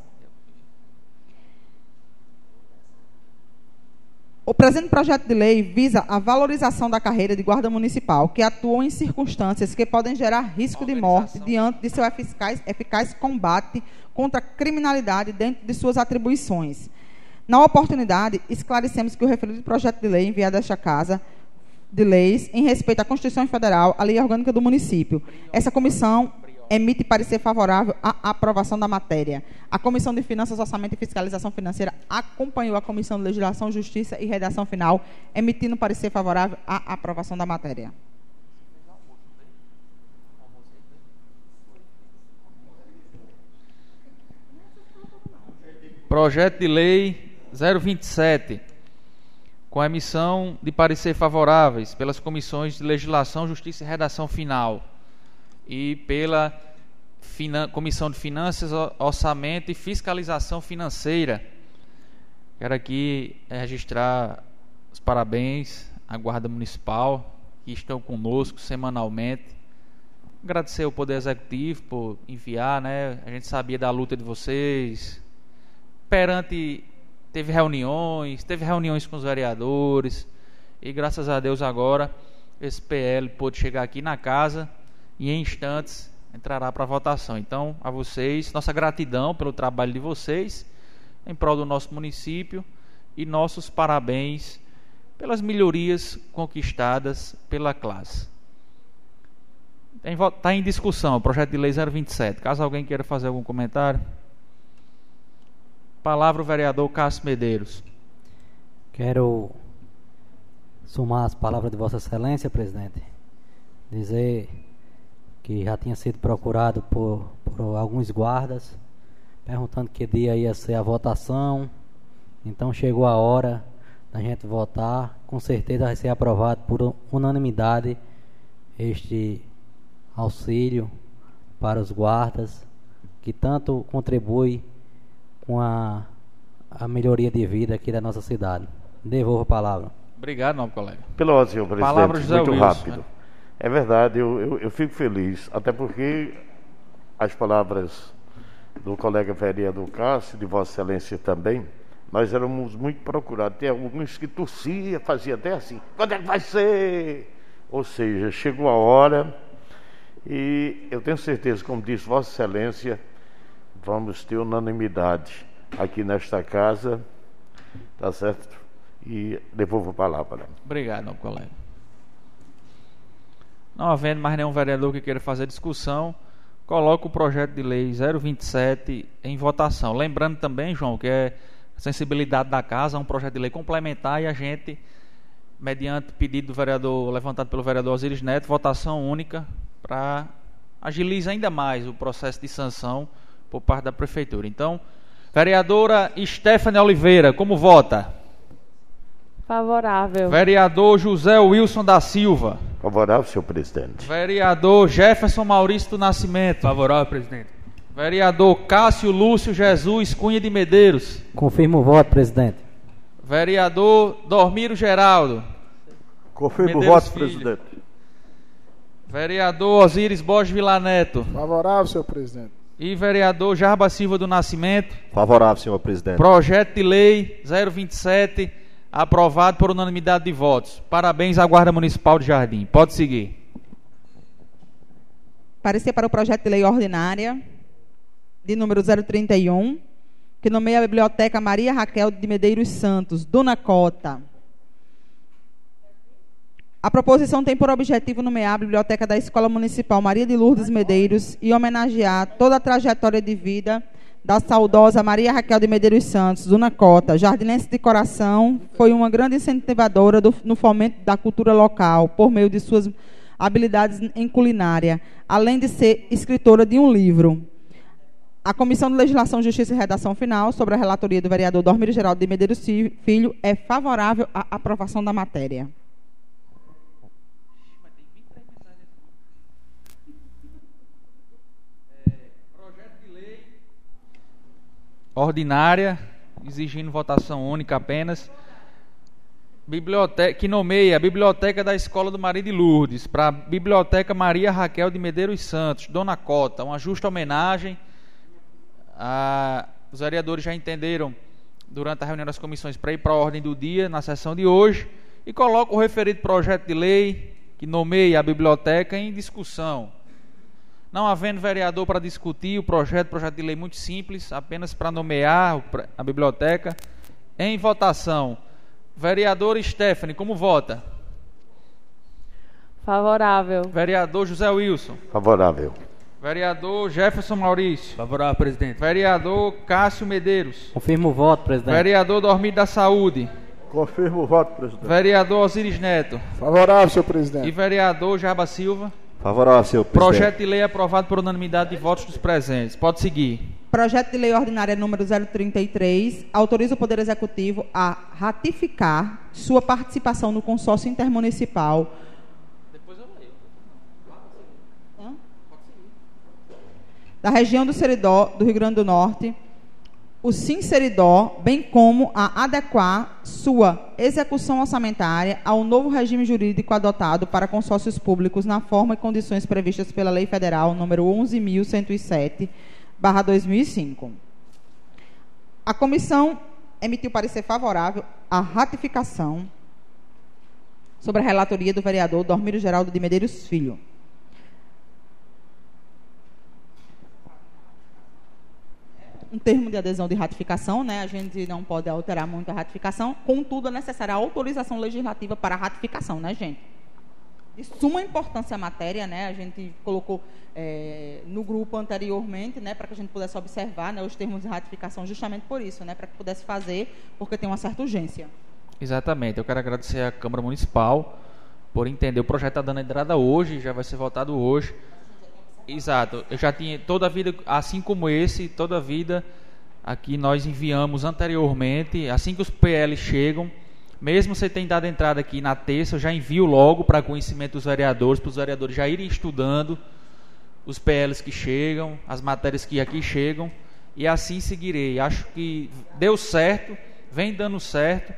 S7: O presente projeto de lei visa a valorização da carreira de guarda municipal, que atuam em circunstâncias que podem gerar risco de morte diante de seu eficaz, eficaz combate contra a criminalidade dentro de suas atribuições. Na oportunidade, esclarecemos que o referido projeto de lei enviado a esta Casa de Leis em respeito à Constituição Federal, à Lei Orgânica do Município. Essa comissão emite parecer favorável à aprovação da matéria. A Comissão de Finanças, Orçamento e Fiscalização Financeira acompanhou a Comissão de Legislação, Justiça e Redação Final, emitindo parecer favorável à aprovação da matéria.
S1: Projeto de lei 027. Com a emissão de parecer favoráveis pelas comissões de Legislação, Justiça e Redação Final. E pela Finan- Comissão de Finanças, Or- Orçamento e Fiscalização Financeira. Quero aqui eh, registrar os parabéns à Guarda Municipal, que estão conosco semanalmente. Agradecer ao Poder Executivo por enviar, né? A gente sabia da luta de vocês. Perante teve reuniões, teve reuniões com os vereadores e graças a Deus agora esse PL pôde chegar aqui na casa e em instantes entrará para votação. Então, a vocês, nossa gratidão pelo trabalho de vocês em prol do nosso município e nossos parabéns pelas melhorias conquistadas pela classe. Está em discussão o projeto de lei 027. Caso alguém queira fazer algum comentário. Palavra o vereador Cássio Medeiros.
S5: Quero somar as palavras de Vossa Excelência, presidente. Dizer que já tinha sido procurado por, por alguns guardas, perguntando que dia ia ser a votação. Então chegou a hora da gente votar. Com certeza vai ser aprovado por unanimidade este auxílio para os guardas, que tanto contribui com a, a melhoria de vida aqui da nossa cidade. Devolvo a palavra.
S1: Obrigado, nobre colega.
S4: Pelo senhor presidente,
S1: Palavra José
S4: muito
S1: Wilson,
S4: rápido.
S1: né?
S4: É verdade, eu, eu, eu fico feliz, até porque as palavras do colega vereador Cássio, de Vossa Excelência também, nós éramos muito procurados. Tem alguns que torcia, fazia até assim, quando é que vai ser? Ou seja, chegou a hora e eu tenho certeza, como disse Vossa Excelência, vamos ter unanimidade aqui nesta casa, tá certo? E devolvo a palavra.
S1: Obrigado, colega. Não havendo mais nenhum vereador que queira fazer discussão, coloco o projeto de lei 027 em votação. Lembrando também, João, que é sensibilidade da casa, é um projeto de lei complementar e a gente, mediante pedido do vereador, levantado pelo vereador Osiris Neto, votação única para agilizar ainda mais o processo de sanção por parte da prefeitura. Então, vereadora Stephanie Oliveira, como vota?
S3: Favorável.
S1: Vereador José Wilson da Silva.
S4: Favorável, senhor presidente.
S1: Vereador Jefferson Maurício do Nascimento.
S10: Favorável, presidente.
S1: Vereador Cássio Lúcio Jesus Cunha de Medeiros.
S5: Confirmo o voto, presidente.
S1: Vereador Dormiro Geraldo.
S8: Confirmo o voto,
S1: Filho.
S8: presidente.
S1: Vereador Osíris Borges Vilaneto.
S9: Favorável, senhor presidente.
S1: E vereador Jarba Silva do Nascimento.
S6: Favorável, senhor presidente.
S1: Projeto de lei 027 aprovado por unanimidade de votos. Parabéns à Guarda Municipal de Jardim. Pode seguir.
S7: Parecer para o projeto de lei ordinária, de número 031, que nomeia a Biblioteca Maria Raquel de Medeiros Santos, Dona Cota. A proposição tem por objetivo nomear a Biblioteca da Escola Municipal Maria de Lourdes Medeiros e homenagear toda a trajetória de vida da saudosa Maria Raquel de Medeiros Santos, Dona Cota, jardinense de coração, foi uma grande incentivadora do- no fomento da cultura local, por meio de suas habilidades em culinária, além de ser escritora de um livro. A Comissão de Legislação, Justiça e Redação Final, sobre a relatoria do vereador Dormir Geraldo de Medeiros Fi- Filho, é favorável à aprovação da matéria.
S1: Ordinária, exigindo votação única apenas. Biblioteca, que nomeia a Biblioteca da Escola do Maria de Lourdes para a Biblioteca Maria Raquel de Medeiros Santos, Dona Cota, uma justa homenagem. Ah, os vereadores já entenderam durante a reunião das comissões para ir para a ordem do dia na sessão de hoje e coloca o referido projeto de lei que nomeia a biblioteca em discussão. Não havendo vereador para discutir o projeto, projeto de lei muito simples, apenas para nomear a biblioteca. Em votação, vereador Stephanie, como vota?
S3: Favorável.
S1: Vereador José Wilson.
S4: Favorável.
S1: Vereador Jefferson Maurício.
S10: Favorável, presidente.
S1: Vereador Cássio Medeiros.
S5: Confirmo o voto, presidente.
S1: Vereador Dormir da Saúde.
S8: Confirmo o voto, presidente.
S1: Vereador Osiris Neto.
S9: Favorável, senhor
S1: E
S9: presidente.
S1: vereador Jaba Silva.
S6: Favorável, senhor presidente.
S1: Projeto de lei aprovado por unanimidade de votos dos presentes. Pode seguir.
S7: Projeto de lei ordinária número 033 autoriza o Poder Executivo a ratificar sua participação no consórcio intermunicipal. Hã? Da região do Seridó, do Rio Grande do Norte, o Sinceridó, bem como a adequar sua execução orçamentária ao novo regime jurídico adotado para consórcios públicos na forma e condições previstas pela Lei Federal número 11.107, barra 2005. A comissão emitiu parecer favorável à ratificação sobre a relatoria do vereador Dormiro Geraldo de Medeiros Filho. Um termo de adesão de ratificação, né? A gente não pode alterar muito a ratificação, contudo, é necessária a autorização legislativa para a ratificação, né, gente? de suma importância a matéria, né? A gente colocou eh, no grupo anteriormente, né, para que a gente pudesse observar, né, os termos de ratificação, justamente por isso, né, para que pudesse fazer, porque tem uma certa urgência.
S1: Exatamente. Eu quero agradecer à Câmara Municipal por entender. O projeto está dando entrada hoje, já vai ser votado hoje. Exato. Eu já tinha toda a vida, assim como esse, toda a vida aqui nós enviamos anteriormente, assim que os PL chegam, mesmo você tem dado entrada aqui na terça, eu já envio logo para conhecimento dos vereadores, para os vereadores já irem estudando os PLs que chegam, as matérias que aqui chegam, e assim seguirei. Acho que deu certo, vem dando certo,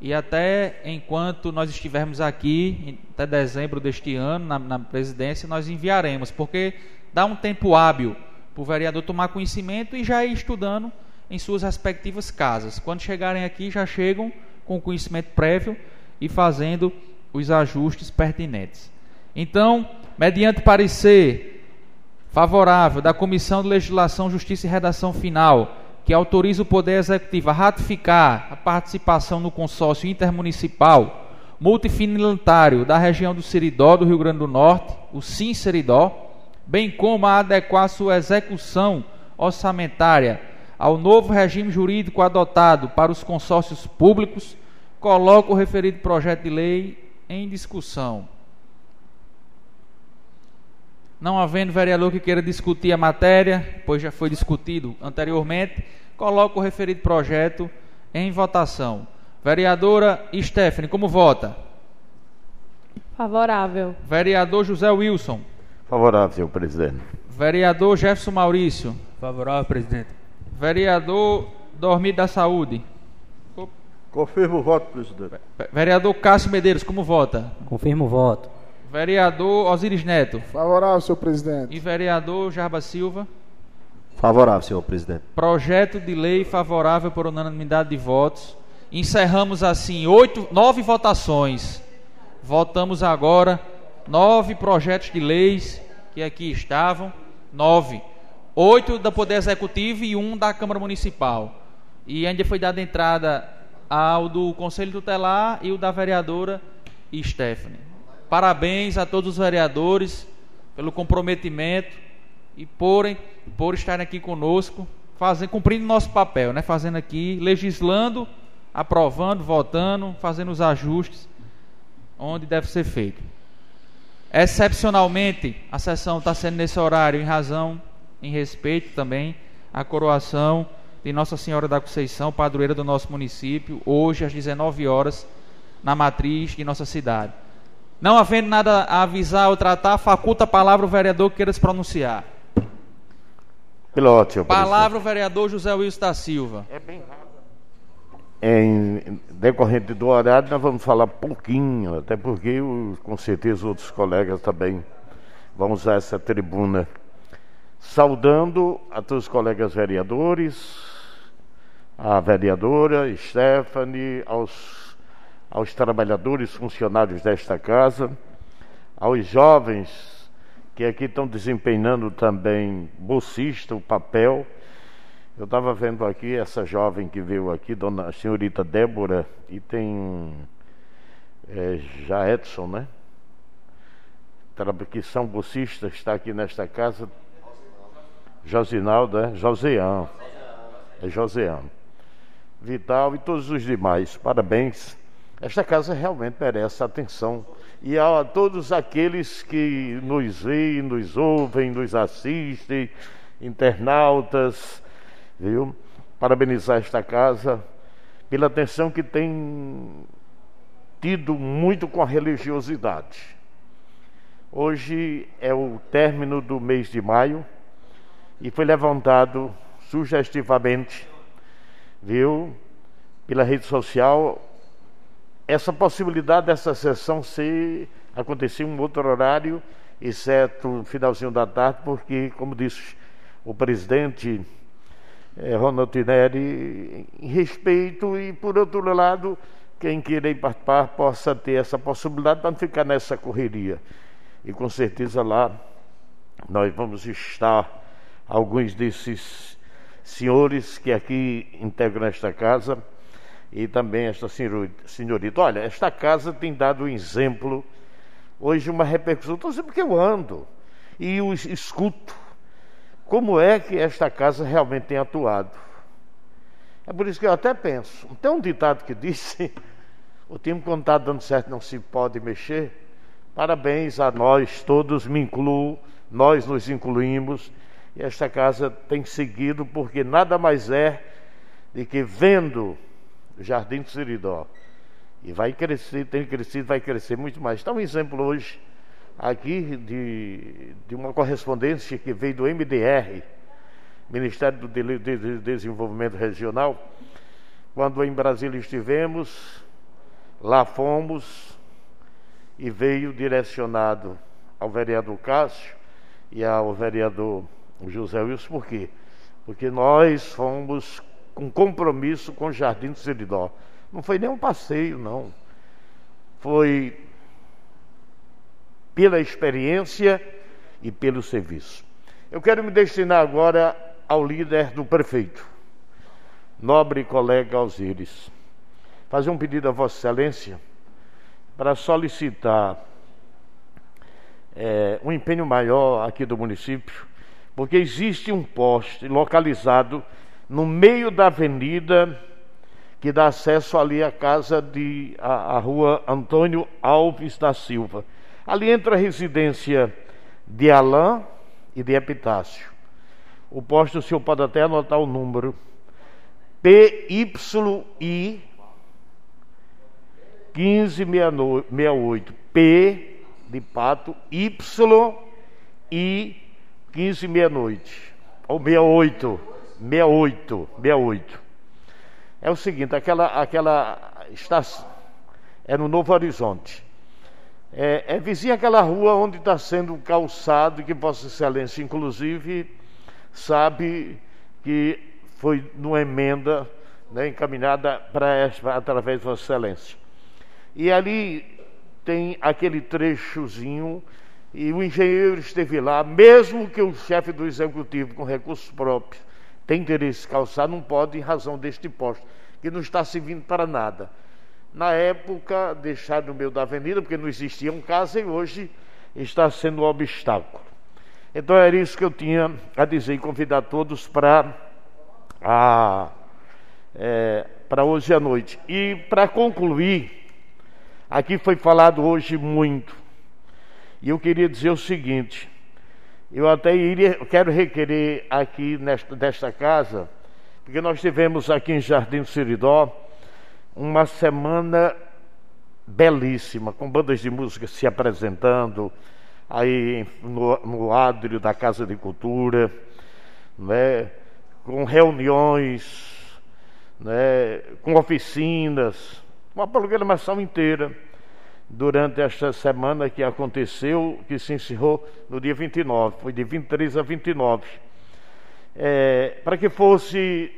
S1: e até enquanto nós estivermos aqui, até dezembro deste ano, na, na presidência, nós enviaremos, porque dá um tempo hábil para o vereador tomar conhecimento e já ir estudando em suas respectivas casas. Quando chegarem aqui, já chegam com conhecimento prévio e fazendo os ajustes pertinentes. Então, mediante parecer favorável da Comissão de Legislação, Justiça e Redação Final, que autoriza o Poder Executivo a ratificar a participação no consórcio intermunicipal multifinitário da região do Seridó, do Rio Grande do Norte, o Sim Seridó, bem como a adequar sua execução orçamentária ao novo regime jurídico adotado para os consórcios públicos, coloca o referido projeto de lei em discussão. Não havendo vereador que queira discutir a matéria, pois já foi discutido anteriormente, coloco o referido projeto em votação. Vereadora Stephanie, como vota?
S3: Favorável.
S1: Vereador José Wilson.
S4: Favorável, senhor presidente.
S1: Vereador Jefferson Maurício.
S10: Favorável, presidente.
S1: Vereador Dormir da Saúde.
S8: Confirmo o voto, presidente.
S1: Vereador Cássio Medeiros, como vota?
S5: Confirmo o voto.
S1: Vereador Osiris Neto.
S9: Favorável, senhor presidente.
S1: E vereador Jarba Silva.
S6: Favorável, senhor presidente.
S1: Projeto de lei favorável por unanimidade de votos. Encerramos assim oito, nove votações. Votamos agora nove projetos de leis que aqui estavam. Nove. Oito do Poder Executivo e um da Câmara Municipal. E ainda foi dada entrada ao do Conselho Tutelar e o da vereadora Stephanie. Parabéns a todos os vereadores pelo comprometimento e porem, por estarem aqui conosco, fazendo, cumprindo nosso papel, né? fazendo aqui, legislando, aprovando, votando, fazendo os ajustes onde deve ser feito. Excepcionalmente, a sessão está sendo nesse horário em razão, em respeito também à coroação de Nossa Senhora da Conceição, padroeira do nosso município, hoje às 19 horas, na matriz de nossa cidade. Não havendo nada a avisar ou tratar, faculta a palavra o vereador que queira se pronunciar.
S4: Pilote,
S1: Palavra o vereador José Wilson da Silva.
S4: É bem rápido. Em decorrente do horário, nós vamos falar pouquinho, até porque com certeza outros colegas também vão usar essa tribuna. Saudando a todos os colegas vereadores, a vereadora Stephanie, aos aos trabalhadores funcionários desta casa, aos jovens que aqui estão desempenhando também bolsista, o papel. Eu estava vendo aqui essa jovem que veio aqui, dona senhorita Débora, e tem é, já Edson, né? Que são bolsistas, está aqui nesta casa. Josinaldo, é? Josean. É Josean. Vital e todos os demais. Parabéns esta casa realmente merece atenção. E a todos aqueles que nos veem, nos ouvem, nos assistem, internautas, viu? Parabenizar esta casa pela atenção que tem tido muito com a religiosidade. Hoje é o término do mês de maio e foi levantado sugestivamente, viu, pela rede social essa possibilidade dessa sessão ser acontecer em um outro horário, exceto finalzinho da tarde, porque, como disse o presidente eh, Ronald Tineri, em respeito e, por outro lado, quem querer participar possa ter essa possibilidade para não ficar nessa correria. E com certeza lá nós vamos estar, alguns desses senhores que aqui integram esta casa, e também esta senhorita. Olha, esta casa tem dado um exemplo, hoje uma repercussão, estou sempre que eu ando e escuto como é que esta casa realmente tem atuado. É por isso que eu até penso, tem um ditado que diz O time, quando está dando certo, não se pode mexer. Parabéns a nós todos, me incluo, nós nos incluímos. E esta casa tem seguido, porque nada mais é de que vendo Jardim do Seridó. E vai crescer, tem crescido, vai crescer muito mais. Está um exemplo hoje aqui de, de uma correspondência que veio do MDR, Ministério do Desenvolvimento Regional. Quando em Brasília estivemos, lá fomos e veio direcionado ao vereador Cássio e ao vereador José Wilson, por quê? Porque nós fomos com compromisso com o Jardim do Seridó. Não foi nem um passeio, não. Foi pela experiência e pelo serviço. Eu quero me destinar agora ao líder do prefeito, nobre colega Alzires. Fazer um pedido a Vossa Excelência para solicitar é, um empenho maior aqui do município, porque existe um poste localizado no meio da avenida que dá acesso ali à casa de a rua Antônio Alves da Silva. Ali entra a residência de Alain e de Epitácio. O posto o senhor pode até anotar o número. PYI 1568. P de pato, Y e 15 meia-noite. Ou 68. 68. 68. É o seguinte, aquela, aquela estação é no Novo Horizonte. É, é vizinha aquela rua onde está sendo calçado, que Vossa Excelência, inclusive, sabe que foi numa emenda né, encaminhada para através de Vossa Excelência. E ali tem aquele trechozinho, e o engenheiro esteve lá, mesmo que o chefe do executivo, com recursos próprios, tem interesse calçar, não pode em razão deste posto, que não está servindo para nada na época deixado no meio da avenida, porque não existia um casa e hoje está sendo um obstáculo. Então era isso que eu tinha a dizer e convidar todos para a é, para hoje à noite. E para concluir, aqui foi falado hoje muito. E eu queria dizer o seguinte: eu até iria, quero requerer aqui nesta, desta casa, porque nós tivemos aqui em Jardim do Seridó uma semana belíssima, com bandas de música se apresentando aí no, no ádrio da Casa de Cultura, né, com reuniões, né, com oficinas, uma programação inteira durante esta semana que aconteceu, que se encerrou no dia 29, foi de 23 a 29. É, para que fosse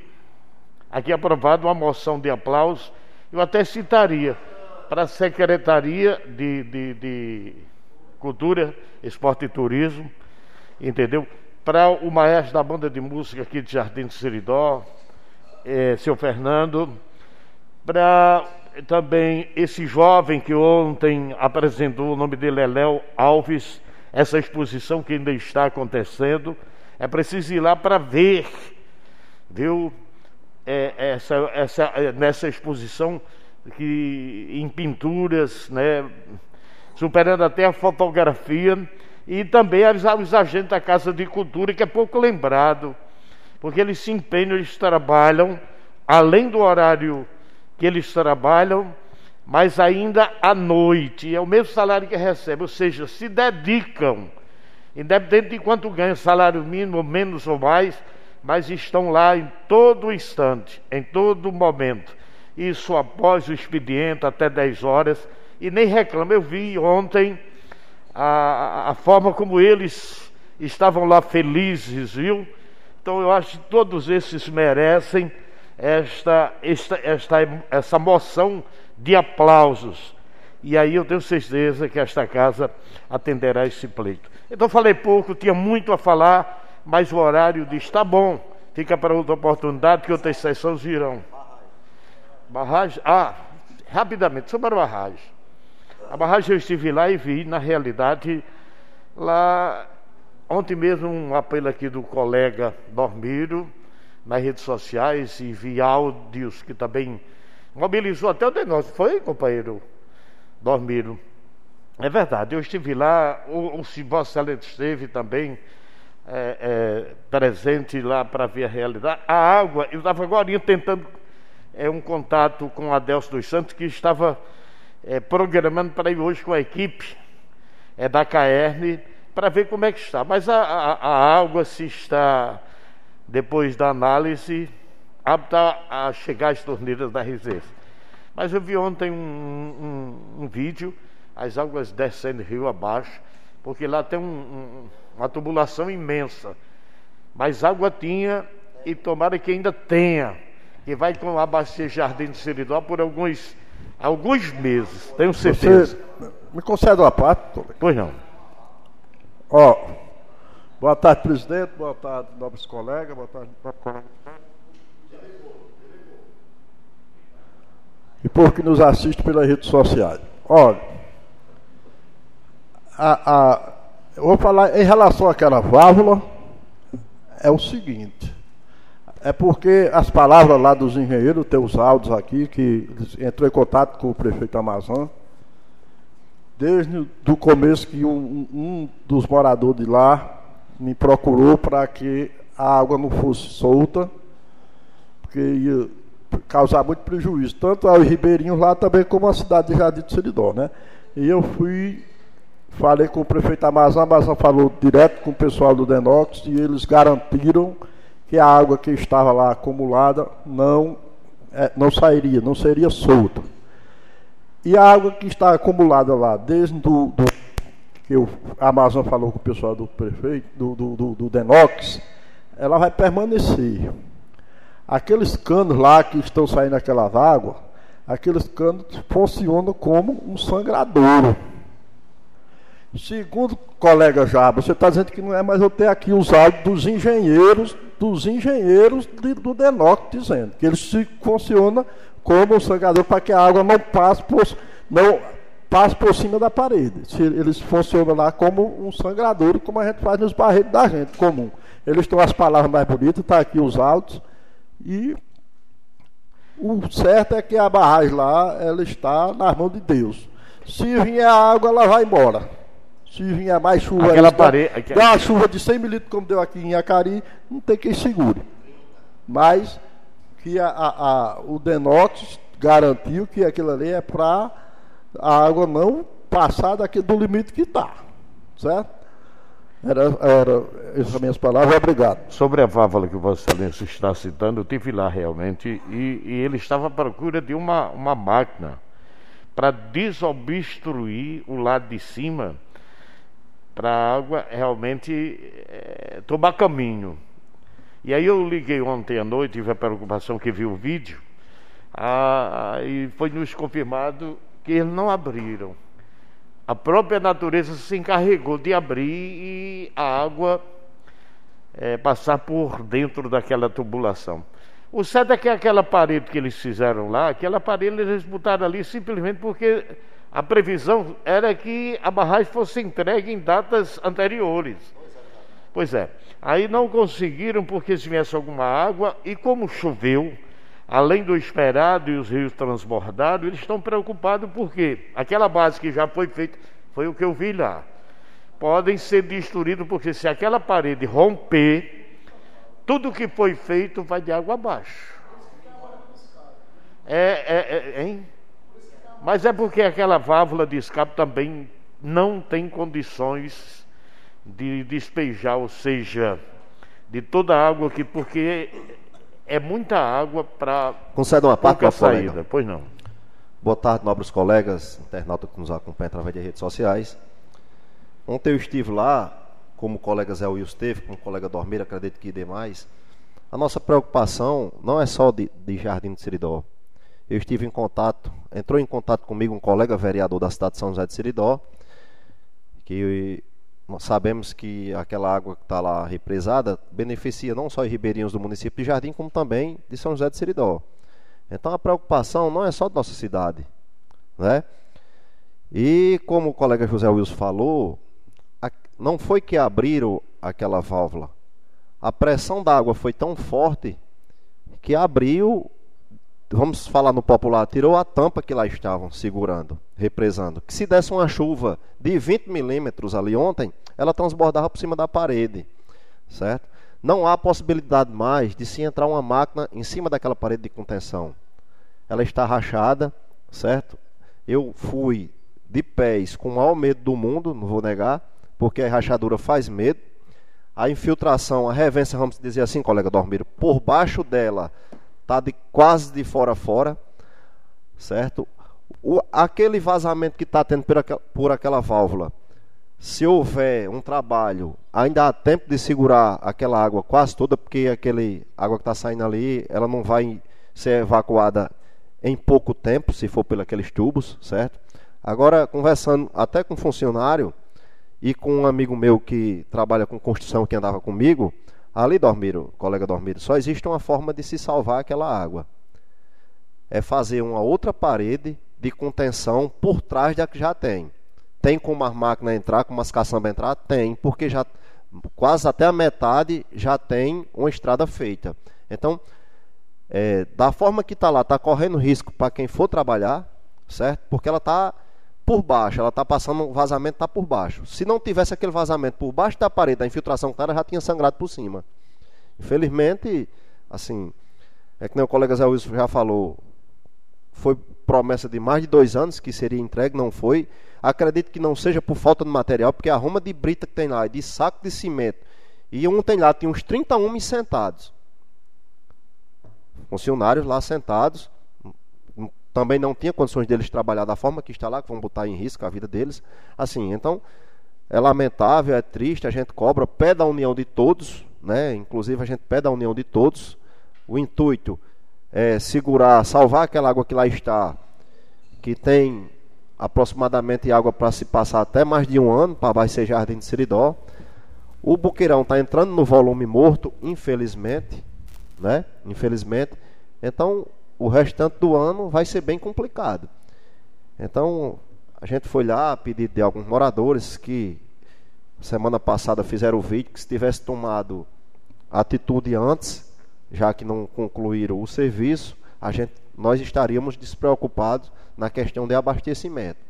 S4: aqui aprovada uma moção de aplauso eu até citaria para a Secretaria de, de, de Cultura, Esporte e Turismo, entendeu? Para o maestro da banda de música aqui de Jardim do Seridó, é, seu Fernando, para também esse jovem que ontem apresentou, o nome dele é Léo Alves, essa exposição que ainda está acontecendo. É preciso ir lá para ver, viu? é, essa, essa, é, nessa exposição que, em pinturas, né, superando até a fotografia, e também avisar os agentes da Casa de Cultura, que é pouco lembrado, porque eles se empenham, eles trabalham, além do horário que eles trabalham, mas ainda à noite, é o mesmo salário que recebem, ou seja, se dedicam, independente de quanto ganha, salário mínimo, menos ou mais, mas estão lá em todo instante, em todo momento. Isso após o expediente, até 10 horas, e nem reclama. Eu vi ontem a, a forma como eles estavam lá felizes, viu? Então eu acho que todos esses merecem esta, esta, esta, essa moção de aplausos. E aí eu tenho certeza que esta casa atenderá esse pleito. Então falei pouco, tinha muito a falar mas o horário diz: tá bom, fica para outra oportunidade que outras sessões virão. Barragem? Ah, rapidamente, sobre a barragem. A barragem eu estive lá e vi, na realidade, lá. Ontem mesmo um apelo aqui do colega Dormiro nas redes sociais e vi áudios que também mobilizou até o denúncio. Foi, companheiro Dormiro? É verdade, eu estive lá, o, o Excelência esteve também é, é, presente lá para ver a realidade. A água, eu estava agora tentando é, um contato com o Adelso dos Santos, que estava é, programando para ir hoje com a equipe é, da Caerne para ver como é que está. Mas a, a, a água se está, depois da análise, apta a chegar às torneiras da reserva. Mas eu vi ontem um, um, um, vídeo, as águas descendo rio abaixo, porque lá tem um, uma tubulação imensa. Mas água tinha e tomara que ainda tenha, que vai abastecer Jardim de Seridó por alguns, alguns meses, tenho certeza.
S8: Você me concede uma parte?
S4: Pois não.
S8: Ó, boa tarde, presidente, boa tarde, nobres colegas, boa tarde. E por que nos assiste pelas redes sociais. Olha, a, a, eu vou falar em relação àquela válvula, é o seguinte. É porque as palavras lá dos engenheiros, tem os áudios aqui, que entrou em contato com o prefeito Amazon, desde o começo que um, um dos moradores de lá me procurou para que a água não fosse solta, porque ia causar muito prejuízo, tanto aos ribeirinhos lá também como a cidade de Jardim do Seridó, né? E eu fui, falei com o prefeito Amazon, Amazon falou direto com o pessoal do Denox e eles garantiram que a água que estava lá acumulada não, é, não sairia, não seria solta. E a água que está acumulada lá, desde do, do que o Amazon falou com o pessoal do prefeito, do, do, do, do Denox, ela vai permanecer. Aqueles canos lá que estão saindo aquelas águas, aqueles canos funcionam como um sangradouro. Segundo colega Jaba, você está dizendo que não é, mas eu tenho aqui os áudios dos engenheiros, dos engenheiros de, do Denoc dizendo que eles funcionam como um sangradouro para que a água não passe por, não passe por cima da parede. Se eles funcionam lá como um sangradouro, como a gente faz nos barreiros da gente comum. Eles têm as palavras mais bonitas, está aqui os áudios. E o certo é que a barragem lá, ela está nas mãos de Deus. Se vier água, ela vai embora. Se vier mais chuva,
S4: Aquela parede,
S8: dá uma chuva de 100 milímetros, como deu aqui em Acari, não tem quem segure. Mas que a, a, a, o Denox garantiu que aquilo ali é para a água não passar daqui do limite que está. Certo? Era, era essas minhas palavras, obrigado.
S4: Sobre a válvula que Vossa Excelência está citando, eu tive lá realmente e, e ele estava à procura de uma, uma máquina para desobstruir o lado de cima para a água realmente é, tomar caminho. E aí eu liguei ontem à noite, tive a preocupação que vi o vídeo, ah, e foi nos confirmado que eles não abriram. A própria natureza se encarregou de abrir e a água é, passar por dentro daquela tubulação. O certo é que aquela parede que eles fizeram lá, aquela parede eles botaram ali simplesmente porque a previsão era que a barragem fosse entregue em datas anteriores. Pois é. Aí não conseguiram porque se viesse alguma água e como choveu, além do esperado e os rios transbordados, eles estão preocupados porque aquela base que já foi feita, foi o que eu vi lá, podem ser destruídos porque se aquela parede romper, tudo que foi feito vai de água abaixo. É, é, é, hein? Mas é porque aquela válvula de escape também não tem condições de despejar, ou seja, de toda a água que porque é muita água para
S6: Conceda uma parte para
S4: saída. Colega. Pois não.
S6: Boa tarde, nobres colegas, internautas que nos acompanham através de redes sociais. Ontem eu estive lá, como o colega Zé Wilson esteve, como o colega Dormeira, acredito que demais. A nossa preocupação não é só de, de Jardim de Seridó. Eu estive em contato, entrou em contato comigo um colega vereador da cidade de São José de Seridó, que nós sabemos que aquela água que está lá represada beneficia não só os ribeirinhos do município de Jardim, como também de São José de Seridó. Então a preocupação não é só da nossa cidade, né? E como o colega José Wilson falou, não foi que abriram aquela válvula. A pressão da água foi tão forte que abriu vamos falar no popular, tirou a tampa que lá estavam segurando, represando. Que se desse uma chuva de 20 milímetros ali ontem, ela transbordava por cima da parede, certo? Não há possibilidade mais de se entrar uma máquina em cima daquela parede de contenção. Ela está rachada, certo? Eu fui de pés com o maior medo do mundo, não vou negar, porque a rachadura faz medo. A infiltração, a revência, vamos dizer assim, colega Dormiro, por baixo dela está de quase de fora a fora, certo? O, aquele vazamento que está tendo por aquela, por aquela válvula, se houver um trabalho, ainda há tempo de segurar aquela água quase toda, porque aquele água que está saindo ali, ela não vai ser evacuada em pouco tempo, se for pelos tubos, certo? Agora, conversando até com um funcionário e com um amigo meu que trabalha com construção que andava comigo, ali, Dormiro, colega Dormiro, só existe uma forma de se salvar aquela água. É fazer uma outra parede de contenção por trás da que já tem. Tem como as máquinas entrar, como as caçambas entrar? Tem, porque já quase até a metade já tem uma estrada feita. Então, é, da forma que está lá, está correndo risco para quem for trabalhar, certo? Porque ela está por baixo, ela está passando, o vazamento está por baixo. Se não tivesse aquele vazamento por baixo da parede, da infiltração clara já tinha sangrado por cima. Infelizmente, assim, é que o colega Zé Wilson já falou, foi promessa de mais de dois anos que seria entregue, não foi. Acredito que não seja por falta de material, porque a de brita que tem lá, de saco de cimento, e um tem lá, tinha uns 30 homens sentados. Funcionários lá sentados, também não tinha condições deles trabalhar da forma que está lá, que vão botar em risco a vida deles. Assim, então é lamentável, é triste, a gente cobra, pede a união de todos, né? Inclusive a gente pede a união de todos. O intuito é segurar, salvar aquela água que lá está, que tem aproximadamente água para se passar até mais de um ano para abastecer Jardim de Seridó. O buqueirão está entrando no volume morto, infelizmente, né? Infelizmente. Então o restante do ano vai ser bem complicado. Então, a gente foi lá a pedido de alguns moradores que semana passada fizeram o vídeo que se tivesse tomado atitude antes, já que não concluíram o serviço, a gente, nós estaríamos despreocupados na questão de abastecimento.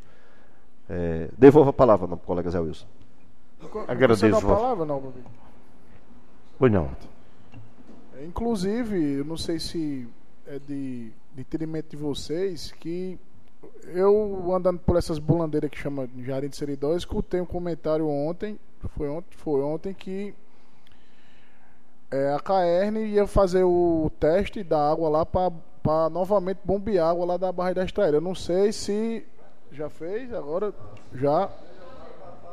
S6: É, devolvo a palavra, não, colega Zé Wilson.
S4: Agradeço.
S9: a palavra, não, Bobi?
S4: Pois não.
S9: Inclusive, eu não sei se é de, de entendimento de vocês que eu andando por essas bulandeiras que chama Jardim de Seridó, escutei um comentário ontem, foi ontem, foi ontem que é, a Caerne ia fazer o teste da água lá para novamente bombear água lá da Barra da Estraíra. Eu não sei se já fez, agora já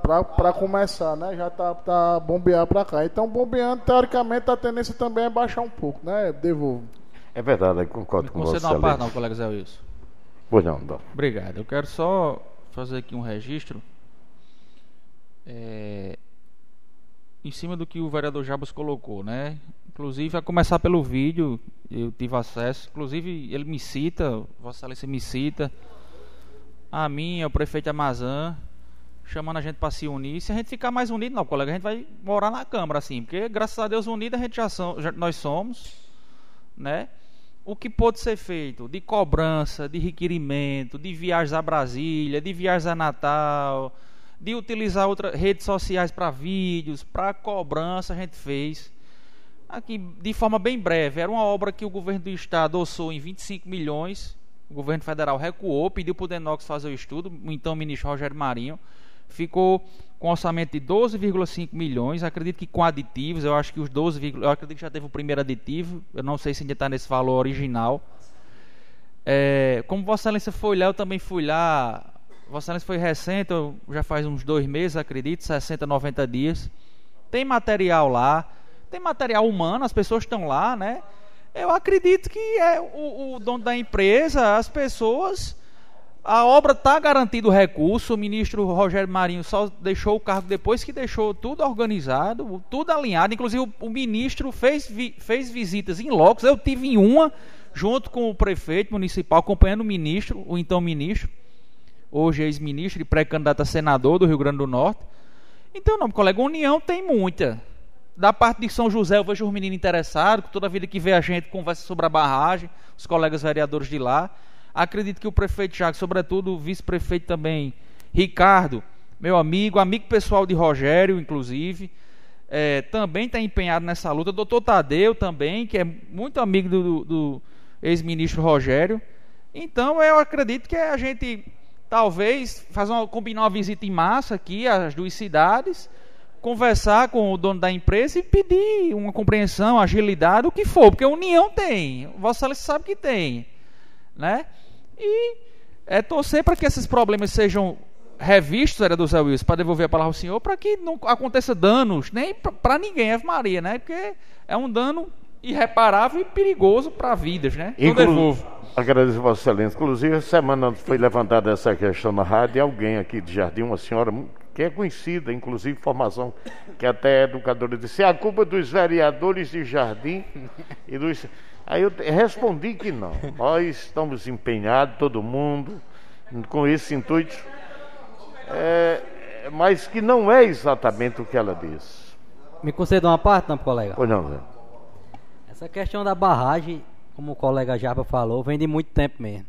S9: para começar, né? Já tá, tá bombear para cá. Então bombeando, teoricamente, a tendência também é baixar um pouco, né? Devolvo.
S4: É verdade, eu concordo com você.
S1: Você não parte não, colega Zé Wilson.
S4: Pois não, não.
S1: Obrigado. Eu quero só fazer aqui um registro é, em cima do que o vereador Jabas colocou, né? Inclusive, a começar pelo vídeo, eu tive acesso. Inclusive, ele me cita, Vossa Excelência me cita, a mim, o prefeito Amazã, chamando a gente para se unir. Se a gente ficar mais unido, não, colega, a gente vai morar na Câmara, assim, porque graças a Deus unido a gente já, são, já nós somos, né? O que pode ser feito de cobrança, de requerimento, de viagens a Brasília, de viagens a Natal, de utilizar outras redes sociais para vídeos, para cobrança, a gente fez. Aqui, de forma bem breve, era uma obra que o governo do estado ossou em 25 milhões. O governo federal recuou, pediu para o Denox fazer o estudo, o então ministro Rogério Marinho ficou com orçamento de 12,5 milhões. Acredito que com aditivos, eu acho que os 12, eu acredito que já teve o primeiro aditivo. Eu não sei se ainda está nesse valor original. É, como Vossa Excelência foi lá, eu também fui lá. Vossa Excelência foi recente, já faz uns dois meses, acredito, 60, 90 dias. Tem material lá, tem material humano, as pessoas estão lá, né? Eu acredito que é o, o dono da empresa, as pessoas a obra está garantido o recurso, o ministro Rogério Marinho só deixou o cargo depois que deixou tudo organizado, tudo alinhado. Inclusive, o, o ministro fez, vi, fez visitas em locos. Eu tive em uma, junto com o prefeito municipal, acompanhando o ministro, o então ministro, hoje ex-ministro e pré-candidato a senador do Rio Grande do Norte. Então, não, colega, União tem muita. da parte de São José, eu vejo os meninos interessados, toda vida que vê a gente conversa sobre a barragem, os colegas vereadores de lá. Acredito que o prefeito Jacques, sobretudo o vice-prefeito também, Ricardo, meu amigo, amigo pessoal de Rogério, inclusive, é, também está empenhado nessa luta. Doutor Tadeu também, que é muito amigo do, do, ex-ministro Rogério. Então eu acredito que a gente talvez fazer uma, combinar uma visita em massa aqui às duas cidades, conversar com o dono da empresa e pedir uma compreensão, agilidade, o que for, porque a União tem, Vossa Excelência sabe que tem, né? E é torcer para que esses problemas sejam revistos, vereador Zé Wilson, para devolver a palavra ao senhor, para que não aconteça danos, nem para ninguém, Ave Maria, né? Porque é um dano irreparável e perigoso para vidas, né? Então
S4: Inclu
S1: devolvo.
S4: Agradeço a Vossa Excelência. Inclusive, semana foi levantada essa questão na rádio e alguém aqui de Jardim, uma senhora que é conhecida, inclusive formação, que até é educadora, disse: é a culpa dos vereadores de Jardim e dos. Aí eu respondi que não. Nós estamos empenhados, todo mundo, com esse intuito, é, mas que não é exatamente o que ela disse.
S5: Me conceda uma parte, não, colega?
S4: Pois não, Zé.
S5: Essa questão da barragem, como o colega Japa falou, vem de muito tempo mesmo.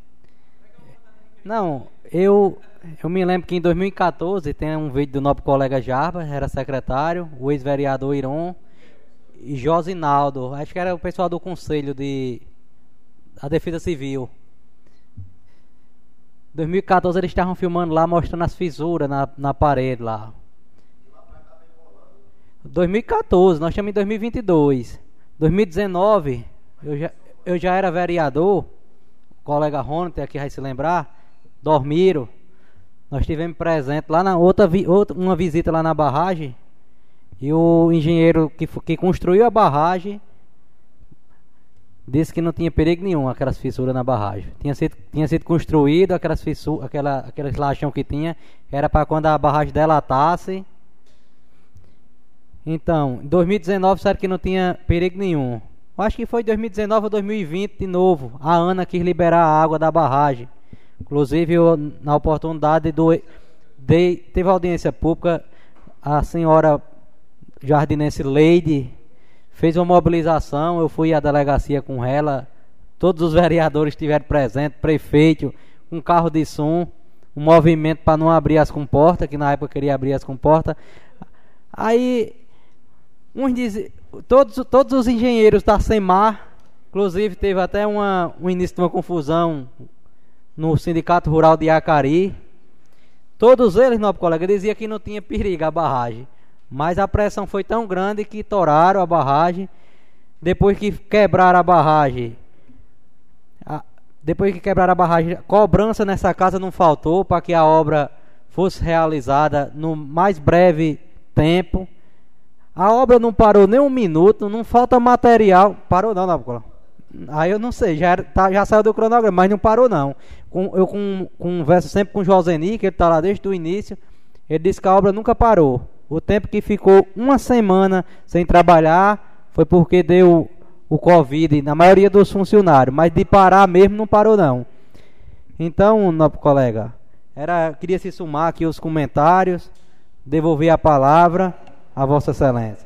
S5: Não, eu, eu me lembro que em 2014 tem um vídeo do nosso colega Jarba, era secretário, o ex-vereador Iron Josinaldo, acho que era o pessoal do Conselho de da Defesa Civil. 2014 eles estavam filmando lá, mostrando as fissuras na, na parede lá. 2014, nós estamos em 2022. 2019, eu já, eu já era vereador, o colega Ronald aqui vai se lembrar, Dormiro. Nós tivemos presente lá na outra, outra uma visita lá na barragem. E o engenheiro que, que construiu a barragem disse que não tinha perigo nenhum aquelas fissuras na barragem. Tinha sido, tinha sido construído aquelas fissuras, aquela, aqueles lachão que tinha, era para quando a barragem delatasse. Então, em 2019 disseram que não tinha perigo nenhum. Acho que foi 2019 ou 2020 de novo. A Ana quis liberar a água da barragem. Inclusive, eu, na oportunidade do. De, teve audiência pública, a senhora jardinense Leide fez uma mobilização. Eu fui à delegacia com ela. Todos os vereadores estiveram presentes, prefeito, um carro de som, um movimento para não abrir as comportas, que na época queria abrir as comportas. Aí, uns diz, todos, todos os engenheiros da SEMAR, inclusive teve até uma, um início de uma confusão no Sindicato Rural de Acari. Todos eles, nobre colega, diziam que não tinha perigo a barragem. Mas a pressão foi tão grande que toraram a barragem. Depois que quebraram a barragem, a, depois que quebraram a barragem, cobrança nessa casa não faltou para que a obra fosse realizada no mais breve tempo. A obra não parou nem um minuto, não falta material. Parou não, colega. Aí eu não sei, já, tá, já saiu do cronograma, mas não parou não. Com, eu com, converso sempre com o Joseni, que ele está lá desde o início. Ele disse que a obra nunca parou. O tempo que ficou uma semana sem trabalhar foi porque deu o Covid na maioria dos funcionários, mas de parar mesmo não parou não. Então, nosso colega, era queria se sumar aqui os comentários, devolver a palavra a Vossa Excelência.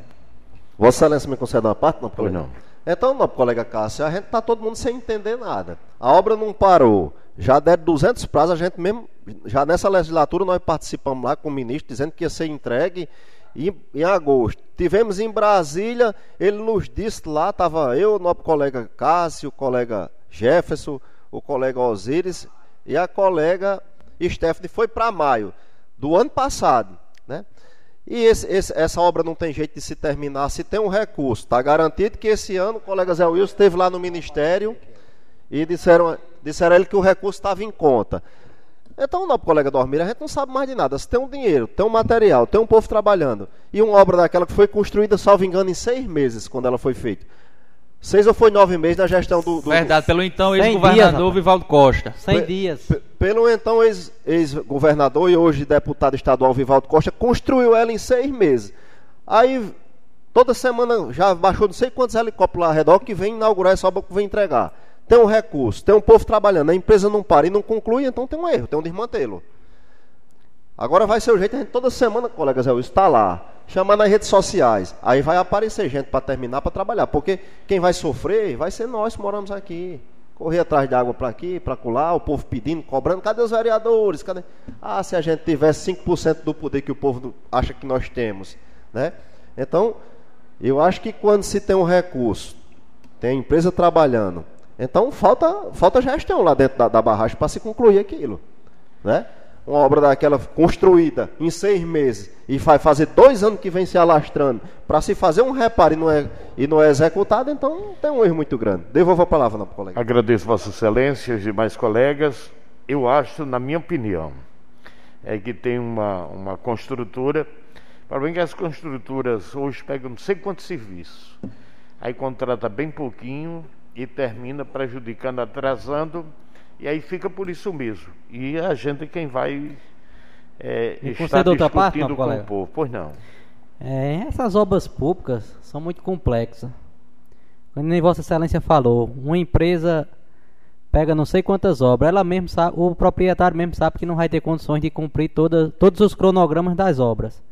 S6: Vossa Excelência me concede uma parte, não,
S4: Pois
S6: colega?
S4: não.
S6: Então, não, colega Cássio, a gente tá todo mundo sem entender nada. A obra não parou. Já deram 200 prazos, a gente mesmo, já nessa legislatura nós participamos lá com o ministro dizendo que ia ser entregue em, em agosto. Tivemos em Brasília, ele nos disse lá, estava eu, nosso colega Cássio, o colega Jefferson, o colega Osíris e a colega Stephanie foi para maio do ano passado? E esse- esse- essa obra não tem jeito de se terminar se tem um recurso. Está garantido que esse ano o colega Zé Wilson esteve lá no Ministério e disseram, disseram a ele que o recurso estava em conta. Então, não, colega Dormir, a gente não sabe mais de nada. Se tem um dinheiro, tem um material, tem um povo trabalhando. E uma obra daquela que foi construída, salvo engano, em seis meses, quando ela foi feita. Seis ou foi nove meses na gestão do. do
S1: Verdade, pelo então
S5: Cem
S1: ex-governador Vivaldo Costa.
S5: 100
S6: Pe-
S5: dias.
S6: Pelo então ex- ex-governador e hoje deputado estadual Vivaldo Costa, construiu ela em seis meses. Aí, toda semana já baixou não sei quantos helicópteros lá ao redor que vem inaugurar essa obra que vem entregar. Tem um recurso, tem um povo trabalhando, a empresa não para e não conclui, então tem um erro, tem um desmantelo. Agora vai ser o jeito, a gente toda semana, colegas, está lá. chamar nas redes sociais. Aí vai aparecer gente para terminar, para trabalhar. Porque quem vai sofrer vai ser nós que moramos aqui. Correr atrás de água para aqui, para colar, o povo pedindo, cobrando. Cadê os vereadores? Cadê? Ah, se a gente tivesse 5% do poder que o povo acha que nós temos. Né? Então, eu acho que quando se tem um recurso, tem a empresa trabalhando, então falta, falta gestão lá dentro da, da barragem para se concluir aquilo. Né? Uma obra daquela construída em seis meses e vai fazer dois anos que vem se alastrando para se fazer um reparo e não, é, e não é executado, então tem um erro muito grande. Devolvo a palavra, não, colega.
S4: Agradeço Vossa Excelência e demais colegas. Eu acho, na minha opinião, é que tem uma, uma construtora. Para bem que as construtoras hoje pegam não sei quantos serviços, aí contrata bem pouquinho e termina prejudicando, atrasando, e aí fica por isso mesmo. E a gente quem vai é, estar
S5: concede outra parte,
S4: discutindo
S5: não,
S4: com
S5: colega?
S4: o povo. Pois não.
S5: É, essas obras públicas são muito complexas. Como nem Vossa Excelência falou, uma empresa pega não sei quantas obras, ela mesmo sabe, o proprietário mesmo sabe que não vai ter condições de cumprir toda, todos os cronogramas das obras.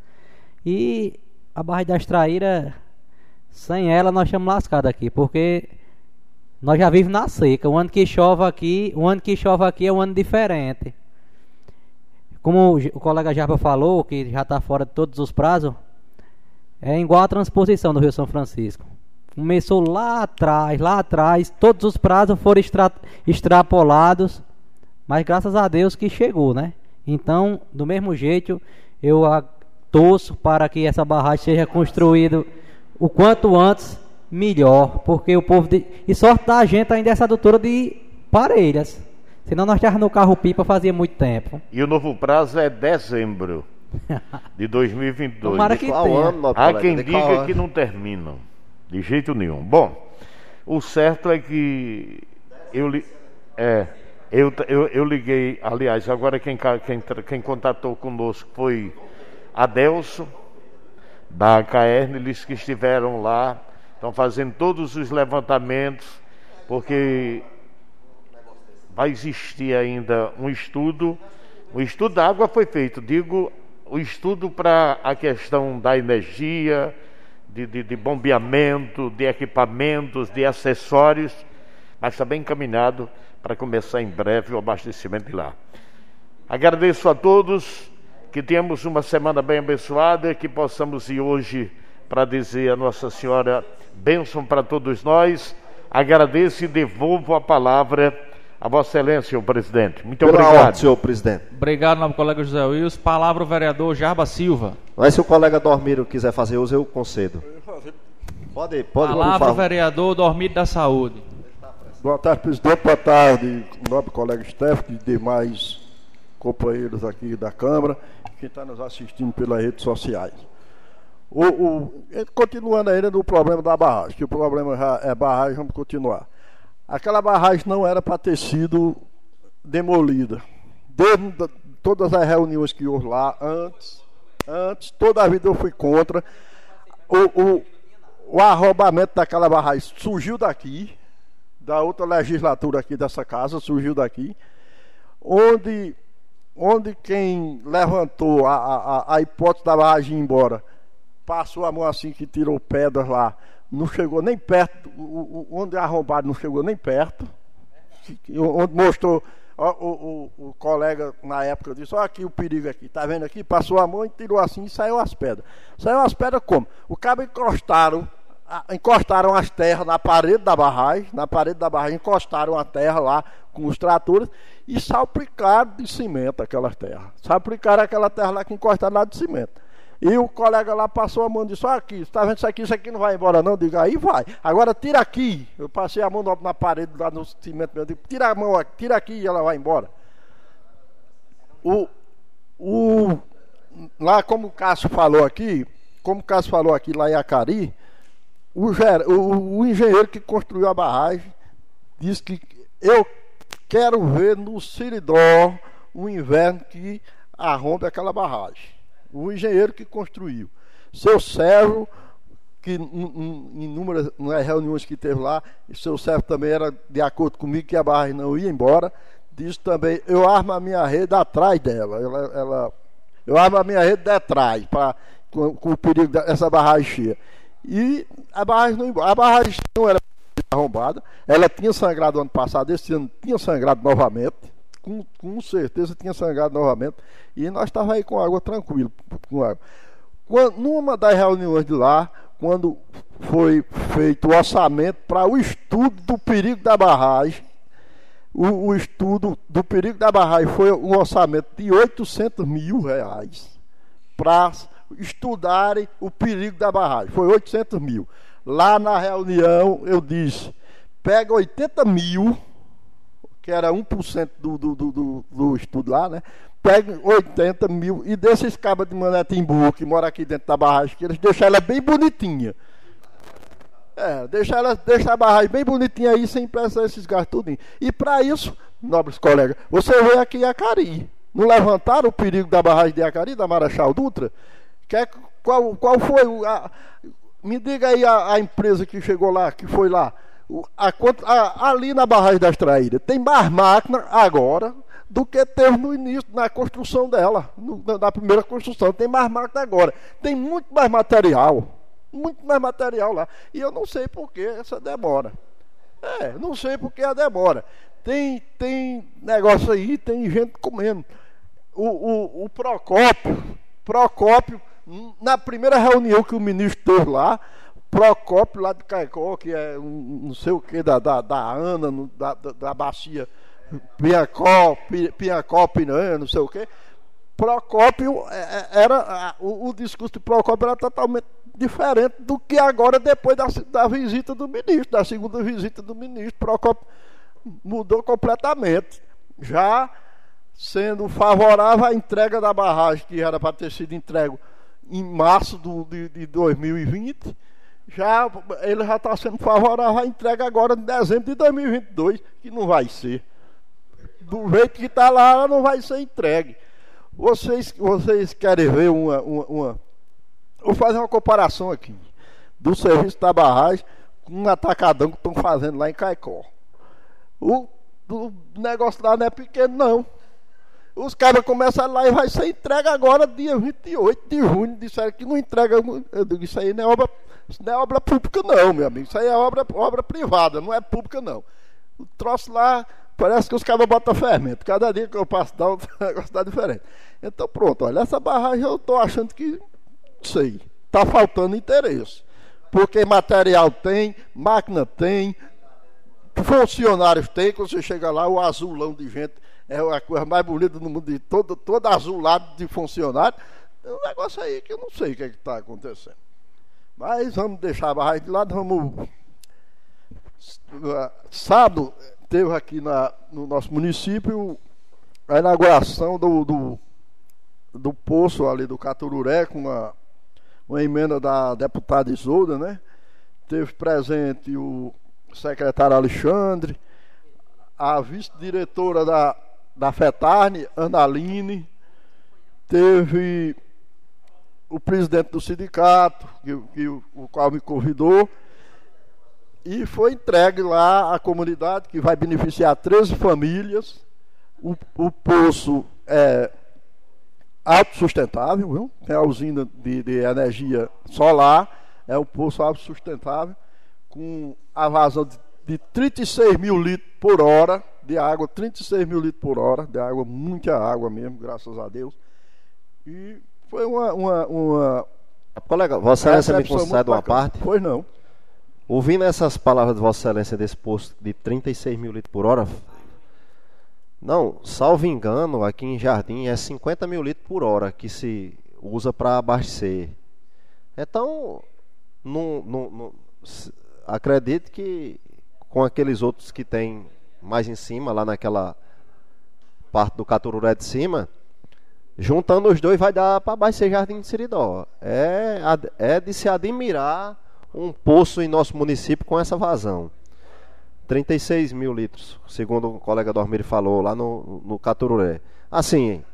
S5: E a Barra das Traíras, sem ela nós estamos lascados aqui, porque nós já vivemos na seca. O ano que chove aqui, o ano que chove aqui é um ano diferente. Como o colega Jarba falou, que já está fora de todos os prazos, é igual a transposição do Rio São Francisco. Começou lá atrás, lá atrás, todos os prazos foram extra, extrapolados, mas graças a Deus que chegou, né? Então, do mesmo jeito, eu torço para que essa barragem seja construída o quanto antes melhor, porque o povo de, e sorte da gente ainda é essa doutora de Parelhas. Senão nós estávamos no carro pipa fazia muito tempo.
S4: E o novo prazo é dezembro de 2022.
S5: Tomara que
S6: Qual
S5: tenha.
S6: ano,
S4: Há quem diga
S6: ano?
S4: que não terminam, de jeito nenhum. Bom, o certo é que eu, li- é, eu, eu, eu liguei, aliás, agora quem, quem, quem contatou conosco foi Adelso, da AKR, eles que estiveram lá, estão fazendo todos os levantamentos, porque vai existir ainda um estudo. O estudo da água foi feito, digo, o estudo para a questão da energia, de, de, de bombeamento, de equipamentos, de acessórios, mas bem encaminhado para começar em breve o abastecimento de lá. Agradeço a todos, que tenhamos uma semana bem abençoada, que possamos ir hoje para dizer a Nossa Senhora bênção para todos nós. Agradeço e devolvo a palavra a Vossa Excelência, o presidente. Muito
S6: Pela
S4: obrigado.
S6: ordem, senhor presidente.
S1: Obrigado, nobre colega José Wilson. Palavra o vereador Jarba Silva.
S6: Mas se o colega Dormiro quiser fazer uso, eu concedo. Pode, pode,
S1: Palavra o
S6: favor.
S1: vereador Dormido da Saúde.
S8: Boa tarde, presidente. Boa tarde, nobre colega Stephanie e demais companheiros aqui da Câmara, que está nos assistindo pelas redes sociais. O, o- continuando ainda no problema da barragem, que o problema já é barragem, vamos continuar. Aquela barragem não era para ter sido demolida. Desde da- todas as reuniões que houve lá, antes, antes, toda a vida eu fui contra. O, o, o arrombamento daquela barragem surgiu daqui, da outra legislatura aqui dessa casa, surgiu daqui, onde, onde quem levantou a, a- a hipótese da barragem ir embora, passou a mão assim que tirou pedras lá, não chegou nem perto, onde arrombado não chegou nem perto, onde mostrou, o, o, o colega na época disse, olha aqui o perigo aqui, tá vendo aqui? Passou a mão e tirou assim e saiu as pedras. Saiu as pedras como? O cabo encostaram, encostaram as terras na parede da barragem, na parede da barragem encostaram a terra lá com os tratores e salpicaram de cimento aquelas terras. Salpicaram aquela terra lá que encostaram lá de cimento. E o colega lá passou a mão e disse, olha aqui, está vendo isso aqui, isso aqui não vai embora não? Diga, aí vai. Agora tira aqui. Eu passei a mão na- parede lá no cimento meu, digo, tira a mão aqui, tira aqui e ela vai embora. O, o, lá como o Cássio falou aqui, como o Cássio falou aqui lá em Acari, o, o- o engenheiro que construiu a barragem disse que eu quero ver no Siridó um inverno que arrombe aquela barragem. O engenheiro que construiu. Seu servo, que em- inúmeras nas reuniões que teve lá, seu servo também era de acordo comigo que a barragem não ia embora, disse também, eu armo a minha rede atrás dela. Ela, ela- eu armo a minha rede de trás, para com, com o perigo dessa barragem cheia. E a barragem não, a barragem não era arrombada, ela tinha sangrado ano passado, esse ano tinha sangrado novamente, com, com certeza tinha sangrado novamente, e nós estávamos aí com água tranquilo, com água. Quando, numa das reuniões de lá, quando foi feito o orçamento para o estudo do perigo da barragem, o, o, estudo do perigo da barragem foi um orçamento de 800 mil reais para estudarem o perigo da barragem. Foi 800 mil. Lá na reunião eu disse: pega 80 mil, que era 1% do, do, do, do, do estudo lá, né? Pega 80 mil e desses cabas de Manetimbu que mora aqui dentro da barragem, que eles deixam ela bem bonitinha. É, deixa, ela, deixa a barragem bem bonitinha aí, sem precisar esses gastos. E para isso, nobres colegas, você vê aqui em Acari. Não levantaram o perigo da barragem de Acari, da Marechal Dutra? Que é, qual, qual foi a, me diga aí a, a, empresa que chegou lá, que foi lá. A, a, ali na barragem das Traíras, tem mais máquina agora do que teve no início, na construção dela, no, na primeira construção. Tem mais máquina agora. Tem muito mais material muito mais material lá. E eu não sei por que essa demora. É, não sei por que a demora. Tem, tem negócio aí, tem gente comendo. O, o, o Procópio, Procópio, na primeira reunião que o ministro teve lá, Procópio lá de Caicó, que é um, não sei o que, da, da, da Ana, da, da, da bacia Piacó, Piacó, Piranha, não sei o que. Procópio é, é, era. O, o discurso de Procópio era totalmente diferente do que agora, depois da, da visita do ministro, da segunda visita do ministro. Procopio mudou completamente. Já sendo favorável à entrega da barragem, que era para ter sido entregue em março do, de, de 2020, já, ele já está sendo favorável à entrega agora em dezembro de 2022, que não vai ser. Do jeito que está lá, ela não vai ser entregue. Vocês, vocês querem ver uma, uma, uma Vou fazer uma comparação aqui do serviço da barragem com um atacadão que estão fazendo lá em Caicó. O, o, negócio lá não é pequeno, não. Os caras começam lá e vai ser entregue agora, dia 28 de junho. Disseram que não entrega. Eu digo, isso aí não é obra, não é obra pública, não, meu amigo. Isso aí é obra, obra privada, não é pública, não. O troço lá, parece que os caras botam fermento. Cada dia que eu passo, dá um negócio diferente. Então, pronto, olha, essa barragem eu estou achando que sei. Está faltando interesse. Porque material tem, máquina tem, funcionários tem, quando você chega lá, o azulão de gente é a coisa mais bonita do mundo, de todo, todo azulado de funcionário. É um negócio aí que eu não sei o que é está acontecendo. Mas vamos deixar a barra de lado, vamos. Sábado teve aqui na, no nosso município a inauguração do, do, do poço ali do Catururé com uma uma emenda da deputada Isolda, né? Teve presente o secretário Alexandre, a vice-diretora da, da FETARNE, Analine, teve o presidente do sindicato, que, que, o qual me convidou, e foi entregue lá à comunidade, que vai beneficiar 13 famílias. O, o poço é autossustentável, viu? é a usina de, de, energia solar, é o poço autossustentável, com a vazão de, de 36 mil litros por hora de água, 36 mil litros por hora de água, muita água mesmo, graças a Deus. E foi uma. uma, uma
S6: Colega, Vossa Excelência me concede uma parte?
S8: Pois não.
S6: Ouvindo essas palavras de Vossa Excelência desse posto de 36 mil litros por hora, não, salvo engano, aqui em Jardim é 50 mil litros por hora que se usa para abastecer. Então, não, não, não, acredito que com aqueles outros que tem mais em cima, lá naquela parte do Catururé de cima, juntando os dois vai dar para abastecer Jardim de Siridó. É, é de se admirar um poço em nosso município com essa vazão. 36 mil litros, segundo o colega Dormir falou lá no, no Catururé. Assim,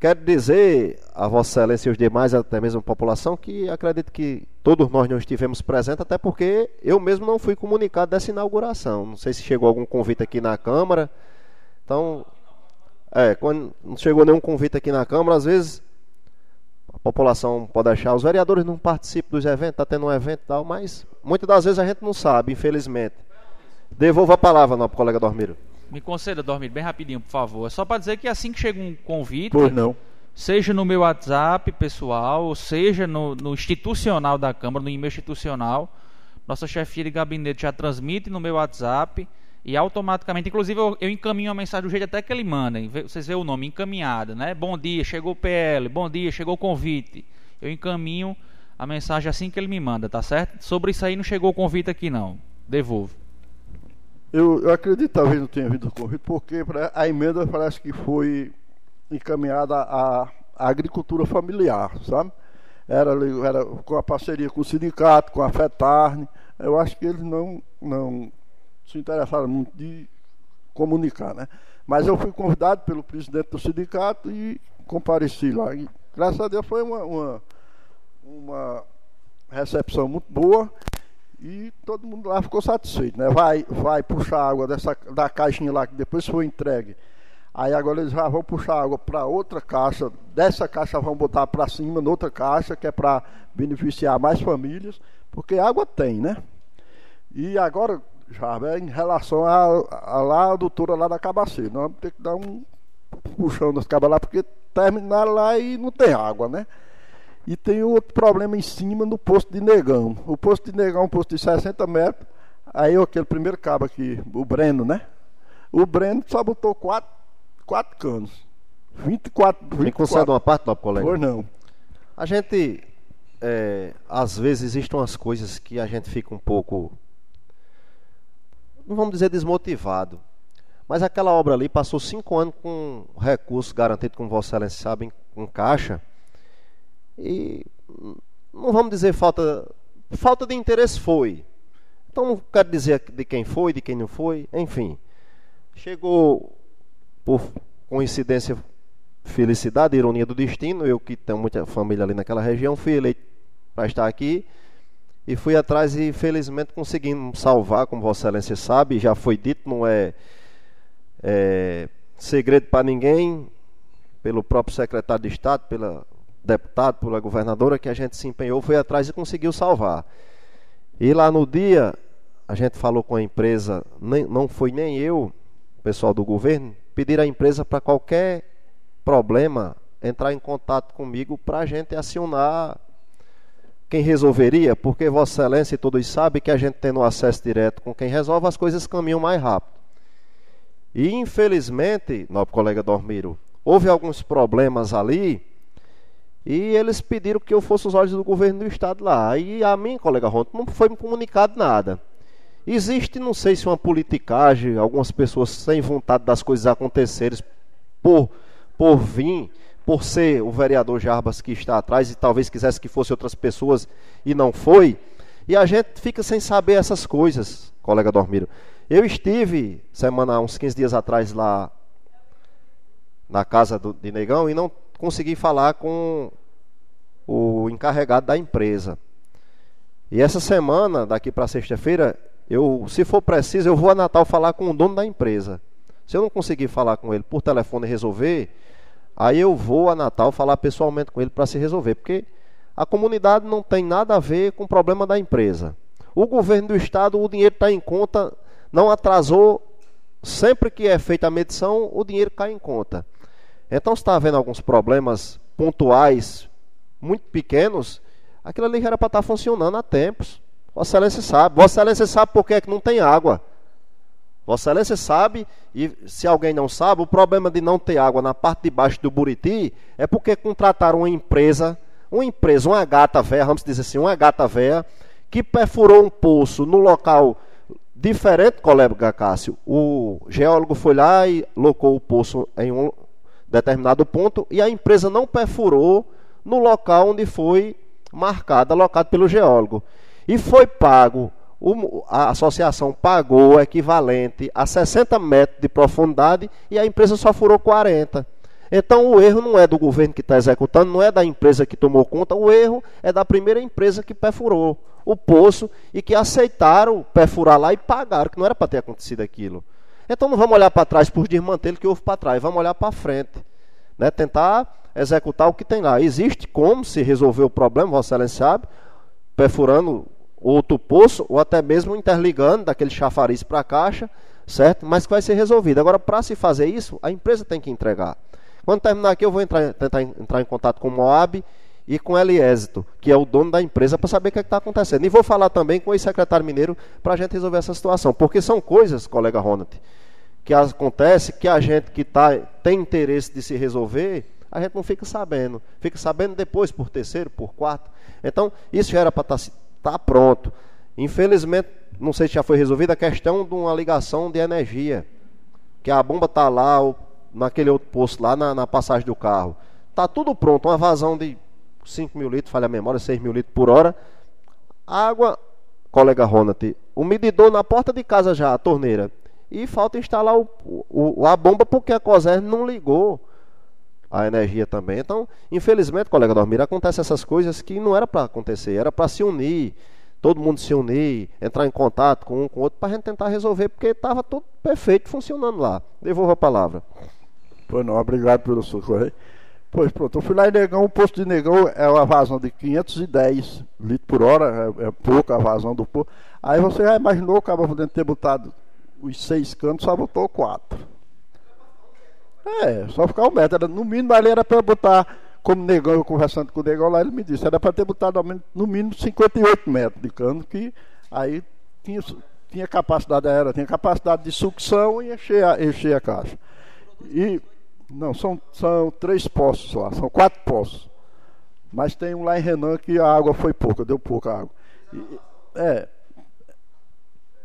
S6: quero dizer a Vossa Excelência e os demais, até mesmo a população, que acredito que todos nós não estivemos presentes, até porque eu mesmo não fui comunicado dessa inauguração. Não sei se chegou algum convite aqui na Câmara. Então, é, quando não chegou nenhum convite aqui na Câmara, às vezes população pode achar, os vereadores não participam dos eventos, está tendo um evento e tal, mas muitas das vezes a gente não sabe, infelizmente. Devolvo a palavra, não, colega Dormiro.
S1: Me conceda, Dormir, bem rapidinho, por favor. É só para dizer que assim que chega um convite,
S8: Pois não.
S1: seja no meu WhatsApp pessoal, ou seja no, no institucional da Câmara, no e-mail institucional, nossa chefia de gabinete já transmite no meu WhatsApp e automaticamente, inclusive eu, eu encaminho a mensagem do jeito até que ele manda. Vê- Vocês veem o nome, encaminhada, né? Bom dia, chegou o PL, bom dia, chegou o convite. Eu encaminho a mensagem assim que ele me manda, tá certo? Sobre isso aí não chegou o convite aqui não. Devolvo.
S8: Eu, eu acredito talvez não tenha vindo o convite, porque pra- a emenda parece que foi encaminhada à, agricultura familiar, sabe? Era, era com a parceria com o sindicato, com a FETARNE. Eu acho que eles não, não se interessaram muito de comunicar, né? Mas eu fui convidado pelo presidente do sindicato e compareci lá. E, graças a Deus foi uma, uma, uma recepção muito boa e todo mundo lá ficou satisfeito, né? Vai, vai puxar água dessa, da caixinha lá que depois foi entregue. Aí agora eles já vão puxar água para outra caixa, dessa caixa vão botar para cima, noutra caixa, que é para beneficiar mais famílias, porque água tem, né? E agora, já em relação a, a lá a doutora lá da Cabaceira, nós vamos ter que dar um puxão das cabas lá, porque terminaram lá e não tem água, né? E tem outro problema em cima no posto de Negão. O posto de Negão é um posto de 60 metros. Aí aquele primeiro cabo aqui, o Breno, né? O Breno só botou quatro, quatro canos. 24,
S6: Me
S8: 24.
S6: conceda uma parte, não, colega.
S8: Pois não.
S6: A gente, é, às vezes, existem umas coisas que a gente fica um pouco, não vamos dizer desmotivado, mas aquela obra ali passou cinco anos com recurso garantido, como Vossa Excelência sabe, em, em caixa, e não vamos dizer falta, falta de interesse foi. Então não quero dizer de quem foi, de quem não foi, enfim. Chegou por coincidência felicidade, ironia do destino. Eu que tenho muita família ali naquela região, fui eleito para estar aqui e fui atrás e felizmente conseguimos salvar, como Vossa Excelência sabe, já foi dito, não é, é segredo para ninguém, pelo próprio secretário de Estado, pela deputado, pela governadora, que a gente se empenhou, foi atrás e conseguiu salvar. E lá no dia, a gente falou com a empresa, nem, não foi nem eu, pessoal do governo, pedir à empresa para qualquer problema entrar em contato comigo para a gente acionar quem resolveria, porque Vossa Excelência e todos sabem que a gente tendo acesso direto com quem resolve, as coisas caminham mais rápido. E infelizmente, nobre colega Dormiro, houve alguns problemas ali e eles pediram que eu fosse os olhos do governo do estado lá. E a mim, colega Ronto, não foi me comunicado nada. Existe, não sei se uma politicagem, algumas pessoas sem vontade das coisas acontecerem por, por vir, por ser o vereador Jarbas que está atrás e talvez quisesse que fosse outras pessoas e não foi. E a gente fica sem saber essas coisas, colega Dormiro. Eu estive, semana, uns 15 dias atrás, lá na casa do, de Negão e não consegui falar com o encarregado da empresa. E essa semana, daqui para sexta-feira, eu, se for preciso, eu vou a Natal falar com o dono da empresa. Se eu não conseguir falar com ele por telefone e resolver, aí eu vou a Natal falar pessoalmente com ele para se resolver, porque a comunidade não tem nada a ver com o problema da empresa. O governo do estado, o dinheiro está em conta, não atrasou. Sempre que é feita a medição, o dinheiro cai em conta. Então, se está havendo alguns problemas pontuais, muito pequenos, aquilo ali já era para estar funcionando há tempos. Vossa Excelência sabe. Vossa Excelência sabe por que, é que não tem água. Vossa Excelência sabe, e se alguém não sabe, o problema de não ter água na parte de baixo do Buriti é porque contrataram uma empresa, uma empresa, uma gata véia, vamos dizer assim, uma gata véia, que perfurou um poço no local diferente, colega Cássio. O geólogo foi lá e locou o poço em um determinado ponto e a empresa não perfurou no local onde foi marcado, alocado pelo geólogo. E foi pago, a associação pagou o equivalente a 60 metros de profundidade e a empresa só furou 40. Então o erro não é do governo que está executando, não é da empresa que tomou conta, o erro é da primeira empresa que perfurou o poço e que aceitaram perfurar lá e pagaram, que não era para ter acontecido aquilo. Então não vamos olhar para trás por desmantelho que houve para trás, vamos olhar para frente. Né? Tentar executar o que tem lá. Existe como se resolver o problema, Vossa Excelência sabe, perfurando outro poço ou até mesmo interligando daquele chafariz para a caixa, certo? Mas que vai ser resolvido. Agora, para se fazer isso, a empresa tem que entregar. Quando terminar aqui, eu vou entrar, tentar entrar em contato com o Moab e com Eliésito, que é o dono da empresa, para saber o que é está acontecendo. E vou falar também com o secretário mineiro para a gente resolver essa situação. Porque são coisas, colega Ronald, que acontece que a gente que tá, tem interesse de se resolver, a gente não fica sabendo. Fica sabendo depois, por terceiro, por quarto. Então, isso já era para estar tá, tá pronto. Infelizmente, não sei se já foi resolvida a questão de uma ligação de energia. Que a bomba está lá, naquele outro posto lá, na, na passagem do carro. Está tudo pronto, uma vazão de 5 mil litros, falha a memória, 6 mil litros por hora. Água, colega Ronald, o medidor na porta de casa já, a torneira. E falta instalar o, o, a bomba porque a COSER não ligou a energia também. Então, infelizmente, colega Dormir, acontece essas coisas que não era para acontecer, era para se unir, todo mundo se unir, entrar em contato com um com o outro para a gente tentar resolver, porque estava tudo perfeito funcionando lá. Devolvo a palavra.
S8: Pois não, obrigado pelo socorro. Pois pronto, eu fui lá em Negão, o posto de Negão é uma vazão de 510 litros por hora, é, é pouca a vazão do posto. Aí você já imaginou, acaba podendo ter botado os seis cantos, só botou quatro. É, só ficar um metro. Era, no mínimo ali era para botar, como negão, eu conversando com o negão lá, ele me disse, era para ter botado no mínimo 58 metros de cano, que aí tinha, tinha capacidade era, tinha capacidade de sucção e encher a, encher a caixa. E não, são, são três poços lá, são quatro poços. Mas tem um lá em Renan que a água foi pouca, deu pouca água. E, é.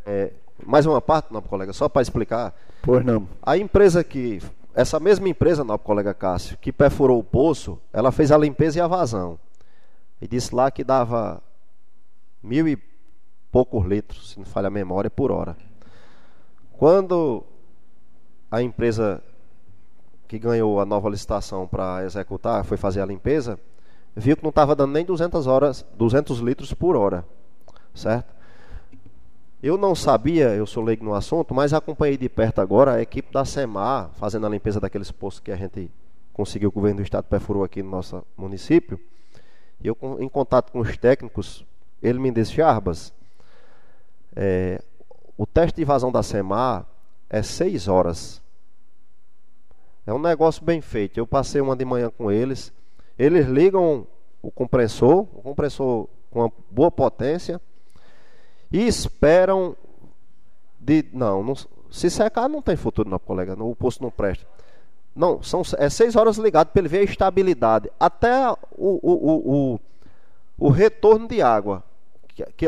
S6: é. Mais uma parte, não, colega, só para explicar.
S8: Pois não.
S6: A empresa que. Essa mesma empresa, não, colega Cássio, que perfurou o poço, ela fez a limpeza e a vazão. E disse lá que dava mil e poucos litros, se não falha a memória, por hora. Quando a empresa que ganhou a nova licitação para executar, foi fazer a limpeza, viu que não estava dando nem 200 horas, 200 litros por hora, certo? Eu não sabia, eu sou leigo no assunto, mas acompanhei de perto agora a equipe da SEMAR fazendo a limpeza daqueles postos que a gente conseguiu, o governo do estado perfurou aqui no nosso município. E eu, em contato com os técnicos, ele me disse, Jarbas, é, o teste de vazão da SEMAR é seis horas. É um negócio bem feito. Eu passei uma de manhã com eles. Eles ligam o compressor, o compressor com uma boa potência, e esperam de. Não, não se secar não tem futuro, não, colega. O posto não presta. Não, são é seis horas ligado para ele ver a estabilidade. Até o, o, o, o, o retorno de água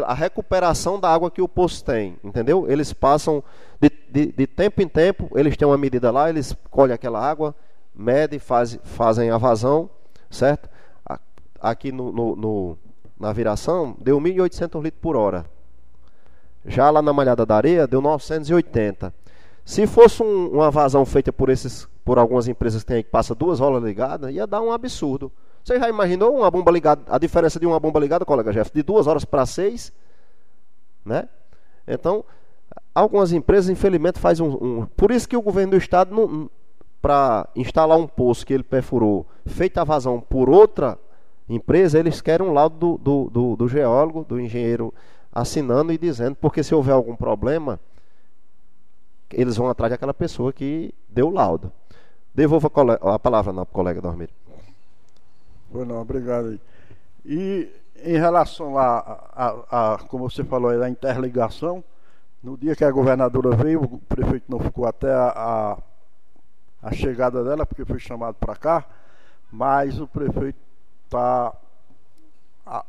S6: a recuperação da água que o poço tem, entendeu? Eles passam de, de, de, tempo em tempo, eles têm uma medida lá, eles colhem aquela água, medem, faz, fazem a vazão, certo? Aqui no, no, no na viração deu 1.800 litros por hora. Já lá na malhada da areia deu 980. Se fosse um, uma vazão feita por esses, por algumas empresas que tem aí que passa duas horas ligadas, ia dar um absurdo. Você já imaginou uma bomba ligada, a diferença de uma bomba ligada, colega Jeff, de duas horas para seis? Né? Então, algumas empresas, infelizmente, fazem um, um, Por isso que o governo do estado, para instalar um poço que ele perfurou, feita a vazão por outra empresa, eles querem um laudo do, do, do, do geólogo, do engenheiro, assinando e dizendo, porque se houver algum problema, eles vão atrás daquela pessoa que deu o laudo. Devolvo a, palavra para o colega Dormir.
S8: Foi não, obrigado aí. E em relação a, a, a, como você falou a interligação, no dia que a governadora veio, o prefeito não ficou até a, a, a chegada dela, porque foi chamado para cá, mas o prefeito está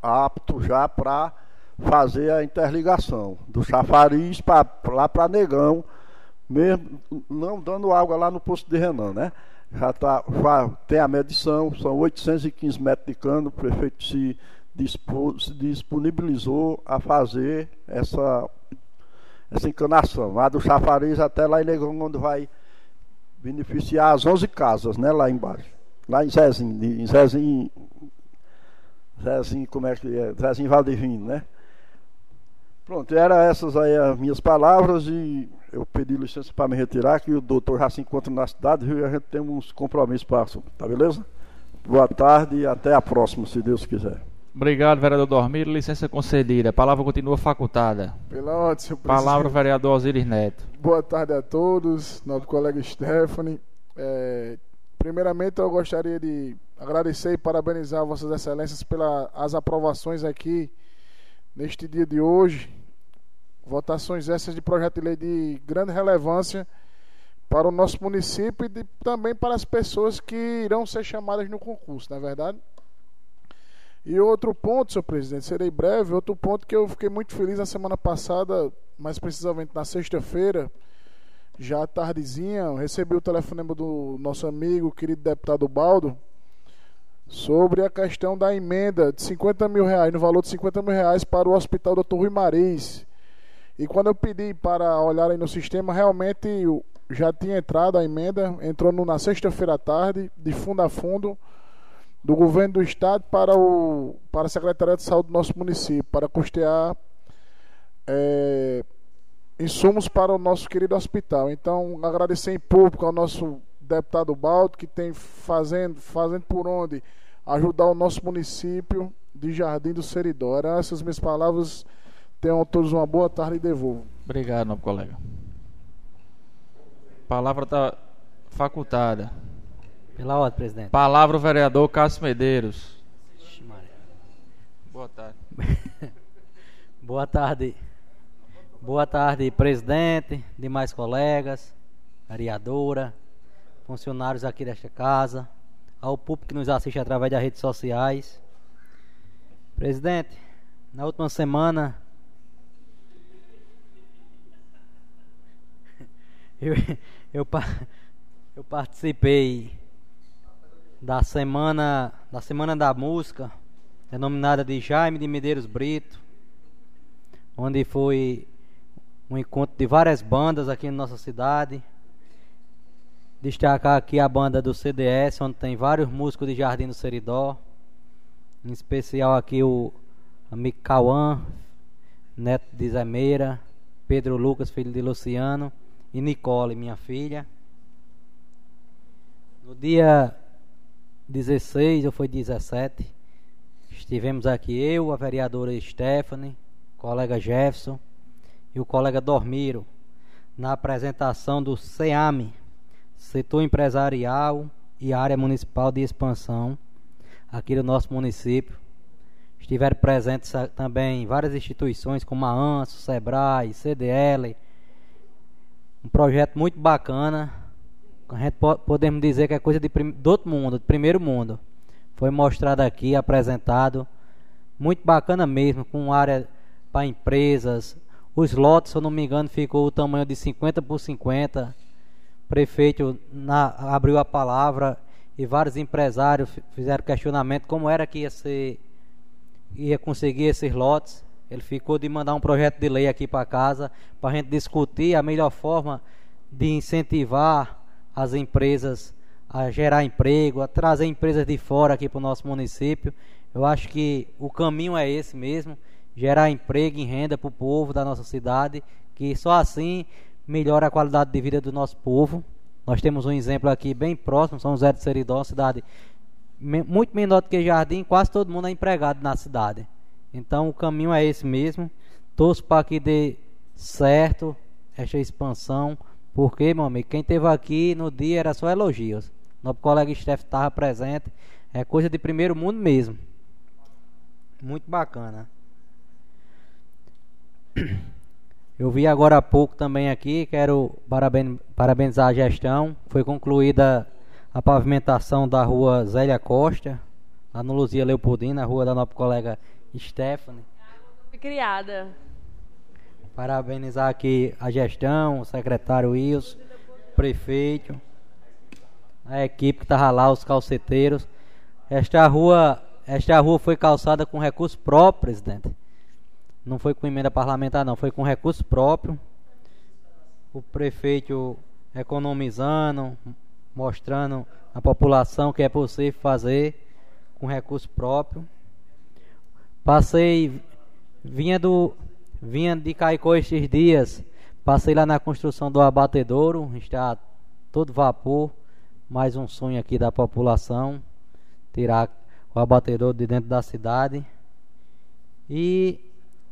S8: apto já para fazer a interligação do chafariz pra, lá para Negão, mesmo não dando água lá no posto de Renan, né? Já, tá, já tem a medição, são 815 metros de cano, o prefeito se, dispôs, se disponibilizou a fazer essa, essa encanação, lá do chafariz até lá em Negão, onde vai beneficiar as 11 casas, né, lá embaixo. Lá em Zezinho, em Zezinho, Zezinho, como é que é? Zezinho Valdivino, né? Pronto, eram essas aí as minhas palavras e eu pedi licença para me retirar, que o doutor já se encontra na cidade? E a gente tem uns compromissos para tá beleza? Boa tarde e até a próxima, se Deus quiser.
S1: Obrigado, vereador Dormir. Licença concedida. A palavra continua facultada.
S9: Pela ordem, senhor presidente.
S1: Palavra, vereador Osiris Neto.
S9: Boa tarde a todos, nosso colega Stephanie. É, primeiramente, eu gostaria de agradecer e parabenizar Vossas Excelências pelas aprovações aqui neste dia de hoje. Votações essas de projeto de lei de grande relevância para o nosso município e de, também para as pessoas que irão ser chamadas no concurso, não é verdade? E outro ponto, senhor presidente, serei breve, outro ponto que eu fiquei muito feliz na semana passada, mais precisamente na sexta-feira, já tardezinha, recebi o telefonema do nosso amigo, querido deputado Baldo, sobre a questão da emenda de 50 mil reais, no valor de 50 mil reais para o Hospital Dr. Rui Maris. E quando eu pedi para olharem no sistema, realmente já tinha entrado a emenda, entrou na sexta-feira à tarde, de fundo a fundo, do governo do estado para, o, para a Secretaria de Saúde do nosso município, para custear é, insumos para o nosso querido hospital. Então, agradecer em público ao nosso deputado Baldo, que tem fazendo, fazendo por onde ajudar o nosso município de Jardim do Seridó. Eram essas minhas palavras. Tenham todos uma boa tarde e devolvo.
S1: Obrigado, nobre colega. Palavra está facultada.
S5: Pela ordem, presidente.
S1: Palavra o vereador Cássio Medeiros. Boa tarde.
S5: Boa tarde. Boa tarde, presidente, demais colegas, vereadora, funcionários aqui desta casa, ao público que nos assiste através das redes sociais. Presidente, na última semana eu, eu, eu participei da semana da semana da música denominada de Jaime de Medeiros Brito onde foi um encontro de várias bandas aqui na nossa cidade. Destacar aqui a banda do CDS onde tem vários músicos de Jardim do Seridó. Em especial aqui o amigo Cauã neto de Zé Meira Pedro Lucas filho de Luciano e Nicole, minha filha. No dia 16 ou foi 17, estivemos aqui eu, a vereadora Stephanie, o colega Jefferson e o colega Dormiro, na apresentação do SEAME, Setor Empresarial e Área Municipal de Expansão, aqui do nosso município. Estiveram presentes também várias instituições como a ANSO, SEBRAE, CDL, um projeto muito bacana. A gente pode, podemos dizer que é coisa de, do outro mundo, de primeiro mundo. Foi mostrado aqui, apresentado. Muito bacana mesmo, com área para empresas. Os lotes, se eu não me engano, ficou o tamanho de 50 por 50. O prefeito na, abriu a palavra e vários empresários fizeram questionamento como era que ia ser ia conseguir esses lotes. Ele ficou de mandar um projeto de lei aqui para casa para a gente discutir a melhor forma de incentivar as empresas a gerar emprego, a trazer empresas de fora aqui para o nosso município. Eu acho que o caminho é esse mesmo: gerar emprego e renda para o povo da nossa cidade, que só assim melhora a qualidade de vida do nosso povo. Nós temos um exemplo aqui bem próximo, São José de Seridó, cidade muito menor do que Jardim, quase todo mundo é empregado na cidade. Então o caminho é esse mesmo. Torço para que dê certo esta expansão. Porque, meu amigo, quem esteve aqui no dia era só elogios. Nosso colega Steph estava presente. É coisa de primeiro mundo mesmo. Muito bacana. Eu vi agora há pouco também aqui, quero parabenizar a gestão. Foi concluída a pavimentação da rua Zélia Costa, lá no Luzia Leopoldina, na rua da nossa colega Stephanie.
S3: Fui criada.
S5: Parabenizar aqui a gestão, o secretário Wilson, prefeito, a equipe que estava lá, os calceteiros. Esta rua, esta rua foi calçada com recurso próprio, presidente. Não foi com emenda parlamentar, não, foi com recurso próprio. O prefeito economizando, mostrando à população que é possível fazer com recurso próprio. Passei, vinha do, vinha de Caicó estes dias, passei lá na construção do abatedouro, está todo vapor, mais um sonho aqui da população. tirar o abatedor de dentro da cidade. E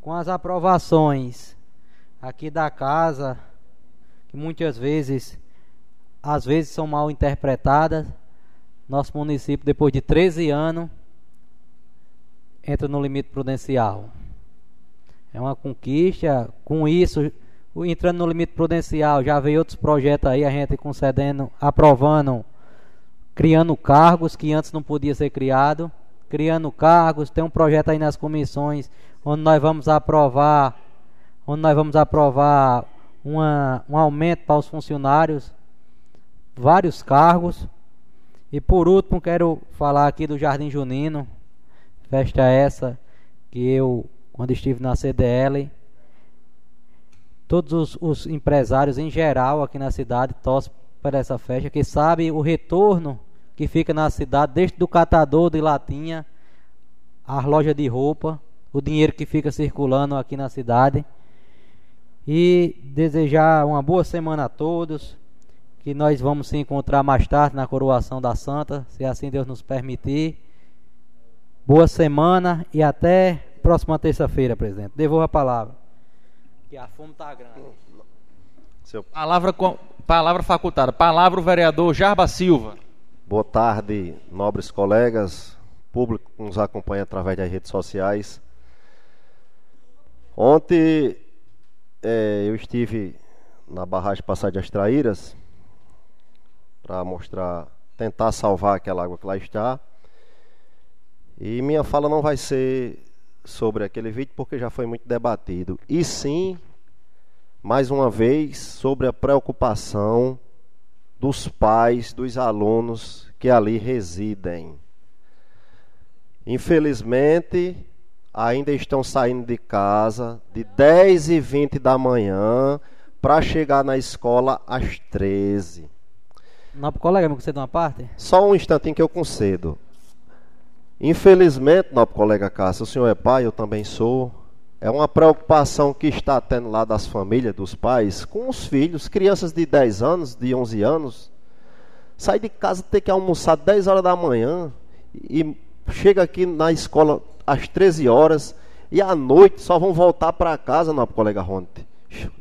S5: com as aprovações aqui da casa, que muitas vezes, às vezes são mal interpretadas, nosso município, depois de 13 anos, entra no limite prudencial. É uma conquista. Com isso, entrando no limite prudencial, já veio outros projetos aí, a gente concedendo, aprovando, criando cargos que antes não podia ser criado, criando cargos. Tem um projeto aí nas comissões onde nós vamos aprovar, onde nós vamos aprovar uma, um aumento para os funcionários, vários cargos. E por último, quero falar aqui do Jardim Junino, festa essa que eu, quando estive na CDL, todos os, os empresários em geral aqui na cidade torcem para essa festa, que sabe o retorno que fica na cidade, desde do catador de latinha, as lojas de roupa, o dinheiro que fica circulando aqui na cidade. E desejar uma boa semana a todos, que nós vamos se encontrar mais tarde na coroação da Santa, se assim Deus nos permitir. Boa semana e até próxima terça-feira, presidente. Devolvo a palavra. Que a fome está grande.
S1: Seu... Palavra, com... palavra facultada. Palavra o vereador Jarba Silva.
S6: Boa tarde, nobres colegas, público que nos acompanha através das redes sociais. Ontem é, eu estive na barragem Passagem das Traíras para mostrar, tentar salvar aquela água que lá está. E minha fala não vai ser sobre aquele vídeo porque já foi muito debatido. E sim, mais uma vez, sobre a preocupação dos pais dos alunos que ali residem. Infelizmente, ainda estão saindo de casa de 10 e 20 da manhã para chegar na escola às 13.
S5: Não, colega, me concede uma parte?
S6: Só um instantinho que eu concedo. Infelizmente, nosso colega Cássio, o senhor é pai, eu também sou. É uma preocupação que está tendo lá das famílias, dos pais, com os filhos, crianças de 10 anos, de 11 anos. Sai de casa, ter que almoçar 10 horas da manhã e chega aqui na escola às 13 horas e à noite só vão voltar para casa, nosso colega Ronte.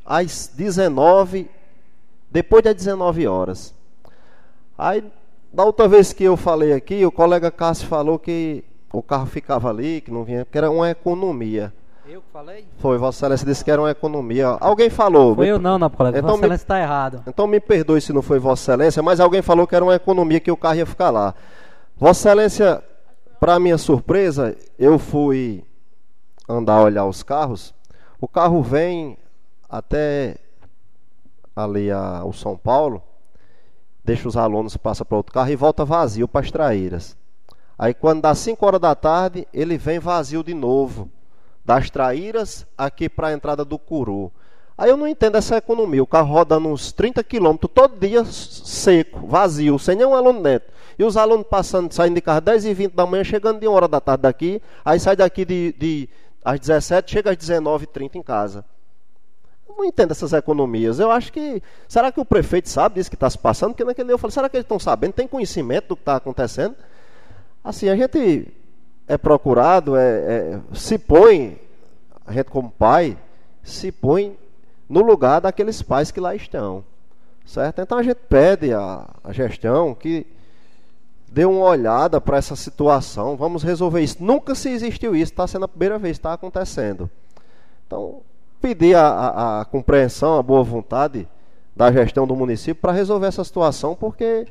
S6: Às 19, depois das 19 horas. Aí, da outra vez que eu falei aqui, o colega Cássio falou que o carro ficava ali, que não vinha, que era uma economia.
S5: Eu que falei?
S6: Foi, Vossa Excelência disse que era uma economia. Alguém falou.
S5: Foi me... eu não, não, colega. Então Vossa Excelência está errado.
S6: Então me perdoe se não foi Vossa Excelência, mas alguém falou que era uma economia que o carro ia ficar lá. Vossa Excelência, para minha surpresa, eu fui andar olhar os carros. O carro vem até ali a, o São Paulo deixa os alunos, passa para outro carro e volta vazio para as traíras. Aí quando dá 5 horas da tarde, ele vem vazio de novo. Das traíras aqui para a entrada do Curu. Aí eu não entendo essa economia. O carro rodando uns 30 quilômetros todo dia seco, vazio, sem nenhum aluno dentro. E os alunos passando, saindo de carro 10 e 20 da manhã, chegando de 1 hora da tarde daqui. Aí sai daqui de, de às 17, chega às 19 e 30 em casa não entendo essas economias. Eu acho que. Será que o prefeito sabe disso que está se passando? Porque naquele dia eu falei, será que eles estão sabendo? Tem conhecimento do que está acontecendo? Assim, a gente é procurado, é, é, se põe, a gente como pai, se põe no lugar daqueles pais que lá estão. Certo? Então a gente pede à, gestão que dê uma olhada para essa situação, vamos resolver isso. Nunca se existiu isso, está sendo a primeira vez, está acontecendo. Então, pedir a, a, a compreensão, a boa vontade da gestão do município para resolver essa situação, porque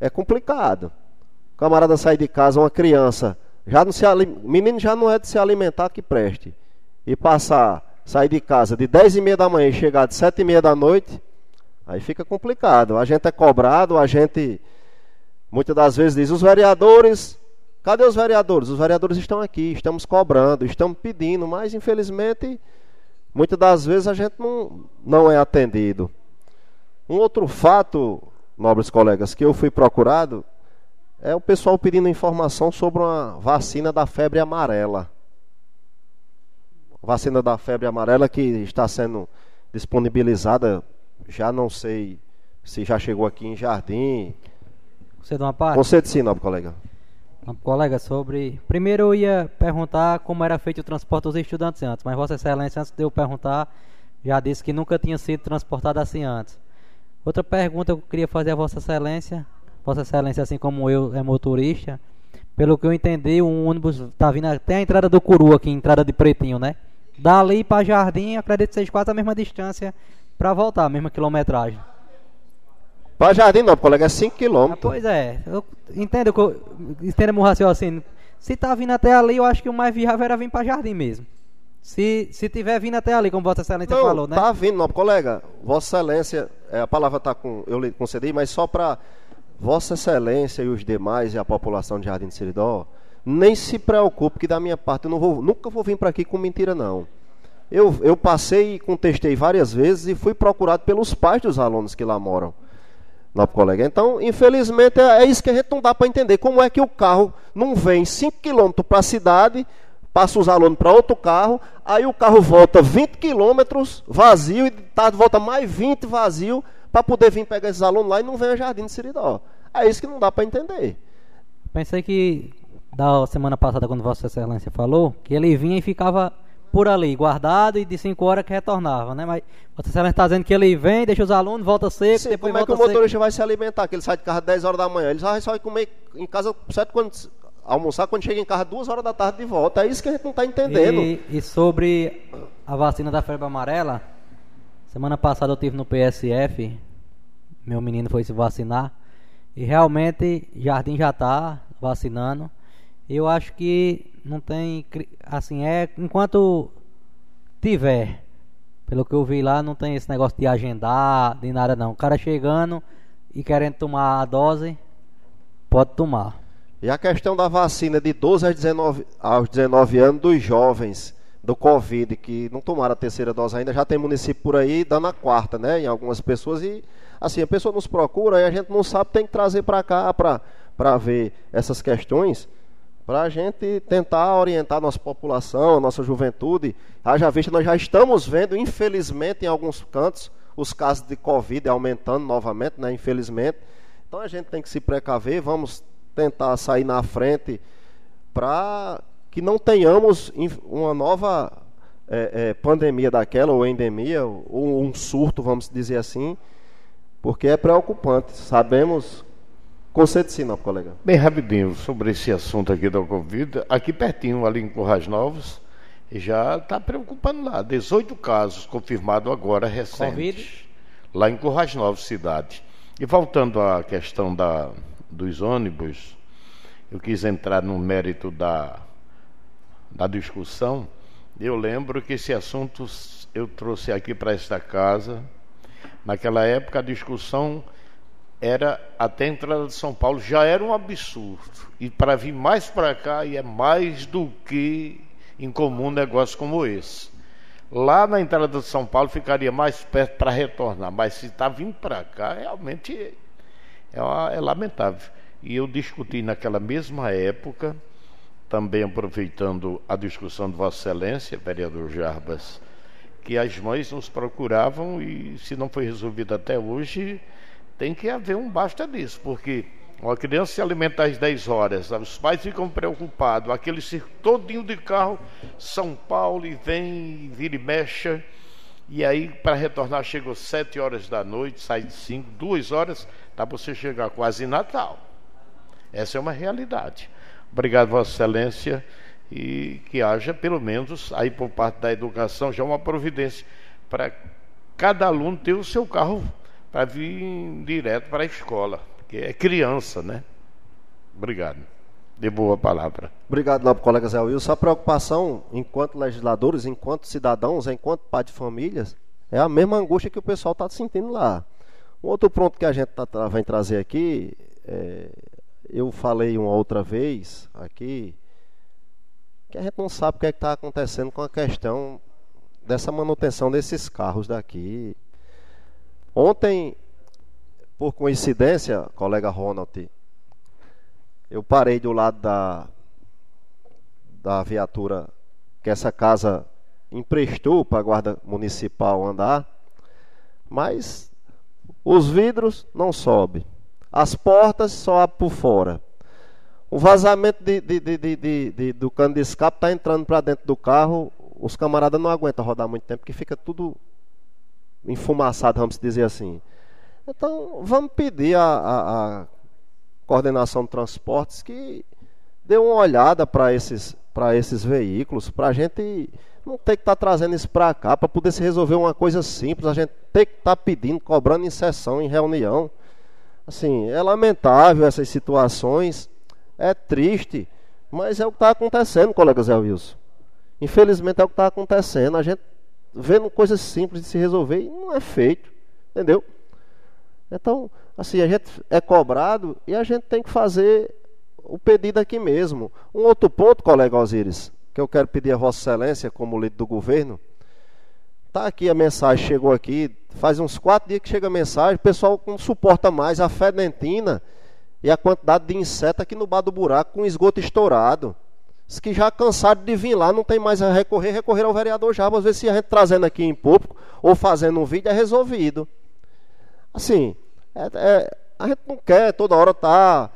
S6: é complicado. O camarada sair de casa, uma criança, já não se menino já não é de se alimentar que preste. E passar, sair de casa de 10 e meia da manhã e chegar de 7 e meia da noite, aí fica complicado. A gente é cobrado, a gente muitas das vezes diz, os vereadores, cadê os vereadores? Os vereadores estão aqui, estamos cobrando, estamos pedindo, mas infelizmente muitas das vezes a gente não, não é atendido. Um outro fato, nobres colegas, que eu fui procurado é o pessoal pedindo informação sobre uma vacina da febre amarela. Vacina da febre amarela que está sendo disponibilizada, já não sei se já chegou aqui em Jardim.
S5: Você dá uma parte?
S6: Você sim, nobre colega.
S5: Colega, sobre. Primeiro eu ia perguntar como era feito o transporte dos estudantes antes, mas Vossa Excelência, antes de eu perguntar, já disse que nunca tinha sido transportado assim antes. Outra pergunta que eu queria fazer a Vossa Excelência, Vossa Excelência, assim como eu, é motorista, pelo que eu entendi, o ônibus está vindo até a entrada do Curu aqui, entrada de Pretinho, né? Dali para Jardim, acredito que seja quase a mesma distância para voltar, a mesma quilometragem.
S6: Para Jardim não, colega, é 5 km.
S5: Ah, pois é, eu entendo que eu, entenda meu raciocínio. Se tá vindo até ali, eu acho que o mais viável era vir para Jardim mesmo. Se, se tiver vindo até ali, como Vossa Excelência
S6: não,
S5: falou, né?
S6: Tá vindo, não, colega. Vossa Excelência, é, a palavra tá com. Eu lhe concedi, mas só para Vossa Excelência e os demais e a população de Jardim de Seridó, nem se preocupe que da minha parte eu não vou, nunca vou vir para aqui com mentira não. Eu, eu passei e contestei várias vezes e fui procurado pelos pais dos alunos que lá moram. Não, colega. Então, infelizmente, é, é isso que a gente não dá para entender. Como é que o carro não vem 5 km para a cidade, passa os alunos para outro carro, aí o carro volta 20 km vazio e tarde volta mais 20 vazio para poder vir pegar esses alunos lá e não vem a Jardim de Siridó. É isso que não dá para entender.
S5: Pensei que da semana passada, quando Vossa Excelência falou, que ele vinha e ficava por ali, guardado, e de 5 horas que retornava, né? Mas Excelência está dizendo que ele vem, deixa os alunos, volta seco,
S6: Sim,
S5: depois
S6: como é que o motorista
S5: seco.
S6: vai se alimentar? Que ele sai de casa às 10 horas da manhã. Ele só vai comer em casa certo quando almoçar quando chega em casa duas horas da tarde de volta. É isso que a gente não está entendendo.
S5: E, e sobre a vacina da febre amarela, semana passada eu tive no PSF, meu menino foi se vacinar, e realmente Jardim já está vacinando. Eu acho que não tem, assim, é enquanto tiver, pelo que eu vi lá, não tem esse negócio de agendar, de nada não. O cara chegando e querendo tomar a dose, pode tomar.
S6: E a questão da vacina de 12 aos 19, aos 19 anos dos jovens do Covid, que não tomaram a terceira dose ainda, já tem município por aí dando a quarta, né? Em algumas pessoas. E assim, a pessoa nos procura e a gente não sabe, tem que trazer para cá para ver essas questões, para a gente tentar orientar nossa população, nossa juventude. Haja vista, nós já estamos vendo, infelizmente, em alguns cantos, os casos de Covid aumentando novamente, né? Infelizmente. Então a gente tem que se precaver, vamos tentar sair na frente para que não tenhamos uma nova eh, eh, pandemia daquela, ou endemia, ou um surto, vamos dizer assim, porque é preocupante. Sabemos. Concede sim, não, colega.
S4: Bem rapidinho, sobre esse assunto aqui da Covid, aqui pertinho, ali em Currais Novos, já está preocupando lá. 18 casos confirmados agora recentes.
S5: Covid?
S4: Lá em Currais Novos, cidade. E voltando à questão da, dos ônibus, eu quis entrar no mérito da, da discussão. Eu lembro que esse assunto eu trouxe aqui para esta casa. Naquela época a discussão era até a entrada de São Paulo já era um absurdo. E para vir mais para cá e é mais do que incomum um negócio como esse. Lá na entrada de São Paulo ficaria mais perto para retornar, mas se está vindo para cá, realmente é, uma- é lamentável. E eu discuti naquela mesma época, também aproveitando a discussão de Vossa Excelência, vereador Jarbas, que as mães nos procuravam e se não foi resolvido até hoje, tem que haver um basta disso, porque uma criança se alimenta às 10 horas, os pais ficam preocupados, aquele circo todinho de carro, São Paulo, e vem, vira e mexe, e aí para retornar chegou 7 horas da noite, sai de 5, 2 horas, para você chegar quase Natal. Essa é uma realidade. Obrigado, Vossa Excelência, e que haja, pelo menos, aí por parte da educação, já uma providência para cada aluno ter o seu carro para vir direto para a escola, porque é criança, né? Obrigado. De boa palavra.
S6: Obrigado, nobre colega Zé Wilson. A preocupação, enquanto legisladores, enquanto cidadãos, enquanto pai de famílias, é a mesma angústia que o pessoal está sentindo lá. Um outro ponto que a gente tá, vem trazer aqui, é, eu falei uma outra vez aqui, que a gente não sabe o que é está acontecendo com a questão dessa manutenção desses carros daqui. Ontem, por coincidência, colega Ronald, eu parei do lado da, da viatura que essa casa emprestou para a guarda municipal andar, mas os vidros não sobem, as portas só abrem por fora. O vazamento de, de, de, do cano de escape está entrando para dentro do carro, os camaradas não aguentam rodar muito tempo, porque fica tudo enfumaçado, vamos dizer assim. Então, vamos pedir à coordenação de transportes que dê uma olhada para esses, esses veículos, para a gente não ter que estar trazendo isso para cá, para poder se resolver uma coisa simples, a gente ter que estar pedindo, cobrando em sessão, em reunião. Assim, é lamentável essas situações, é triste, mas é o que está acontecendo, colega Zé Wilson. Infelizmente é o que está acontecendo. A gente vendo coisas simples de se resolver e não é feito, entendeu? Então, assim, a gente é cobrado e a gente tem que fazer o pedido aqui mesmo. Um outro ponto, colega Osíris, que eu quero pedir a Vossa Excelência, como líder do governo, tá aqui a mensagem, chegou aqui, faz uns quatro dias que chega a mensagem, o pessoal não suporta mais a fedentina e a quantidade de inseto aqui no bar do buraco com esgoto estourado. Os que já cansaram de vir lá, não tem mais a recorrer, recorrer ao vereador já. Às vezes, se a gente trazendo aqui em público ou fazendo um vídeo, é resolvido. Assim, é- é- a gente não quer toda hora estar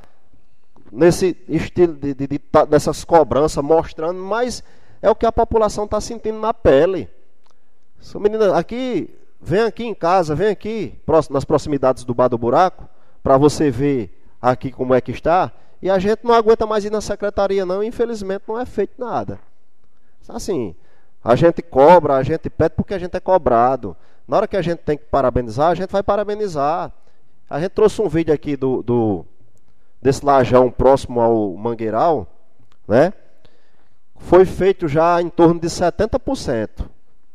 S6: nesse estilo de, de- de tá- dessas cobranças, mostrando, mas é o que a população está sentindo na pele. Sua menina, aqui, vem aqui em casa, vem aqui, nas proximidades do Bar do Buraco, para você ver aqui como é que está. E a gente não aguenta mais ir na secretaria, não, e infelizmente não é feito nada. Assim, a gente cobra, a gente pede porque a gente é cobrado. Na hora que a gente tem que parabenizar, a gente vai parabenizar. A gente trouxe um vídeo aqui do, do desse lajão próximo ao Mangueiral, né? Foi feito já em torno de 70%.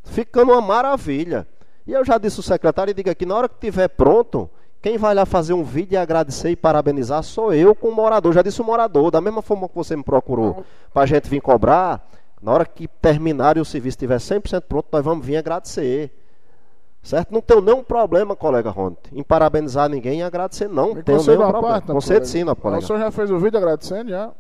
S6: Ficando uma maravilha. E eu já disse ao secretário e digo aqui, na hora que estiver pronto, quem vai lá fazer um vídeo e agradecer e parabenizar sou eu com o morador. Já disse o morador, da mesma forma que você me procurou para a gente vir cobrar, na hora que terminar e o serviço estiver 100% pronto, nós vamos vir agradecer. Certo? Não tenho nenhum problema, colega Ronte, em parabenizar ninguém e agradecer, não
S9: Me
S6: tenho nenhum problema.
S9: parte, colega?
S6: sim,
S9: Ah,
S6: colega.
S9: O senhor já fez o vídeo agradecendo já?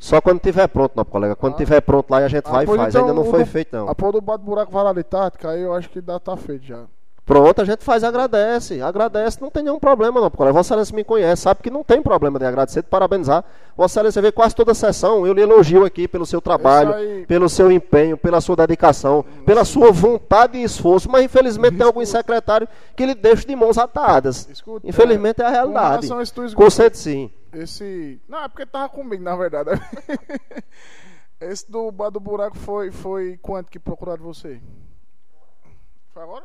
S6: Só quando tiver pronto, não, colega. Quando
S9: Ah.
S6: tiver pronto lá, a gente vai e faz.
S9: então,
S6: Ainda não foi
S9: do-
S6: feito, não.
S9: A pôr do bate-buraco vai lá de tática, aí eu acho que dá, tá feito já.
S6: Pronto, a gente faz e agradece. Agradece, não tem nenhum problema, não. Porque Vossa Excelência me conhece, sabe que não tem problema de agradecer, de parabenizar. Vossa Excelência vê quase toda a sessão. Eu lhe elogio aqui pelo seu trabalho,
S9: aí-
S6: pelo seu empenho, pela sua dedicação, pela sua vontade e esforço. Mas infelizmente tem alguns secretários que lhe deixam de mãos atadas.
S9: Escuta,
S6: Infelizmente é a realidade. Concede sim.
S9: Esse. Não, é porque tava comigo, na verdade. Esse do bar do buraco foi, foi quanto que procuraram você? Foi agora?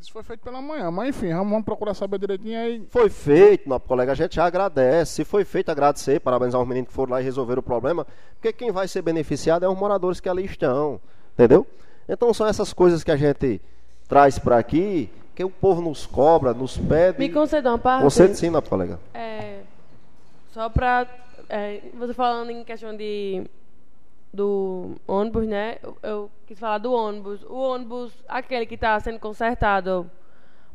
S9: Que foi feito pela manhã, mas enfim, vamos, procurar saber direitinho aí.
S6: Foi feito, nosso colega, a gente já agradece. Se foi feito, agradecer, parabenizar os meninos que foram lá e resolveram o problema. Porque quem vai ser beneficiado é os moradores que ali estão. Entendeu? Então são essas coisas que a gente traz para aqui, que o povo nos cobra, nos pede.
S3: Me conceda uma parte.
S6: Concede sim, nosso colega.
S3: É, só pra. é, você falando em questão de. Do ônibus, né? Eu, eu quis falar do ônibus. O ônibus, aquele que está sendo consertado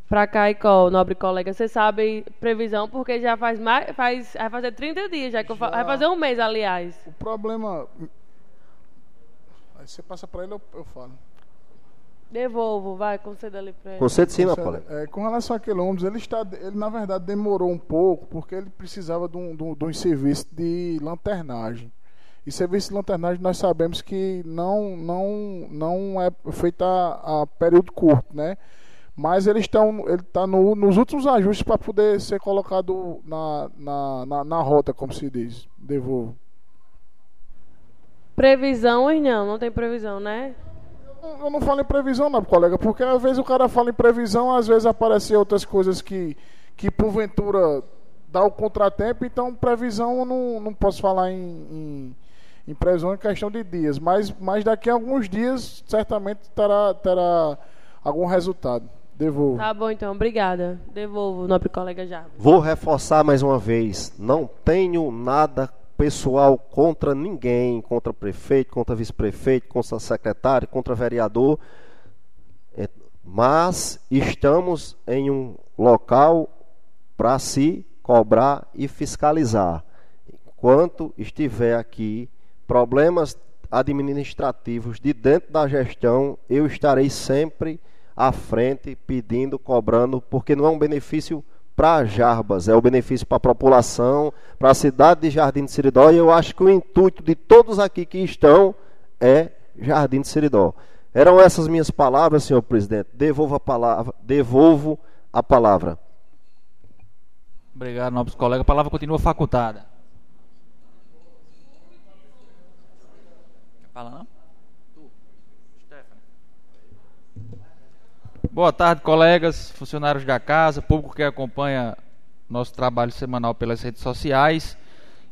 S3: pra Caicó, nobre colega, você sabe previsão, porque já faz mais. Faz, vai fazer 30 dias já que eu fa-
S9: Já.
S3: Vai fazer um mês, aliás.
S9: O problema. Aí você passa pra ele, eu, eu falo.
S3: Devolvo, vai, conceda ali pra ele.
S6: Concede sim, colega.
S9: é, com relação àquele ônibus, ele, está, ele na verdade demorou um pouco porque ele precisava de um, de um, de um serviço de lanternagem. E serviço de lanternagem nós sabemos que não, não, não é feito a, a período curto, né? Mas eles estão, ele está no, nos últimos ajustes para poder ser colocado na, na, na, na rota, como se diz. Devolvo.
S3: Previsão, não, não tem previsão, né?
S9: Eu não falo em previsão, não, colega, porque às vezes o cara fala em previsão, às vezes aparecem outras coisas que, que porventura dá o contratempo, então previsão eu não, não posso falar em, em, em previsão em questão de dias, mas, mas daqui a alguns dias certamente terá, terá algum resultado. Devolvo.
S3: Tá bom, então, obrigada. Devolvo, nobre colega já.
S6: Vou reforçar mais uma vez. Não tenho nada pessoal contra ninguém, contra prefeito, contra vice-prefeito, contra secretário, contra vereador. É, Mas estamos em um local para se cobrar e fiscalizar. Enquanto estiver aqui problemas administrativos de dentro da gestão, eu estarei sempre à frente pedindo, cobrando, porque não é um benefício para Jarbas, é o benefício para a população, para a cidade de Jardim de Seridó, e eu acho que o intuito de todos aqui que estão é Jardim de Seridó. Eram essas minhas palavras, senhor presidente. Devolvo a palavra. Devolvo a palavra.
S1: Obrigado, nobres colegas. A palavra continua facultada. Fala não? Boa tarde, colegas, funcionários da casa, público que acompanha nosso trabalho semanal pelas redes sociais.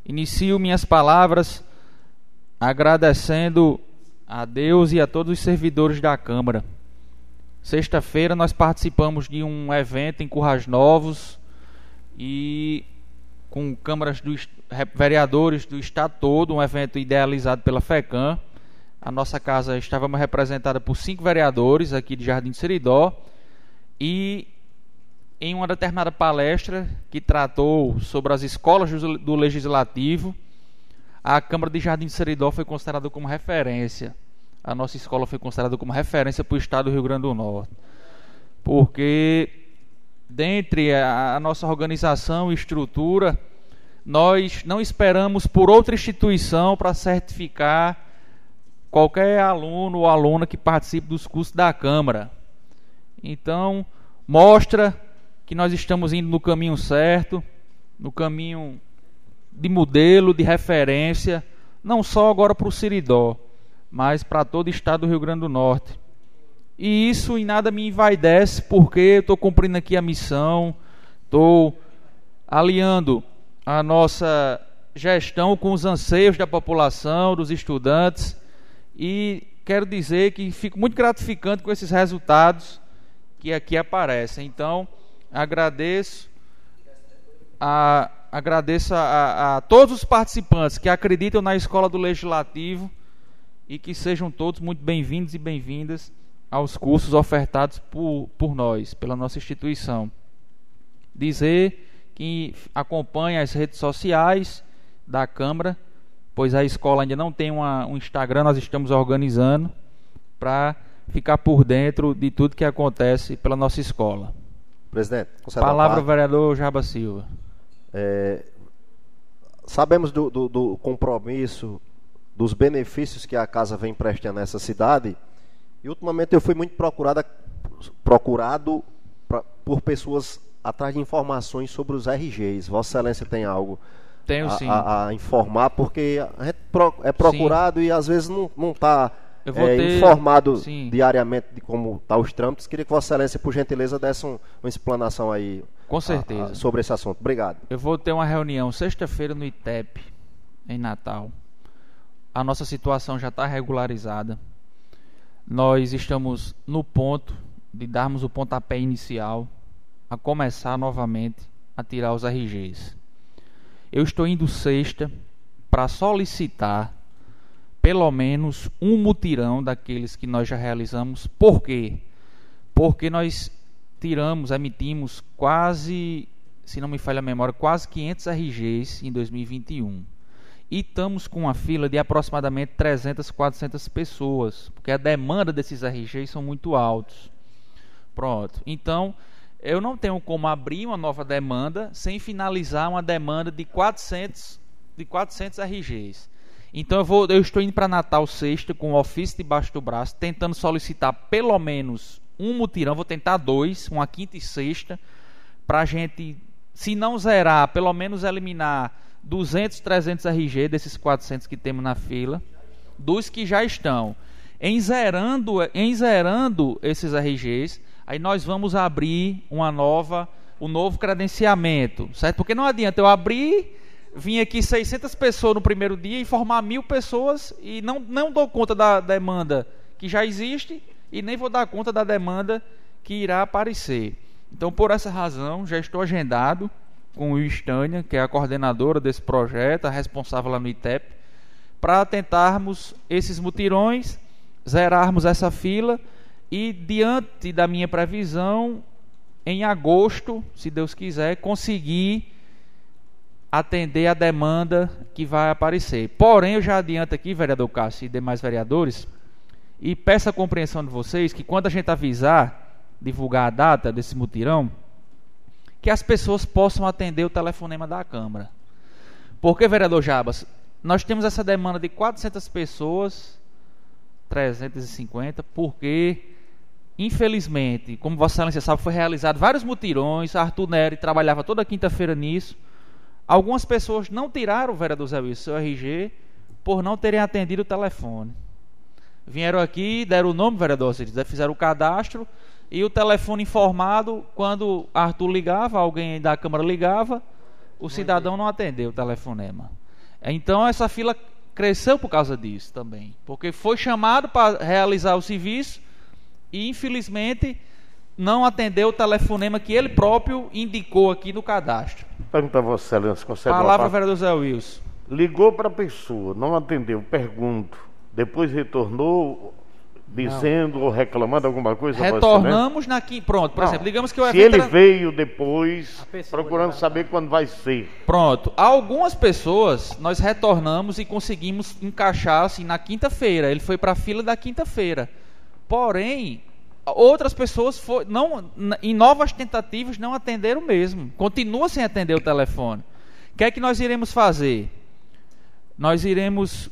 S1: Inicio minhas palavras agradecendo a Deus e a todos os servidores da Câmara. Sexta-feira nós participamos de um evento em Currais Novos e com câmaras dos vereadores do estado todo, um evento idealizado pela FECAM. A nossa casa estávamos representada por cinco vereadores aqui de Jardim de Seridó e em uma determinada palestra que tratou sobre as escolas do legislativo, a Câmara de Jardim de Seridó foi considerada como referência. A nossa escola foi considerada como referência para o estado do Rio Grande do Norte. Porque, dentre a, nossa organização e estrutura, nós não esperamos por outra instituição para certificar qualquer aluno ou aluna que participe dos cursos da Câmara. Então, mostra que nós estamos indo no caminho certo, no caminho de modelo, de referência, não só agora para o Siridó, mas para todo o estado do Rio Grande do Norte. E isso em nada me envaidece, porque eu estou cumprindo aqui a missão, estou aliando a nossa gestão com os anseios da população, dos estudantes, e quero dizer que fico muito gratificante com esses resultados que aqui aparecem. Então, agradeço a agradeço a, a, todos os participantes que acreditam na Escola do Legislativo e que sejam todos muito bem-vindos e bem-vindas aos cursos ofertados por, por nós, pela nossa instituição. Dizer que acompanha as redes sociais da Câmara, pois a escola ainda não tem uma, um Instagram, nós estamos organizando para ficar por dentro de tudo que acontece pela nossa escola.
S6: Presidente,
S1: palavra vereador Jaba Silva.
S6: É, sabemos do, do, do, compromisso, dos benefícios que a casa vem prestando nessa cidade. E ultimamente eu fui muito procurada, procurado pra, por pessoas atrás de informações sobre os RGs. Vossa Excelência tem algo
S1: Tenho,
S6: a. A, informar, porque gente é procurado sim. e às vezes não está é, ter... informado sim. diariamente de como estão tá os trâmites. Queria que Vossa Excelência, por gentileza, desse um, uma explanação aí
S1: com certeza. A, a,
S6: sobre esse assunto. Obrigado.
S1: Eu vou ter uma reunião sexta-feira no ITEP, em Natal. A nossa situação já está regularizada. Nós estamos no ponto de darmos o pontapé inicial a começar novamente a tirar os RGs. Eu estou indo sexta para solicitar pelo menos um mutirão daqueles que nós já realizamos. Por quê? Porque nós tiramos, emitimos quase, se não me falha a memória, quase 500 RGs em 2021. E estamos com uma fila de aproximadamente 300, 400 pessoas, porque a demanda desses RGs são muito altos. Pronto. Então, eu não tenho como abrir uma nova demanda sem finalizar uma demanda de 400 de 400 RGs. Então eu vou, eu estou indo para Natal sexta com o ofício debaixo do braço, tentando solicitar pelo menos um mutirão, vou tentar dois, uma quinta e sexta, para a gente, se não zerar, pelo menos eliminar 200, 300 RG desses 400 que temos na fila, dos que já estão. Em zerando, em zerando esses RGs, aí nós vamos abrir uma nova, um novo credenciamento, certo? Porque não adianta eu abrir, vir aqui 600 pessoas no primeiro dia e formar mil pessoas e não, não dou conta da demanda que já existe e nem vou dar conta da demanda que irá aparecer. Então, por essa razão, já estou agendado com o Estânia, que é a coordenadora desse projeto, a responsável lá no ITEP, para tentarmos esses mutirões, zerarmos essa fila e, diante da minha previsão, em agosto, se Deus quiser, conseguir atender a demanda que vai aparecer. Porém, eu já adianto aqui, vereador Cássio e demais vereadores, e peço a compreensão de vocês que quando a gente avisar, divulgar a data desse mutirão, que as pessoas possam atender o telefonema da Câmara. Porque, vereador Jabas, nós temos essa demanda de 400 pessoas, 350, porque, infelizmente, como Vossa Excelência sabe, foi realizado vários mutirões, Arthur Neri trabalhava toda quinta-feira nisso. Algumas pessoas não tiraram o vereador Zé Wilson seu RG por não terem atendido o telefone. Vieram aqui, deram o nome, vereador, fizeram o cadastro e o telefone informado, quando Arthur ligava, alguém da Câmara ligava, o cidadão não atendeu o telefonema. Então essa fila cresceu por causa disso também, porque foi chamado para realizar o serviço e infelizmente não atendeu o telefonema que ele próprio indicou aqui no cadastro.
S4: Pergunta a Vossa Excelência, concede
S1: Palavra, vereador Zé Wilson.
S4: Ligou para a pessoa, não atendeu, pergunto. Depois retornou, dizendo não. ou reclamando alguma coisa?
S1: Retornamos na quinta. Pronto, por não. exemplo, digamos que o
S4: Se ele era... veio depois, procurando saber quando vai ser.
S1: Pronto. Algumas pessoas nós retornamos e conseguimos encaixar assim na quinta-feira. Ele foi para a fila da quinta-feira. Porém, outras pessoas foi, não, em novas tentativas não atenderam mesmo. Continua sem atender o telefone. O que é que nós iremos fazer? Nós iremos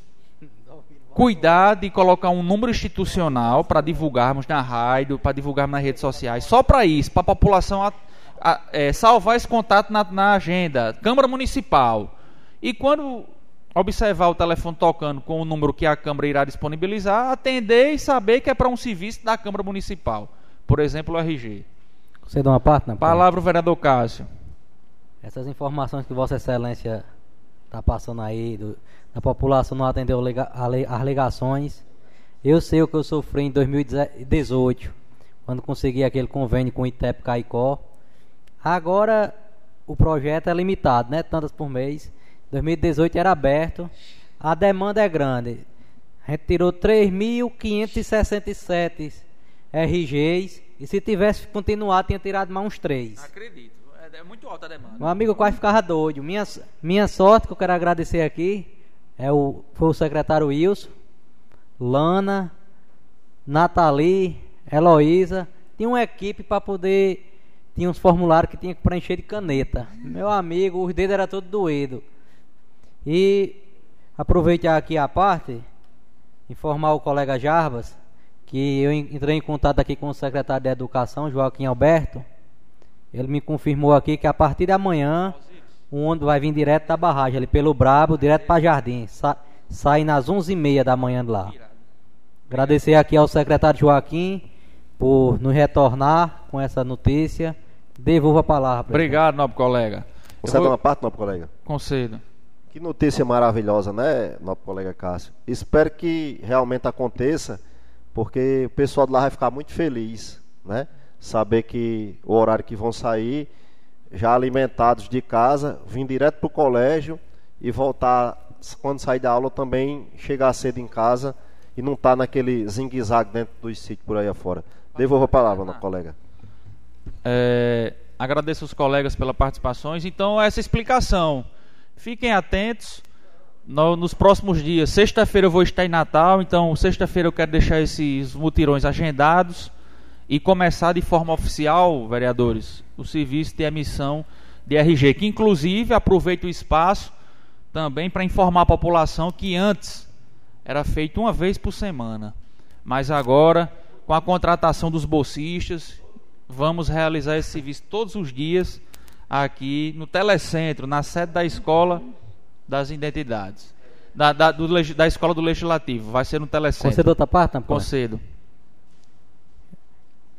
S1: cuidar de colocar um número institucional para divulgarmos na rádio, para divulgarmos nas redes sociais, só para isso, para a população a, a, é, salvar esse contato na, na agenda, Câmara Municipal. E quando observar o telefone tocando com o número que a Câmara irá disponibilizar, atender e saber que é para um serviço da Câmara Municipal, por exemplo, o RG.
S5: Você dá uma parte, não?
S1: Palavra o vereador Cássio.
S5: Essas informações que Vossa Excelência está passando aí do, a população não atendeu as ligações. Eu sei o que eu sofri em 2018, quando consegui aquele convênio com o ITEP Caicó. Agora o projeto é limitado, né? Tantas por mês. 2018 era aberto. A demanda é grande. A gente tirou 3.567 RGs. E se tivesse continuado, tinha tirado mais uns 3.
S1: Acredito. É, é muito alta a demanda.
S5: Meu amigo quase ficava doido. Minha, minha sorte, que eu quero agradecer aqui, é o, foi o secretário Wilson, Lana, Nathalie, Heloísa. Tinha uma equipe para poder. Tinha uns formulários que tinha que preencher de caneta. Meu amigo, os dedos eram todos doídos. E aproveitar aqui a parte, informar o colega Jarbas que eu entrei em contato aqui com o secretário de Educação, Joaquim Alberto. Ele me confirmou aqui que a partir de amanhã o ônibus vai vir direto da barragem, ali pelo Brabo, direto para Jardim. Sa sai nas 11h30 da manhã de lá. Agradecer aqui ao secretário Joaquim por nos retornar com essa notícia. Devolvo a palavra.
S1: Obrigado, nobre colega.
S6: Você vou... uma parte, nobre colega?
S1: Concedo.
S6: Que notícia maravilhosa, né, nobre colega Cássio? Espero que realmente aconteça, porque o pessoal de lá vai ficar muito feliz, né? Saber que o horário que vão sair já alimentados de casa, vim direto para o colégio e voltar, quando sair da aula, também chegar cedo em casa e não estar tá naquele zigue-zague dentro dos sítios por aí afora. Devolvo a palavra, meu colega.
S1: É, agradeço os colegas pelas participações. Então, essa explicação. Fiquem atentos. No, nos próximos dias, sexta-feira eu vou estar em Natal, então sexta-feira eu quero deixar esses mutirões agendados e começar de forma oficial, vereadores, o serviço de emissão de RG, que inclusive aproveita o espaço também para informar a população que antes era feito uma vez por semana, mas agora com a contratação dos bolsistas, vamos realizar esse serviço todos os dias aqui no telecentro, na sede da escola das identidades. Da, da, do, da escola do legislativo, vai ser no telecentro.
S5: Concedo outra parte,
S1: Concedo.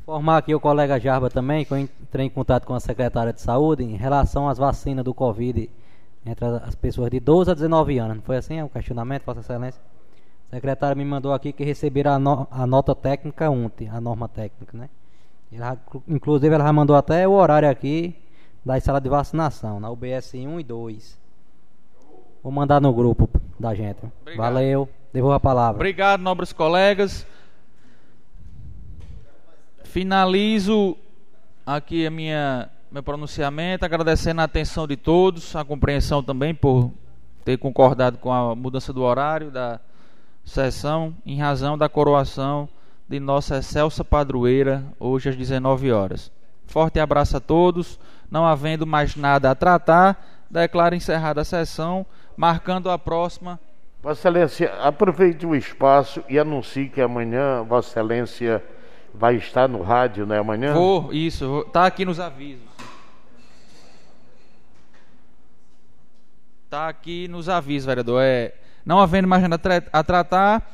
S5: Informar aqui o colega Jarba também, que eu entrei em contato com a secretária de saúde em relação às vacinas do Covid entre as pessoas de 12 a 19 anos. Não foi assim o questionamento, Vossa Excelência? A secretária me mandou aqui que receberam a, no, a nota técnica ontem, a norma técnica, né? Ela, inclusive ela já mandou até o horário aqui da sala de vacinação, na UBS 1 e 2. Vou mandar no grupo da gente. Obrigado. Valeu, devolvo a palavra.
S1: Obrigado, nobres colegas. Finalizo aqui a minha meu pronunciamento, agradecendo a atenção de todos, a compreensão também por ter concordado com a mudança do horário da sessão, em razão da coroação de nossa excelsa padroeira, hoje às 19 horas. Forte abraço a todos. Não havendo mais nada a tratar, declaro encerrada a sessão, marcando a próxima.
S4: Vossa Excelência, aproveite o espaço e anuncie que amanhã Vossa Excelência vai estar no rádio, né? Amanhã?
S1: Vou, isso, está aqui nos avisos. Está aqui nos avisos, vereador. É, não havendo mais nada a tratar,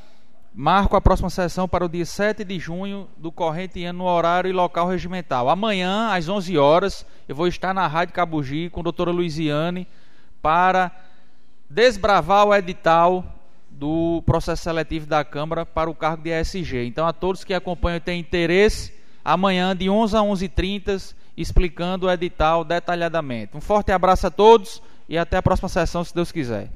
S1: marco a próxima sessão para o dia 7 de junho do corrente ano no horário e local regimental. Amanhã, às 11 horas, eu vou estar na Rádio Cabugi com a doutora Luiziane para desbravar o edital do processo seletivo da Câmara para o cargo de ESG. Então, a todos que acompanham e têm interesse, amanhã de 11 a 11h30, explicando o edital detalhadamente. Um forte abraço a todos e até a próxima sessão, se Deus quiser.